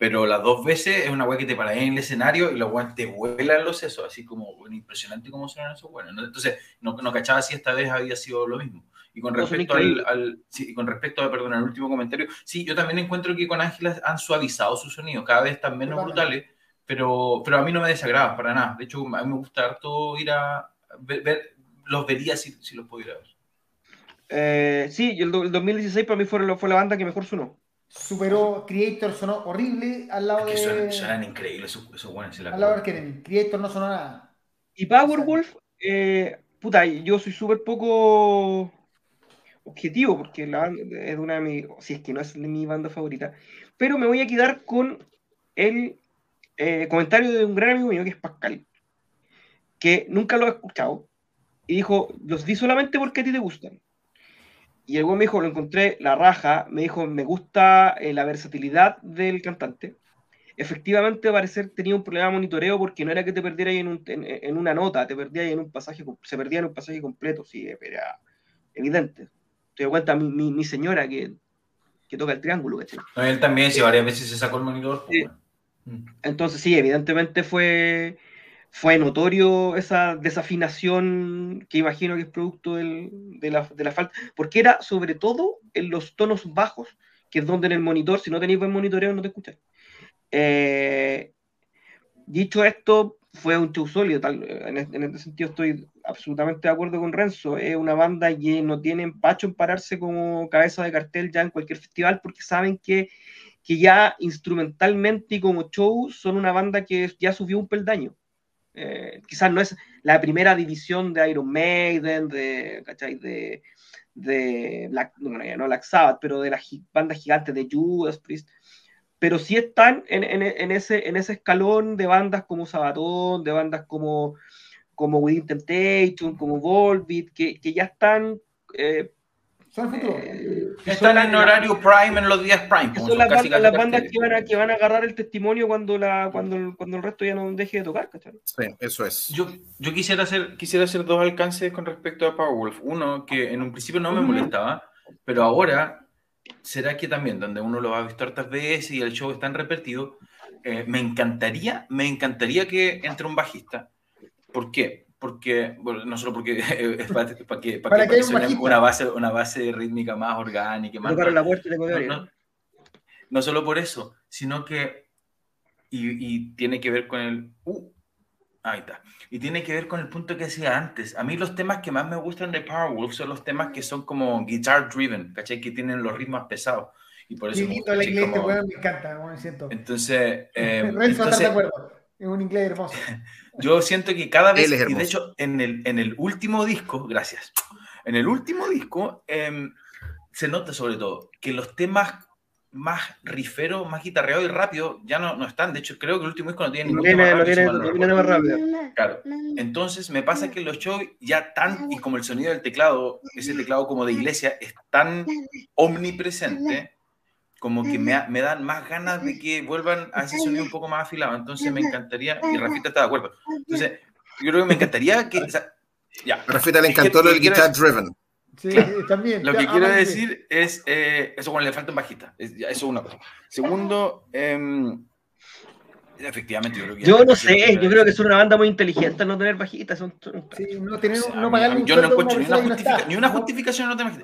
pero las dos veces es una weá que te paras en el escenario y los weá te vuelan los sesos, así como impresionante como suenan esos weones. Entonces, no, no, cachaba si esta vez había sido lo mismo. Y con respecto al, sí, con respecto a, perdón, al último comentario, sí, yo también encuentro que con Ángela han suavizado su sonido, cada vez están menos brutales, pero, pero a mí no me desagrada para nada. De hecho, a mí me gusta harto ir a ver los vería si, si los pudiera ver. Eh, sí, el, el, 2016 para mí fue, fue la banda que mejor sonó. Superó Creator, sonó horrible al lado de. Suenan, increíbles esos, esos buenos. Al lado de Kennedy. Creator no sonó nada. Y Powerwolf, eh, puta, yo soy súper poco objetivo porque la banda es una de mis. Si es que no es mi banda favorita. Pero me voy a quedar con el eh, comentario de un gran amigo mío que es Pascal. Que nunca lo he escuchado y dijo, los di solamente porque a ti te gustan. Y el me dijo, lo encontré la raja, me dijo, me gusta eh, la versatilidad del cantante. Efectivamente, parecer tenía un problema de monitoreo porque no era que te perdieras en, en, una nota, te perdías en un pasaje, se perdía en un pasaje completo, sí, era evidente. Te doy cuenta, mi, mi, señora que, que, toca el triángulo, él también, si varias veces se sacó el monitor. Pues, mm. Entonces, sí, evidentemente fue fue notorio esa desafinación que imagino que es producto de, la, falta, porque era sobre todo en los tonos bajos, que es donde en el monitor, si no tenéis buen monitoreo, no te escucháis. Eh, dicho esto, fue un show sólido. Tal, en, este sentido estoy absolutamente de acuerdo con Renzo. Es una banda que no tiene empacho en pararse como cabeza de cartel ya en cualquier festival porque saben que, que ya instrumentalmente y como show son una banda que ya subió un peldaño. Eh, quizás no es la primera división de Iron Maiden, de, ¿cachai? de, de Black, no, no Black Sabbath, pero de las bandas gigantes de Judas Priest, pero sí están en, en, en, ese, en ese escalón de bandas como Sabatón, de bandas como, como Within Temptation, como Volbeat, que, que ya están eh, son eh, Están en horario prime en los días prime. Son las, bandas, que van, a, que van a agarrar el testimonio cuando, la, cuando, cuando el resto ya no deje de tocar. Sí, eso es. Yo, yo quisiera, hacer, quisiera hacer dos alcances con respecto a Powerwolf. Uno, que en un principio no me molestaba, pero ahora, ¿será que también, donde uno lo ha visto hartas veces y el show está en repetido, eh, me encantaría, me encantaría que entre un bajista. ¿Por qué? Porque, bueno, no solo porque es para, que, para, que, una base, una base rítmica más orgánica. Más para la muerte no, no, solo por eso, sino que, y, y, tiene que ver con el, uh, ahí está, y tiene que ver con el punto que decía antes. A mí los temas que más me gustan de Powerwolf son los temas que son como guitar driven, ¿cachai? Que tienen los ritmos pesados. Y por eso... la inglés, como... me encanta, me siento. Entonces... Eh, entonces de acuerdo. Es un inglés hermoso. Yo siento que cada vez, y de hecho, en el, en el último disco, gracias, en el último disco em, se nota sobre todo que los temas más riferos, más guitarreados y rápidos ya no, no están. De hecho, creo que el último disco no tiene ningún tema más rápido. Claro. Entonces, me pasa que los shows ya tan, y como el sonido del teclado, ese teclado como de iglesia, es tan omnipresente como que me, me, dan más ganas de que vuelvan a ese sonido un poco más afilado. Entonces me encantaría, y Rafita está de acuerdo. Entonces, yo creo que me encantaría que... ya. Rafita le encantó lo del guitar driven. Sí, también. Lo que quiero decir es, eh, eso cuando le falta un bajista. Es, eso es una cosa. Segundo, eh, efectivamente, yo creo que... Yo no sé, yo creo que es una banda muy inteligente no tener bajistas. Son, sí, no, tener, no pagar Yo no encuentro ni una, justifica, ni una justificación no tener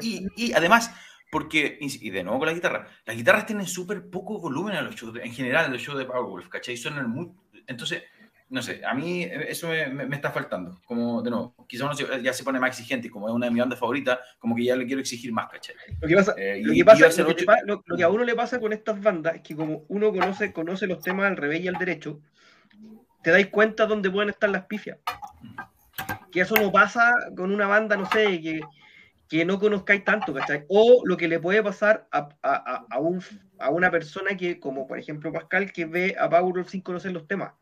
y, y, y además porque, y de nuevo con la guitarra, las guitarras tienen súper poco volumen a los shows, en general, los shows de Powerwolf, ¿cachai? Suenan muy. Entonces, no sé, a mí eso me, está faltando. Como, de nuevo, quizás uno ya se pone más exigente y como es una de mis bandas favoritas, como que ya le quiero exigir más, ¿cachai? Lo que pasa, eh, lo, que pasa lo, que a uno le pasa con estas bandas es que como uno conoce, conoce los temas al revés y al derecho, te dais cuenta dónde pueden estar las pifias. Que eso no pasa con una banda, no sé, que que no conozcáis tanto, ¿cachai? O lo que le puede pasar a, a, a, un, a una persona que, como por ejemplo Pascal, que ve a Paul sin conocer los temas.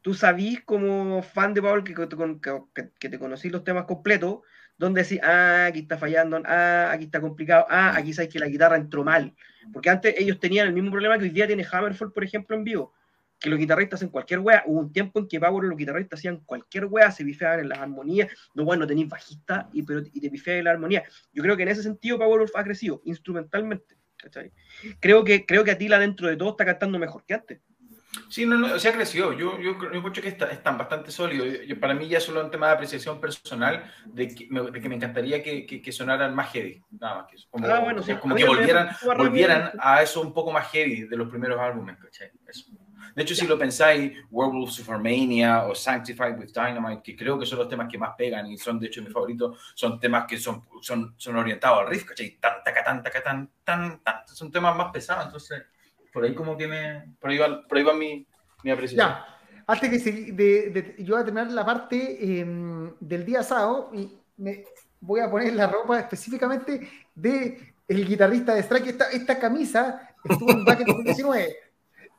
Tú sabís como fan de Paul que, que, que te conocí los temas completos, donde decís, ah, aquí está fallando, ah, aquí está complicado, ah, aquí sabes que la guitarra entró mal. Porque antes ellos tenían el mismo problema que hoy día tiene Hammerfall, por ejemplo, en vivo que los guitarristas en cualquier wea, hubo un tiempo en que Power los guitarristas hacían cualquier wea, se bifeaban en las armonías, no bueno, tenéis bajista y, pero, y te bifean en la armonía. Yo creo que en ese sentido Power ha crecido instrumentalmente. Creo que, creo que Atila dentro de todo está cantando mejor que antes. Sí, no, no, se ha crecido. Yo, yo, yo que está, están bastante sólidos. para mí ya solo un tema de apreciación personal de que me, de que me encantaría que, que, sonaran más heavy. Nada más que eso. Como, ah, bueno, como que volvieran, volvieran a eso un poco más heavy de los primeros álbumes. ¿cachai? Eso. De hecho, si lo pensáis, Werewolves of Armenia o Sanctified with Dynamite, que creo que son los temas que más pegan y son, de hecho, mis favoritos, son temas que son, son, son orientados al riff, ¿cachai? Tan, taca, tan, taca, tan, tan, tan, son temas más pesados, entonces, por ahí como que me, por ahí va, por ahí va mi, mi apreciación. Ya, antes que se, de, de, yo voy a terminar la parte eh, del día sábado y me voy a poner la ropa específicamente de el guitarrista de Strike. Esta, esta camisa estuvo en Back 2019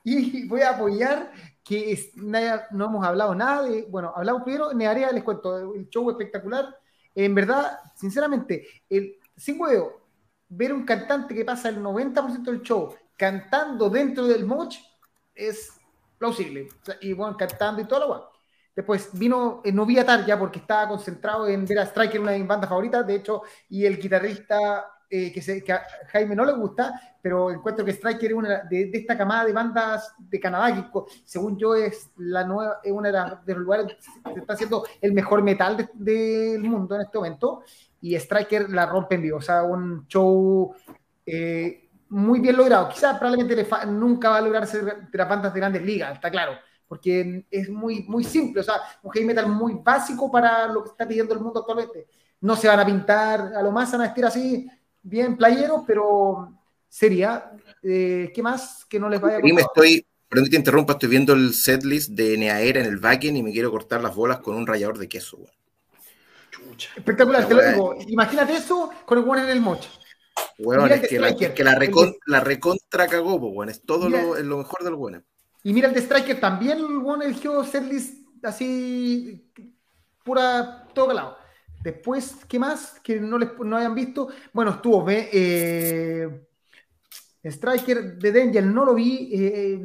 y voy a apoyar que es, no hemos hablado nada de, bueno, hablamos primero, Nearea, les cuento, el show espectacular. En verdad, sinceramente, el, sin huevo, ver un cantante que pasa el 90% del show cantando dentro del moch es plausible. y bueno, cantando y todo lo cual. Después vino, eh, no vi a Tar ya porque estaba concentrado en ver a Striker, una de mis bandas favoritas, de hecho, y el guitarrista eh, que, se, a Jaime no le gusta, pero encuentro que Striker es una de, esta camada de bandas de Canadá, según yo es la nueva, es una de, los lugares que está haciendo el mejor metal del mundo en este momento, y Striker la rompe en vivo, o sea, un show eh, muy bien logrado. Quizás probablemente nunca va a lograr ser de las bandas de grandes ligas, está claro, porque es muy, muy simple, o sea, un heavy metal muy básico para lo que está pidiendo el mundo actualmente. No se van a pintar, a lo más van a vestir así, bien playeros, pero sería. Eh, ¿Qué más que no les vaya a me estoy, perdón que te interrumpa, estoy viendo el setlist de Neaera en el backend y me quiero cortar las bolas con un rallador de queso, Espectacular, te lo digo. Imagínate eso con el one en el mocho. Bueno, es que, la, que la, recontra cagó, bueno, es todo lo, lo, mejor del bueno. Y mira el de Striker también, el bueno eligió setlist así, pura, todo lado. Después, ¿qué más? Que no, les, no hayan visto. Bueno, estuvo eh, Striker de Danger, no lo vi. Eh,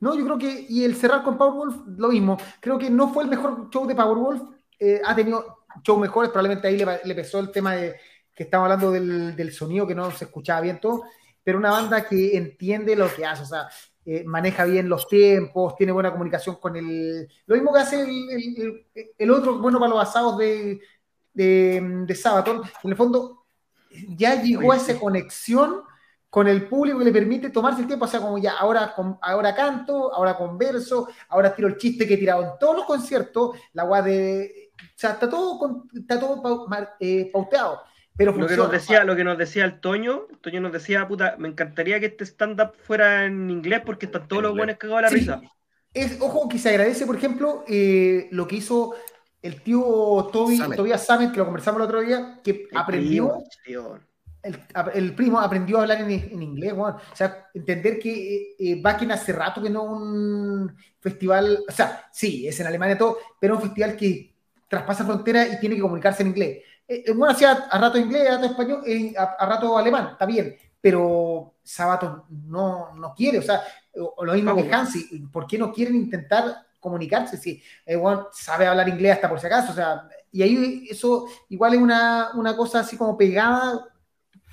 no, yo creo que. Y el cerrar con Powerwolf, lo mismo. Creo que no fue el mejor show de Powerwolf. Eh, ha tenido shows mejores, probablemente ahí le, pesó el tema de que estamos hablando del, del, sonido que no se escuchaba bien todo. Pero una banda que entiende lo que hace. O sea, eh, maneja bien los tiempos, tiene buena comunicación con el... Lo mismo que hace el, otro, bueno, para los asados de, de, de Sabaton, en el fondo ya llegó a esa conexión con el público que le permite tomarse el tiempo, o sea, como ya ahora, ahora canto, ahora converso, ahora tiro el chiste que he tirado en todos los conciertos, la agua de... O sea, está todo, está todo eh, lo, que nos decía, lo que nos decía el Toño, Toño nos decía, puta, me encantaría que este stand-up fuera en inglés porque están todos los buenos cagados a la risa. Es, ojo que se agradece, por ejemplo, eh, lo que hizo el tío Toby, Tobias Samet, que lo conversamos el otro día, que aprendió. el, primo aprendió a hablar en, inglés, o sea, entender que eh, Bakken hace rato que no un festival, o sea, sí, es en Alemania todo, pero un festival que traspasa frontera y tiene que comunicarse en inglés. Eh, eh, bueno, hacía a rato inglés, a rato español, eh, a, rato alemán, está bien, pero Sabato no, no quiere, o sea, o, lo mismo que Hansi, ¿por qué no quieren intentar comunicarse? Si sabe hablar inglés hasta por si acaso, o sea, y ahí eso igual es una, una cosa así como pegada,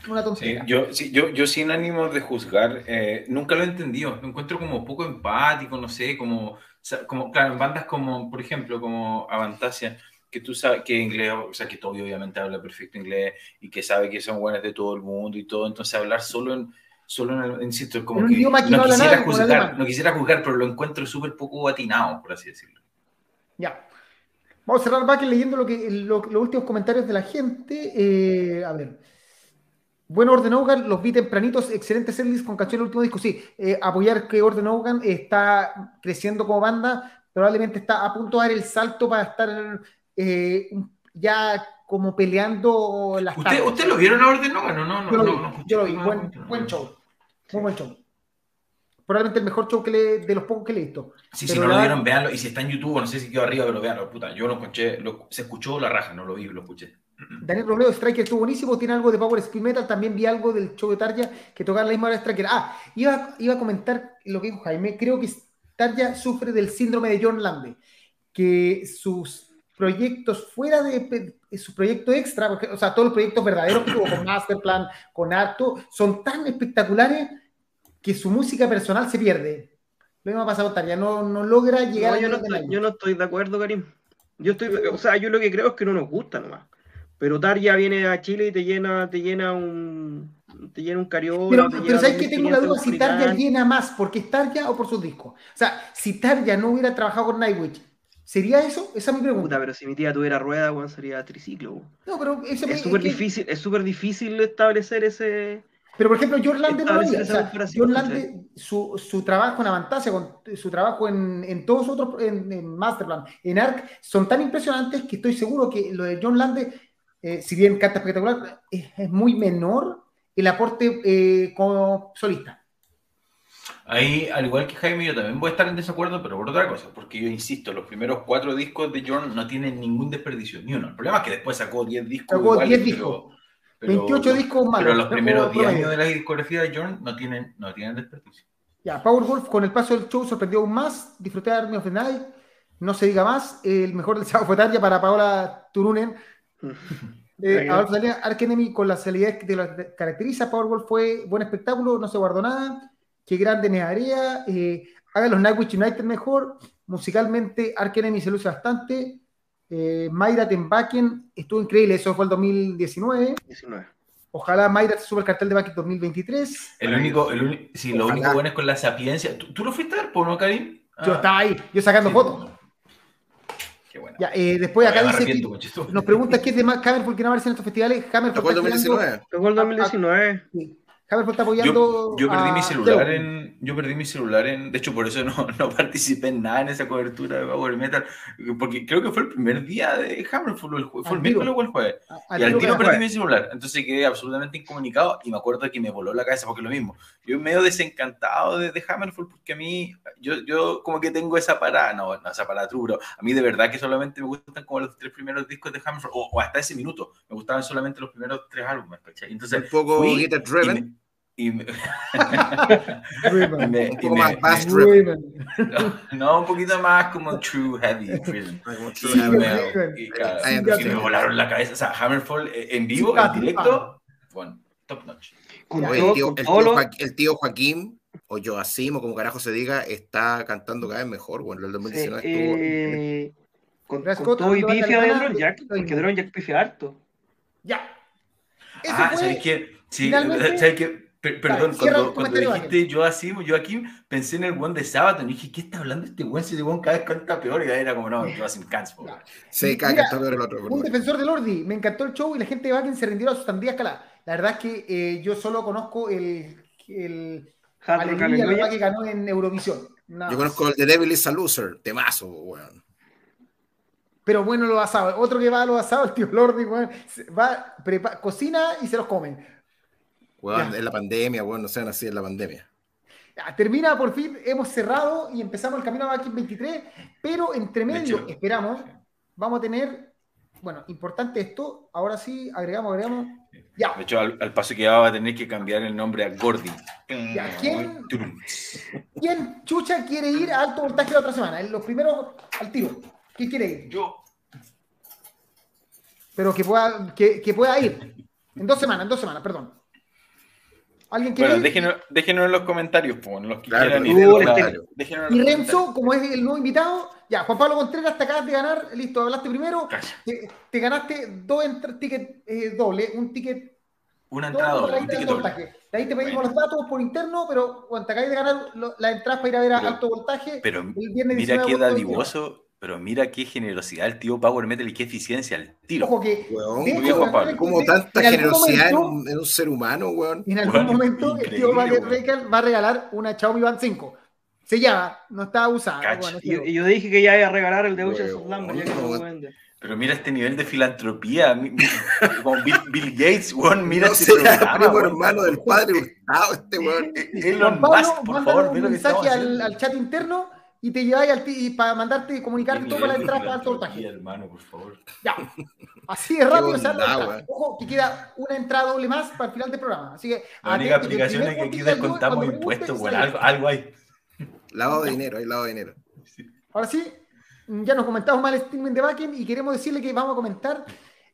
una tontería. yo, yo, yo sin ánimo de juzgar, nunca lo he entendido, lo encuentro como poco empático, no sé, como, como claro, bandas como, por ejemplo, como Avantasia, que tú sabes que inglés, o sea, que Toby obviamente habla perfecto inglés y que sabe que son buenas de todo el mundo y todo, entonces hablar solo en, solo en, insisto, como que no, quisiera juzgar, no quisiera juzgar, pero lo encuentro súper poco atinado, por así decirlo. Ya. Vamos a cerrar back leyendo lo que, los últimos comentarios de la gente. Eh, a ver. Bueno, Orden Hogan, los vi tempranitos, excelente setlist con canción el último disco. Sí, eh, apoyar que Orden Hogan está creciendo como banda, probablemente está a punto de dar el salto para estar eh, ya como peleando las ¿Usted, ¿Usted lo vieron a Orden No, no, no, yo lo vi, yo lo vi. Buen, buen, show. Muy buen show. Probablemente el mejor show que le, de los pocos que le he visto. Sí, si no lo vieron, véanlo. Y si está en YouTube, no sé si quedó arriba, pero véanlo. Puta, yo lo escuché, se escuchó la raja, no lo vi, lo escuché. Daniel Robledo, Striker estuvo buenísimo, tiene algo de Power Speed Metal, también vi algo del show de Tarja que tocaba la misma hora de Striker. Ah, iba, iba a comentar lo que dijo Jaime, creo que Tarja sufre del síndrome de John Lande, que sus proyectos fuera de, su proyecto extra, o sea, todos los proyectos verdaderos que tuvo con Masterplan, con Arto, son tan espectaculares que su música personal se pierde. Lo mismo pasa con Taria, no, no logra llegar a yo, no estoy, yo no estoy de acuerdo, Karim. Yo estoy, o sea, yo lo que creo es que no nos gusta nomás. Pero Tarja viene a Chile y te llena, te llena un, te llena un cariola. Pero, pero ¿sabes que tengo una duda si Tarja llena más porque es Tarja o por sus discos? O sea, si Tarja no hubiera trabajado con Nightwish ¿Sería eso? Esa es mi pregunta. pero si mi tía tuviera rueda, bueno, sería triciclo. No, pero es súper difícil, es súper difícil establecer ese. Pero por ejemplo, John Lande no lo O sea, John Lande, su, su, trabajo en Avantasia, con, su trabajo en, en todos otros, en, Masterplan, en ARC, son tan impresionantes que estoy seguro que lo de John Lande, eh, si bien canta espectacular, es, muy menor el aporte eh, como solista. Ahí, al igual que Jaime, yo también voy a estar en desacuerdo, pero por otra cosa, porque yo insisto, los primeros cuatro discos de John no tienen ningún desperdicio, ni uno. El problema es que después sacó 10 discos. Sacó 10 discos. 28 discos malos. Pero los primeros 10 años de la discografía de John no tienen, no tienen desperdicio. Ya, Powerwolf con el paso del show sorprendió aún más. Disfruté de Army of the Night. No se diga más. El mejor del sábado fue Tarja para Paola Turunen. eh, Ark Enemy con la salida que la caracteriza. Powerwolf fue buen espectáculo, no se guardó nada qué grande Nearea, eh, haga los Nightwish United mejor, musicalmente Ark Enemy se luce bastante, eh, Mayra Tembaken estuvo increíble, eso fue el 2019. 19. Ojalá Mayra se suba el cartel de Back 2023. El único, el único, sí, lo único bueno es con la sapiencia. ¿Tú, lo fuiste a ver, no, Karim? Yo estaba ahí, yo sacando fotos. Qué bueno. Ya, eh, después acá dice que, nos pregunta qué es de más Hammerfall que no aparece en estos festivales. Hammerfall. Tocó el 2019. Tocó el 2019. Hammerfall está apoyando. Yo, perdí mi celular en. Yo perdí mi celular en. De hecho, por eso no, no, participé en nada en esa cobertura de Power Metal. Porque creo que fue el primer día de Hammerfall. El fue el miércoles o el jueves. y al tiro perdí mi celular. Entonces quedé absolutamente incomunicado. Y me acuerdo que me voló la cabeza porque es lo mismo. Yo medio desencantado de, de Hammerfall porque a mí. Yo, yo como que tengo esa parada. No, no esa parada true, A mí de verdad que solamente me gustan como los tres primeros discos de Hammerfall. O, hasta ese minuto. Me gustaban solamente los primeros tres álbumes. Entonces. Un poco Driven y me, un poco más fast no, un poquito más como True Heavy y, me, volaron la cabeza. O sea, Hammerfall eh, en vivo, en directo, bueno, top notch. el, tío, el, tío Joaquín, o Joacim, o como carajo se diga, está cantando cada vez mejor. Bueno, el 2019 eh, Con, con todo y pifia de Drone Jack, que Drone Jack pifia harto. Ya. ah, ¿sabes qué? Sí, ¿sabes qué? Perdón, cuando, cuando dijiste yo así, yo aquí pensé en el buen de sábado y dije, ¿qué está hablando este buen? Si este buen cada vez canta peor y era como, no, yo así canso. Sí, cada vez está peor el otro. Un defensor del Ordi, me encantó el show y la gente de Bakken se rindió a sus sandías cala. La verdad es que eh, yo solo conozco el, el Alegría, que ganó en Eurovisión. yo conozco el de Devil is a Loser, temazo, weón. Pero bueno, lo asado. Otro que va a lo asado, el tío Lordi, weón, va, cocina y se los comen es la pandemia, weón, no sean así, es la pandemia. termina por fin, hemos cerrado y empezamos el camino a Back 23, pero entre medio, esperamos, vamos a tener, bueno, importante esto, ahora sí, agregamos, agregamos. Ya. De hecho, al, paso que va a tener que cambiar el nombre a Gordy. ¿quién, ¿quién, chucha quiere ir a alto voltaje la otra semana? Los primeros al tiro. ¿Quién quiere ir? Yo. Pero que pueda, que, que pueda ir. En dos semanas, en dos semanas, perdón. ¿Alguien quiere? Bueno, déjenos, déjenos, en los comentarios, pues, los que quieran y Renzo, como es el nuevo invitado, ya, Juan Pablo Contreras, te acabas de ganar, listo, hablaste primero, te, ganaste dos tickets eh, doble, un ticket. Una entrada doble, un ticket doble. De ahí te pedimos los datos por interno, pero cuando te acabas de ganar la entrada para ir a ver a alto voltaje. Pero mira qué dadivoso pero mira qué generosidad el tío Power Metal y qué eficiencia el tiro. Ojo que, como tanta generosidad en, un, ser humano, weón. En algún momento el tío va, va a regalar una Xiaomi Band 5. Se llama, no está usada. y, yo dije que ya iba a regalar el de Ocean of Lamb, ya que no vende. Pero mira este nivel de filantropía. Como Bill, Gates, weón, mira no este programa, primo hermano del padre Gustavo, este weón. Elon Musk, por favor, un mensaje al, al chat interno y te lleváis al y para mandarte comunicarte todo para la entrada para alto voltaje. hermano, por favor. Ya. Así de rápido se Ojo, que queda una entrada doble más para el final del programa. Así que. La única aplicación es que aquí descontamos impuestos, bueno, algo, algo hay. Lavado de dinero, hay lavado de dinero. Ahora sí, ya nos comentamos mal el streaming de Backen y queremos decirle que vamos a comentar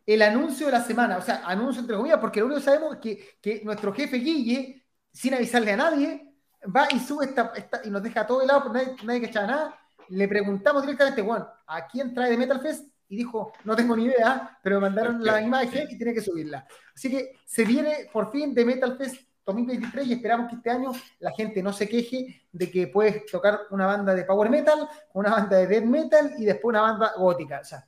el anuncio de la semana. O sea, anuncio entre comillas, porque lo único que sabemos es que, que nuestro jefe Guille, sin avisarle a nadie, va y sube esta, esta y nos deja a todo de lado, nadie, nadie que echaba nada. Le preguntamos directamente, Juan, ¿a quién trae de Metal Fest? Y dijo, no tengo ni idea, pero me mandaron la imagen y tiene que subirla. Así que se viene por fin de Metal Fest 2023 y esperamos que este año la gente no se queje de que puedes tocar una banda de power metal, una banda de death metal y después una banda gótica. O sea,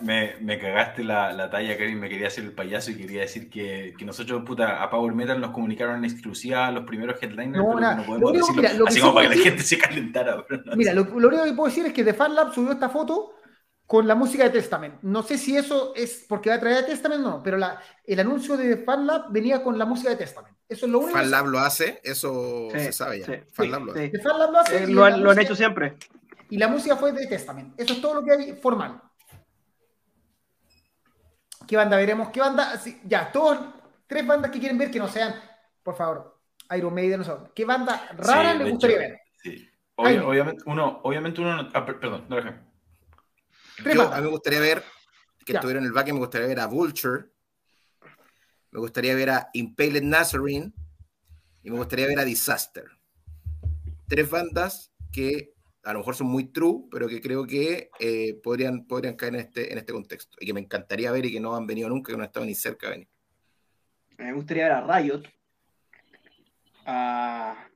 me, me, cagaste la, la, talla, Karim. Me quería hacer el payaso y quería decir que, que, nosotros, puta, a Power Metal nos comunicaron en exclusiva los primeros headliners, no, pero no podemos decirlo. así como para que la gente se calentara. mira, lo, lo, único que puedo decir es que The Fan Lab subió esta foto con la música de Testament. No sé si eso es porque va a traer a Testament o no, pero la, el anuncio de The Fan Lab venía con la música de Testament. Eso es lo único. Fan Lab lo hace, eso se sabe ya. Fan Lab lo hace. The Fan Lab lo hace. Eh, lo, lo han hecho siempre. Y la música fue de Testament. Eso es todo lo que hay formal. ¿Qué banda veremos? ¿Qué banda? ya, todos, tres bandas que quieren ver que no sean, por favor, Iron Maiden, no sé, ¿qué banda rara les gustaría ver? Sí. obviamente uno, obviamente uno, ah, perdón, no déjame. Yo, a mí me gustaría ver, que estuvieron en el back, me gustaría ver a Vulture, me gustaría ver a Impaled Nazarene y me gustaría ver a Disaster. Tres bandas que a lo mejor son muy true, pero que creo que eh, podrían, podrían caer en este, en este contexto y que me encantaría ver y que no han venido nunca, que no han estado ni cerca de venir. Me gustaría ver a Riot. A...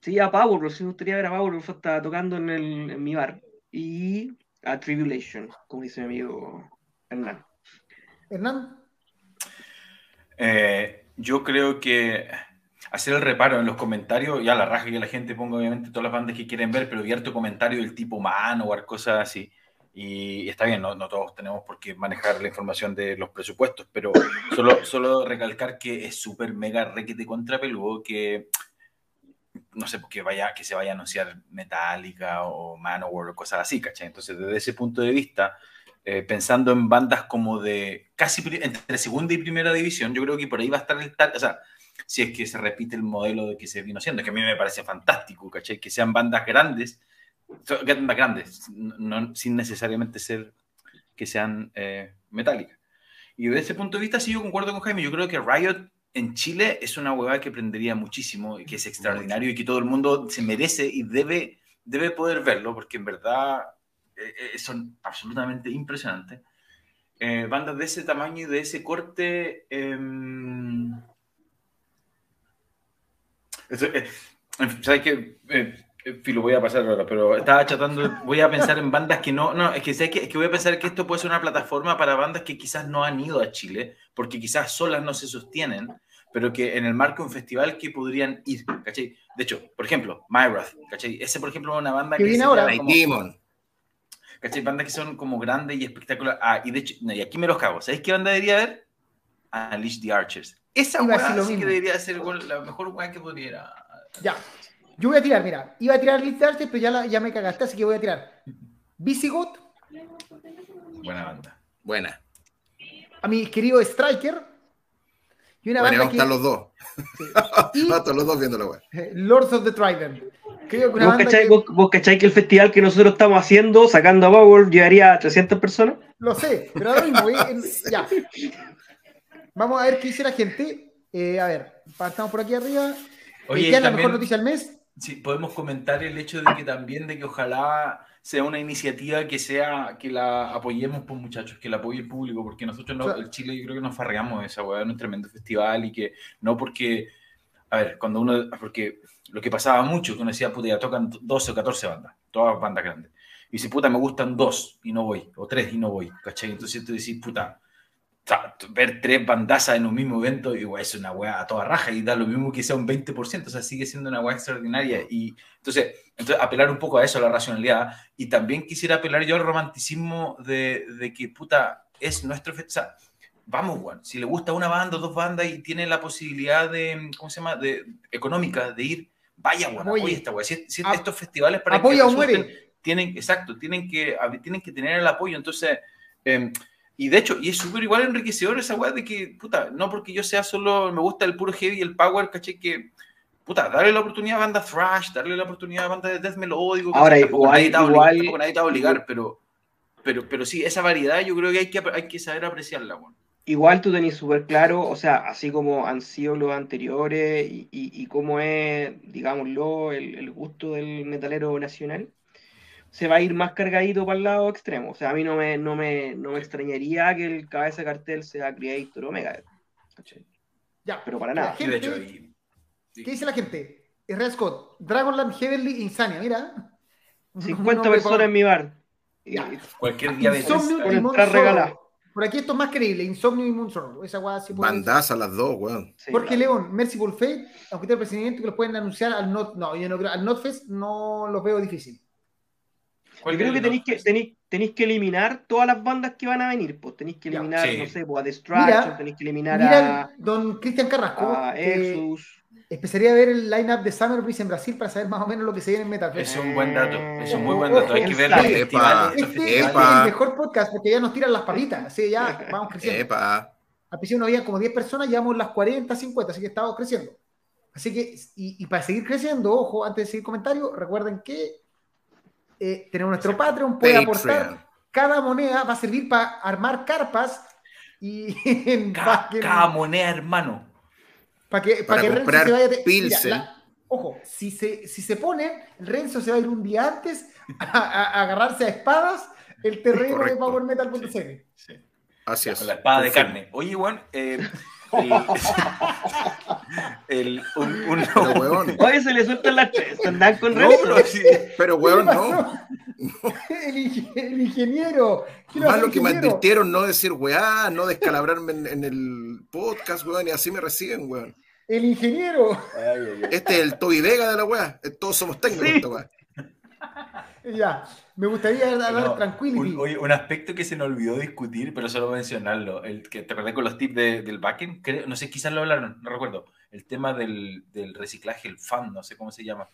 Sí, a Power, sí me gustaría ver a Power, está tocando en, el, en mi bar. Y a Tribulation, como dice mi amigo Hernán. Hernán. Eh, yo creo que hacer el reparo en los comentarios, ya la raja que la gente ponga obviamente todas las bandas que quieren ver, pero abierto comentario del tipo o cosas así. Y está bien, no, no, todos tenemos por qué manejar la información de los presupuestos, pero solo, solo recalcar que es súper mega requete contra peludo que no sé, que, vaya, que se vaya a anunciar Metallica o Manowar o cosas así, ¿cachai? Entonces, desde ese punto de vista, eh, pensando en bandas como de casi entre segunda y primera división, yo creo que por ahí va a estar el tal, o sea, si es que se repite el modelo de que se vino haciendo, que a mí me parece fantástico, ¿cachai? Que sean bandas grandes, bandas grandes, no, sin necesariamente ser que sean eh, metálicas. Y desde ese punto de vista, sí, yo concuerdo con Jaime, yo creo que Riot en Chile es una huevada que aprendería muchísimo y que es extraordinario y que todo el mundo se merece y debe, debe poder verlo porque en verdad eh, eh, son absolutamente impresionantes. Eh, bandas de ese tamaño y de ese corte. Em, ¿Sabes qué? lo voy a pasar ahora, pero estaba chatando, voy a pensar en bandas que no, no, es que, sé que, es que voy a pensar que esto puede ser una plataforma para bandas que quizás no han ido a Chile, porque quizás solas no se sostienen, pero que en el marco de un festival que podrían ir, ¿cachai? De hecho, por ejemplo, Myrath, ¿cachai? Ese, por ejemplo, es una banda que... viene ahora? Como, Demon. ¿Cachai? Bandas que son como grandes y espectaculares. Ah, y de hecho, y aquí me los cago. ¿Sabéis qué banda debería haber? Unleash the Archers. Esa weá sí que debería ser la mejor weá que pudiera. Ya. Yo voy a tirar, mira. Iba a tirar the Archers, pero ya, ya me cagaste, así que voy a tirar. Visigoth. Buena banda. Buena. A mi querido Striker. Y una bueno, banda que... los dos. Sí. los dos viendo la weá. Eh, Lords of the Trident. ¿Vos, cacháis, que... el festival que nosotros estamos haciendo, sacando a Power, llevaría a 300 personas? Lo sé, pero ahora mismo, ya. Vamos a ver qué dice la gente. Eh, a ver, estamos por aquí arriba. Oye, ¿Qué la mejor noticia del mes? Sí, podemos comentar el hecho de que también, de que ojalá sea una iniciativa que sea, que la apoyemos, pues muchachos, que la apoye el público, porque nosotros no, el Chile yo creo que nos farreamos de esa weá, es un tremendo festival y que no porque, a ver, cuando uno, porque lo que pasaba mucho, que uno decía, puta, ya tocan 12 o 14 bandas, todas bandas grandes. Y si, puta, me gustan dos y no voy, o tres y no voy, ¿cachai? Entonces tú decís, puta, ver tres bandazas en un mismo evento, igual es una weá a toda raja y da lo mismo que sea un 20%, o sea, sigue siendo una weá extraordinaria. Y entonces, entonces, apelar un poco a eso, a la racionalidad. Y también quisiera apelar yo al romanticismo de, de que, puta, es nuestro. O sea, vamos, weón, si le gusta una banda o dos bandas y tiene la posibilidad de, ¿cómo se llama?, de, económica de ir Vaya, bueno, apoya esta weá. Si, estos festivales para apoya que muere. tienen, exacto, tienen que, tienen que tener el apoyo. Entonces, em, y de hecho, y es súper igual enriquecedor esa weá de que, puta, no porque yo sea solo, me gusta el puro heavy y el power, caché que, puta, darle la oportunidad a banda thrash, darle la oportunidad a banda de death melódico. Ahora, igual, igual, nadie te va a obligar, pero, pero, pero sí, esa variedad yo creo que hay que, hay que saber apreciarla, bueno igual tú tenés súper claro, o sea, así como han sido los anteriores y, y, cómo es, digámoslo, el, gusto del metalero nacional, se va a ir más cargadito para el lado extremo. O sea, a mí no me, no me, no me extrañaría que el cabeza de cartel sea Creator Omega. Ya, pero para nada. ¿Qué dice la gente? Real Scott, Dragonland Heavenly Insania, mira. 50 personas en mi bar. Cualquier día de regalada. Por aquí esto es más creíble, Insomnio y Moonsorrow. Esa weá sí Bandaza las dos, weón. Porque León, Merciful Fate, aunque esté el presidente que los pueden anunciar al Not, no, yo no creo, al Notfest no los veo difícil. Yo creo que tenéis que, tenéis, tenéis que eliminar todas las bandas que van a venir, pues tenéis que eliminar, no sé, pues, a Destruction, tenéis que eliminar mira a Don Cristian Carrasco. A Exus. Empezaría a ver el line-up de Summer Breeze en Brasil para saber más o menos lo que se viene en Metal Es un buen dato, es un muy buen dato. Hay que ver el festival. Este, es el mejor podcast porque ya nos tiran las palitas. Así ya vamos creciendo. Epa. Al principio no había como 10 personas, llevamos las 40, 50, así que estamos creciendo. Así que, y, para seguir creciendo, ojo, antes de seguir comentario, recuerden que eh, tenemos nuestro Patreon, puede aportar. Cada moneda va a servir para armar carpas y cada, cada moneda, hermano para que, para, que Renzo se vaya. Pilsen. ojo, si se, si se pone, Renzo se va a ir un día antes a, agarrarse a espadas el terreno de PowerMetal.cl. Sí. Así es. Con la espada de carne. Oye, Juan, eh, El, un, un, Pero, weón. Oye, se le sueltan las tres. Andan con No, pero sí. Pero, weón, no. El, ing- el ingeniero. ¿Quién Más lo que me advirtieron no decir weá, no descalabrarme en, en el podcast, weón, y así me reciben, weón. El ingeniero. Ay, ay, ay. Este es el Toby Vega de la weá. Eh, Todos somos técnicos, Sí. esta weá. Ya. Me gustaría dar No, tranquility. un, oye, un aspecto que se nos olvidó discutir, pero solo mencionarlo, el que te acordé con los tips de- del backend, creo, no sé, quizás lo hablaron, no recuerdo, el tema del, del reciclaje, el fan, no sé cómo se llama.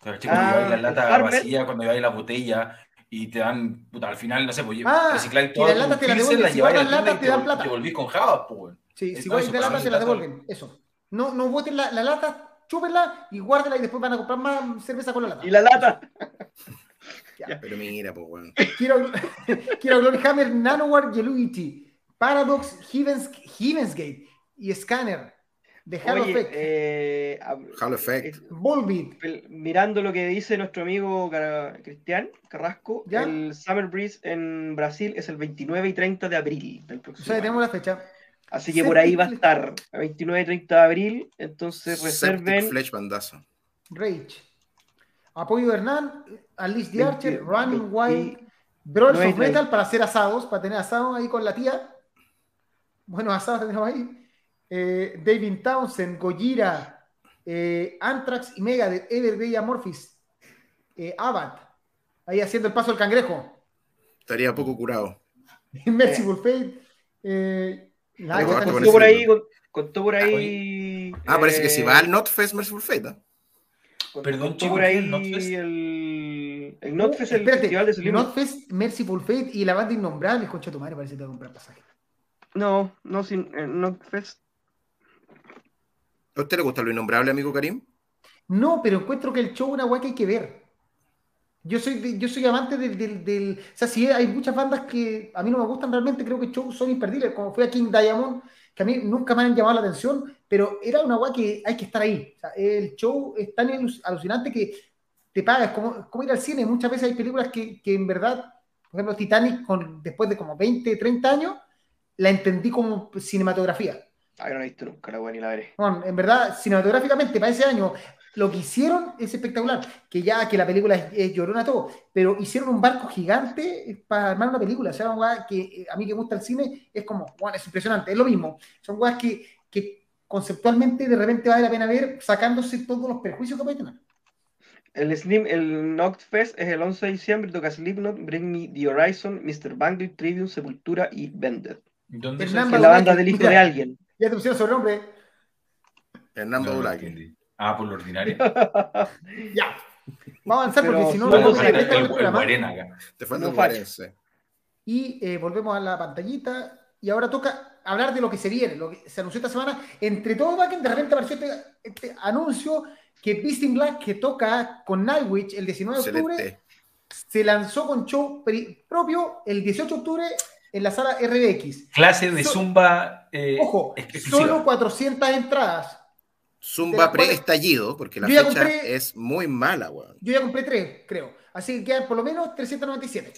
Cuando Ah, la lata vacía, cuando lleváis la botella y te dan, puta, al final, no sé, pues Ah, recicláis y todas las tus latas te pilsen, devuelven, si lleváis la y te dan plata. te volvís con jabas, pues. Sí, si eso de lata, te la devuelven. Eso. No, no boten la, la lata, chúpenla y guárdenla y después van a comprar más cerveza con la lata. Y la lata. Pero mira, pues, weón. Quiero, quiero Glory Hammer, Nanowar, Geluity, Paradox, Heavens, Heavensgate y Scanner de Halo Oye, Effect, eh, Halo Effect. eh, mirando lo que dice nuestro amigo Cara- Cristian Carrasco, ¿Ya? el Summer Breeze en Brasil es el 29 y 30 de abril del o próximo sea, año. tenemos la fecha. Así que por ahí va a estar, el 29 y 30 de abril, entonces Septic reserven. Flesh Bandazo. Rage. Apoyo de Hernán, Alice the 20, Archer, Running 20, Wild, Brawls of Metal para hacer asados, para tener asados ahí con la tía. Buenos asados tenemos ahí. Eh, David Townsend, Gojira, eh, Anthrax y Mega de Everday Amorphis, eh, Abad, ahí haciendo el paso del cangrejo. Estaría poco curado. Merciful Fate. Eh, harto están Contó por ahí, contó por ahí. Ah, parece que eh, si va al Notfest Merciful Fate, ¿eh? con- Perdón, chicos, por ¿qué ahí el Notfest? el. El Notfest, Uh, el espérate, festival de. Notfest, Merciful Fate y la banda innombrable, concha tu madre, parece que te va a comprar pasaje. No, no, sin, el Notfest. ¿A usted le gusta lo innombrable, amigo Karim? No, pero encuentro que el show es una weá que hay que ver. Yo soy, yo soy amante del, del, del- O sea, sí, hay muchas bandas que a mí no me gustan realmente, creo que shows son imperdibles, como fue a King Diamond, que a mí nunca me han llamado la atención, pero era una weá que hay que estar ahí. O sea, el show es tan alucinante que te pagas, como, como ir al cine. Muchas veces hay películas que, que en verdad, por ejemplo, Titanic, con, después de como 20, 30 años, la entendí como cinematografía. Ay, no la he visto nunca, la weá ni la veré. Bueno, en verdad, cinematográficamente, para ese año, lo que hicieron es espectacular. Que ya que la película es, es llorona todo, pero hicieron un barco gigante para armar una película. O sea, una weá que eh, a mí que me gusta el cine es como, bueno, es impresionante, es lo mismo. Son weas que, que conceptualmente de repente vale la pena ver sacándose todos los prejuicios que puede tener. El Slim, el Notfest es el 11 de diciembre, toca Slipknot, Bring Me The Horizon, Mr. Bangle, Trivium, Sepultura y Vended. ¿Dónde Badulaque, es la banda del hijo de alguien. Ya te pusieron sobrenombre. Hernán No, no Badulaki. entendí. Ah, por lo ordinario. Ya. Vamos a avanzar Pero porque si no, fue no vamos a el el, programa. Te No guarense. Y eh, volvemos a la pantallita. Y ahora toca hablar de lo que se viene, lo que se anunció esta semana. Entre todo, Backen, de repente apareció este, este anuncio que Beast in Black, que toca con Nightwitch el 19 de octubre, Excelente. se lanzó con show propio el 18 de octubre en la sala RBX. Clase de So- Zumba eh, Ojo, exclusiva. solo 400 entradas. Zumba las cuales- pre-estallido, porque la Yo fecha compré- es muy mala, weón. Yo ya compré tres, creo. Así que quedan por lo menos 397.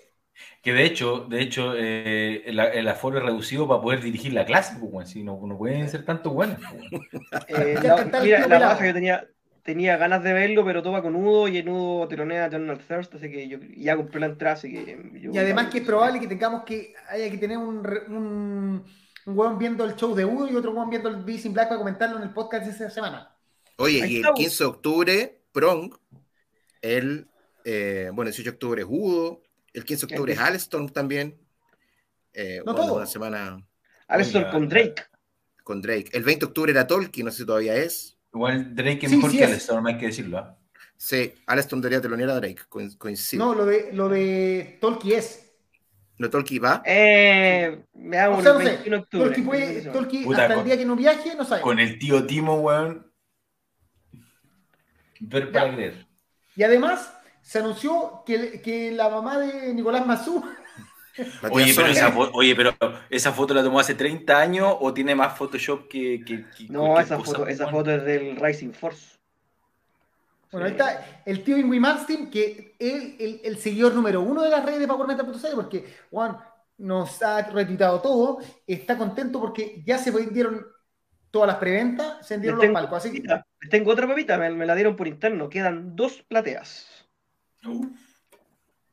Que de hecho, de hecho eh, el, el aforo es reducido para poder dirigir la clase, pues, weón. Si no, no pueden ser tanto buenos. pues, weón. Eh, la, el mira, la que tenía, tenía ganas de verlo, pero toma con Udo y en Udo telonea Eternal Thirst, así que yo ya compré la entrada, así que... yo- Y además que es probable que tengamos que haya que tener un, un weón viendo el show de Udo y otro weón viendo el in Black para comentarlo en el podcast de esa semana. Oye, Ahí y el estamos. 15 de octubre, Prong, el, eh, bueno, el 18 de octubre es Udo, el 15 de octubre es también. Eh, No bueno, todo. una semana Oiga, con Drake. con Drake. El 20 de octubre era Tolkien, no sé si todavía es. Igual Drake es Sí, mejor sí que es. Alestorm, hay que decirlo. ¿ah? Sí, Alstorm debería telonear a Drake, coin- coincido. No, lo de, lo de Tolkien es. ¿No Tolkien va? Eh, veamos O sea, el no sé, 21 de octubre. Tolkien, puede- Tolkien Puta, hasta el con- día que no viaje, no sabe. Con el tío Timo, weón. Ver para Ya. creer. Y además se anunció que, que la mamá de Nicolás Mazú, Oye pero, esa oye, pero esa foto la tomó hace 30 años o tiene más Photoshop que. que- que No, esa cosa, foto, esa foto es del Rising Force. Bueno, ahí está el tío Ingui Malmsteen, que es el, el seguidor número uno de las redes de PowerMetal.cl, porque, Juan, nos ha retuitado todo, está contento porque ya se vendieron todas las preventas, se vendieron los palcos. Así que... Tengo otra papita, me, la dieron por interno, quedan dos plateas.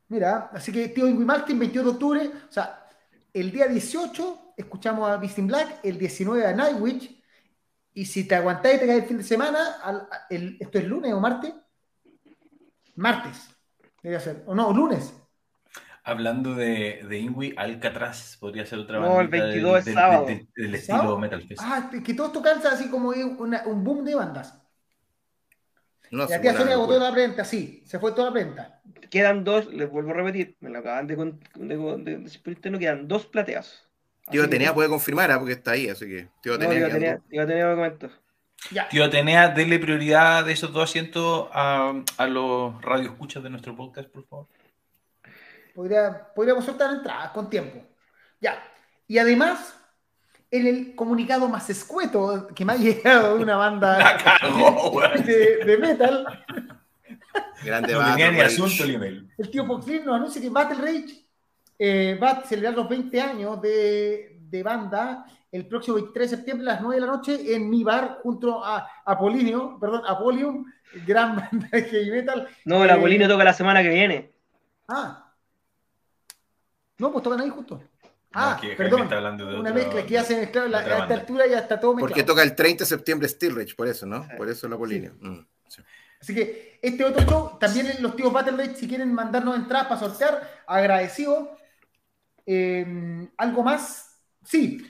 Mira, así que tío Ingui Martin, 22 de octubre, o sea, el día 18 escuchamos a Beast Black, el 19 a Nightwitch, y si te aguantáis y te cae el fin de semana, ¿esto es lunes o martes? Martes, debe ser, o no, lunes. Hablando de, de Ingui, Alcatraz podría ser otra No, el 22 es sábado. Del, estilo Metal Fest. Ah, que todo esto calza así como un boom de bandas. No, y aquí se agotó toda la prenda, sí, se fue toda la prenda. Quedan dos, les vuelvo a repetir, me lo acaban de, decir no quedan dos plateas. Tío Atenea puede confirmar, ¿ah? porque está ahí, así que Tío Atenea. No, Atenea, tío Atenea comento. Ya. Tío Atenea, denle prioridad de esos dos asientos a, a los radioescuchas de nuestro podcast, por favor. Podría, podríamos soltar entradas con tiempo. Ya. Y además, en el comunicado más escueto que me ha llegado de una banda de, metal. Grande no tenía ni asunto el email. El tío Foxlin nos anuncia que Battle Rage eh, va a celebrar los 20 años de, de, banda el próximo 23 de septiembre a las 9 de la noche en mi bar junto a Apolinio, perdón, Apolium, gran banda de heavy metal. No, el eh, Apolinio toca la semana que viene. Ah. No, pues tocan ahí justo. Ah, perdón, una mezcla que hace mezclar a esta altura ya está todo mezclado. Porque toca el 30 de septiembre Steel Rage, por eso, ¿no? Por eso la Apolinio. Mm, Así que este otro show, también los tíos Battle Rage, si quieren mandarnos entradas para sortear, agradecido. Eh, ¿Algo más? Sí.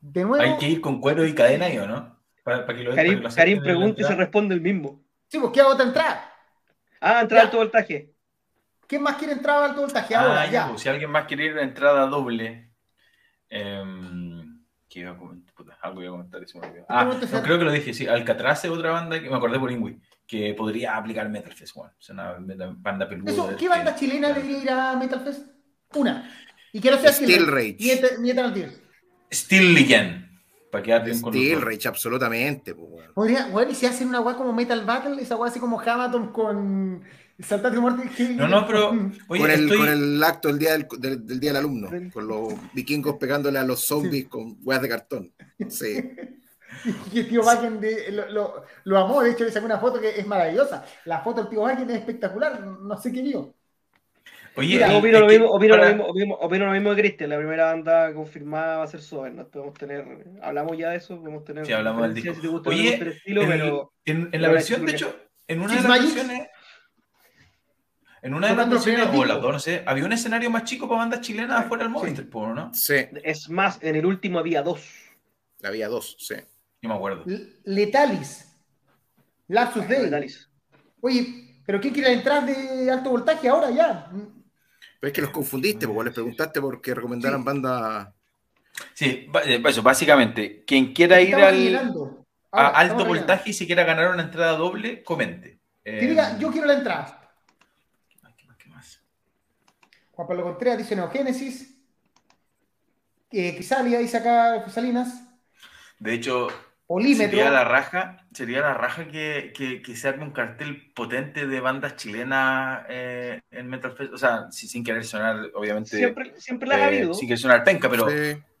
De nuevo. Hay que ir con cuero y cadena ahí, ¿o no? Para, que lo Karim, Karim pregunta y se responde el mismo. Sí, pues ¿qué hago otra entrada? Ah, entrada al alto voltaje. ¿Quién más quiere entrar al alto voltaje? Ahora, ah, ya. Pues, si alguien más quiere ir a entrada doble. Eh, ¿Qué iba a comentar? Puta, algo iba a comentar y se me olvidó. Ah, no, creo que lo dije, sí. Alcatraz es otra banda que me acordé por Ingui, que podría aplicar Metal Fest One. Es una banda peluda. ¿Qué banda chilena debería ir a Metal Fest? Una. Y quiero ser Steel Rage. Mi Eternal Steel Legend. Para quedar bien Steel Rage, absolutamente. Pues, Podría, bueno, y si hacen una weá como Metal Battle, esa weá así como Hamilton con Saltate muerte. No, no, pero. Oye, con, el, con, el, acto del día del, del, día del alumno, con los vikingos pegándole a los zombies con weas de cartón. Sí. y el tío Wagen lo, lo, lo, amó, de hecho le sacó una foto que es maravillosa. La foto del tío Wagen es espectacular, no sé qué vio. Oye, Mira, opino, lo mismo, opino, lo mismo, opino, opino, lo mismo, que Cristian. La primera banda confirmada va a ser Sober. ¿no? Podemos tener, hablamos ya de eso, podemos tener. Sí, hablamos del disco. Si Oye, estilo, en, pero, en, en, la versión, de hecho, en una de las versiones en una de las versiones, o las dos, no sé, había un escenario más chico para bandas chilenas afuera del Movistar, ¿no? Sí. Es más, en el último había dos. Había dos, sí. Yo me acuerdo. Letalis. Lapsus Dei. Letalis. Oye, ¿pero quién quiere entrar de alto voltaje ahora ya? Pero es que los confundiste, porque les preguntaste por qué recomendaran bandas. Sí, eh, eso, básicamente, quien quiera ir al, a alto voltaje y si quiera ganar una entrada doble, comente. Que diga, eh, yo quiero la entrada. Juan Pablo Contreras dice Neogénesis. Eh, Crisalia dice acá Salinas. De hecho, sería la raja, sería la raja que, que, que se haga un cartel potente de bandas chilenas eh, en Metal Fest. O sea, sin querer sonar, obviamente. Siempre, siempre las ha eh, habido. Sin querer sonar penca, pero.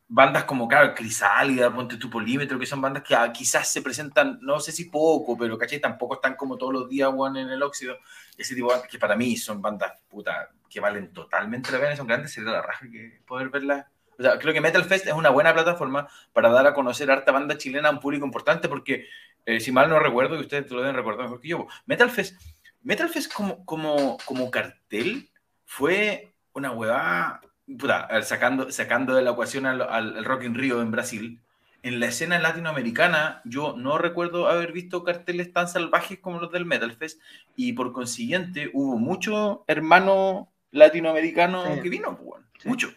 bandas como, claro, Crisálida, Ponte tu Polímetro, que son bandas que ah, quizás se presentan, no sé si poco, pero ¿cachai? Tampoco están como todos los días, en el óxido. Ese tipo de bandas que para mí son bandas, puta, que valen totalmente la pena, son grandes, sería la raja que poder verlas. O sea, creo que Metal Fest es una buena plataforma para dar a conocer harta banda chilena a un público importante, porque eh, si mal no recuerdo, y ustedes lo deben recordar mejor que yo, Metal Fest, Metal Fest como, como, como cartel fue una huevada, puta, sacando, sacando de la ecuación al, al Rock in Rio en Brasil, en la escena latinoamericana yo no recuerdo haber visto carteles tan salvajes como los del Metal Fest y por consiguiente hubo mucho hermano latinoamericano que vino, pues, mucho.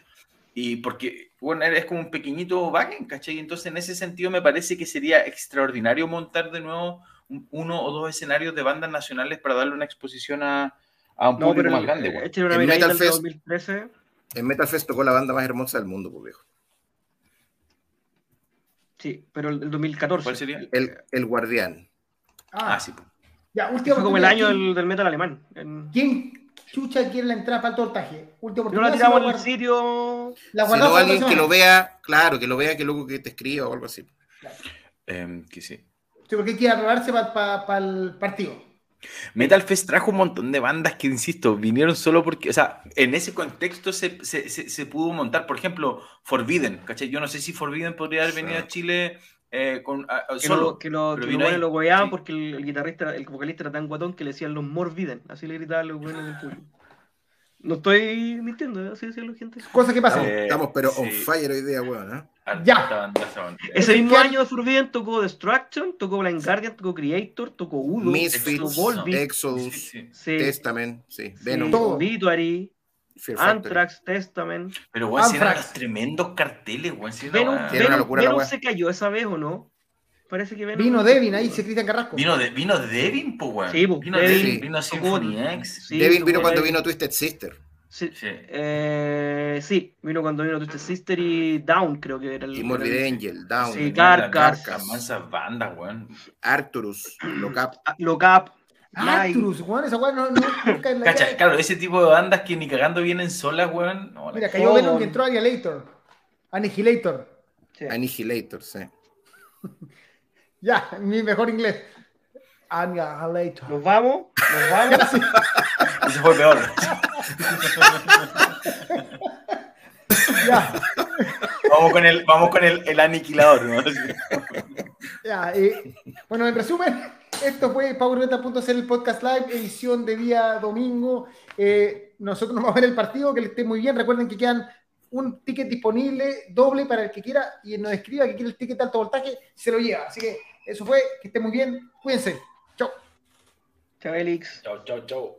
Y porque, bueno, es como un pequeñito Wagen, ¿cachai? Entonces, en ese sentido, me parece que sería extraordinario montar de nuevo uno o dos escenarios de bandas nacionales para darle una exposición a, a un público más grande. Eh, en, Metal Fest, 2013. en Metal Fest tocó la banda más hermosa del mundo, pues viejo. Sí, pero el, 2014. ¿Cuál sería? El, el Guardián. Ah, ah sí. Pues. Ya, Fue como el año del, del, metal alemán. ¿Quién, chucha quiere la entrada para el voltaje. Última No la tiramos en el sitio. la Si no, alguien que lo vea, claro, que lo vea, que luego que te escriba o algo así. Em, que sí. Sí, porque quiere prepararse para el partido. Metal Fest trajo un montón de bandas que, insisto, vinieron solo porque, o sea, en ese contexto se, se, se- se pudo montar, por ejemplo, Forbidden, ¿cachai? Yo no sé si Forbidden podría haber venido a Chile eh, con, a- a- Que solo. lo, que lo, que vino los buenos lo goleaban Sí. porque el, el guitarrista, el vocalista era tan guatón que le decían los Morbiden. Así le gritaban los buenos del público. No estoy mintiendo, ¿eh? así decían la gente. Cosa que pasa. Eh, Estamos, pero on sí. fire hoy día, weón. ¿eh? Ah, Ya. Ese mismo año de Forbidden tocó Destruction, tocó Blind Guardian, tocó Creator, tocó Udo, Misfits, tocó Volbeat, Exodus, Sí, sí. sí, Testament, sí, sí, Venom, Todo. Obituary, Fear Factory. Anthrax, Testament. Pero, weón, si eran los tremendos carteles, weón. si era Venom, una- Era una Venom- locura Venom se cayó esa vez o no? Parece que Venom. Vino Devin ahí, se Cristian Carrasco. Vino, de, vino Devin, pues, weón. Sí, po, vino Devin. Devin, vino Symphony X. Sí, Devin vino cuando Devin. vino Twisted Sister. Sí, Sí. eh, sí, vino cuando vino Twisted Sister y Down, creo que era el. Y Morbid el- Angel, Down, Sí, Carcass. las mansas bandas, weón. Arcturus, Locap. Ah, Locap. Mai. Arcturus, weón, esa weón no, no, nunca en la Cacha, claro, ese tipo de bandas que ni cagando vienen solas, weón. No, la- Mira, cayó. Venom y entró Annihilator. Annihilator. Sí. Annihilator, sí. Ya, mi mejor inglés. Annihilator. Nos vamos, nos vamos. Ese fue peor. Ya, vamos con el, vamos con el, el aniquilador, ¿no? ya. bueno, en resumen, esto fue PowerMetal.cl, el podcast live, edición de día domingo. Eh, nosotros nos vamos a ver el partido, que le esté muy bien. Recuerden que quedan un ticket disponible, doble para el que quiera, y nos escriba que quiere el ticket de alto voltaje, se lo lleva. Así que eso fue, que esté muy bien, cuídense. Chao. Chao, Elix. Chau, chau, chau.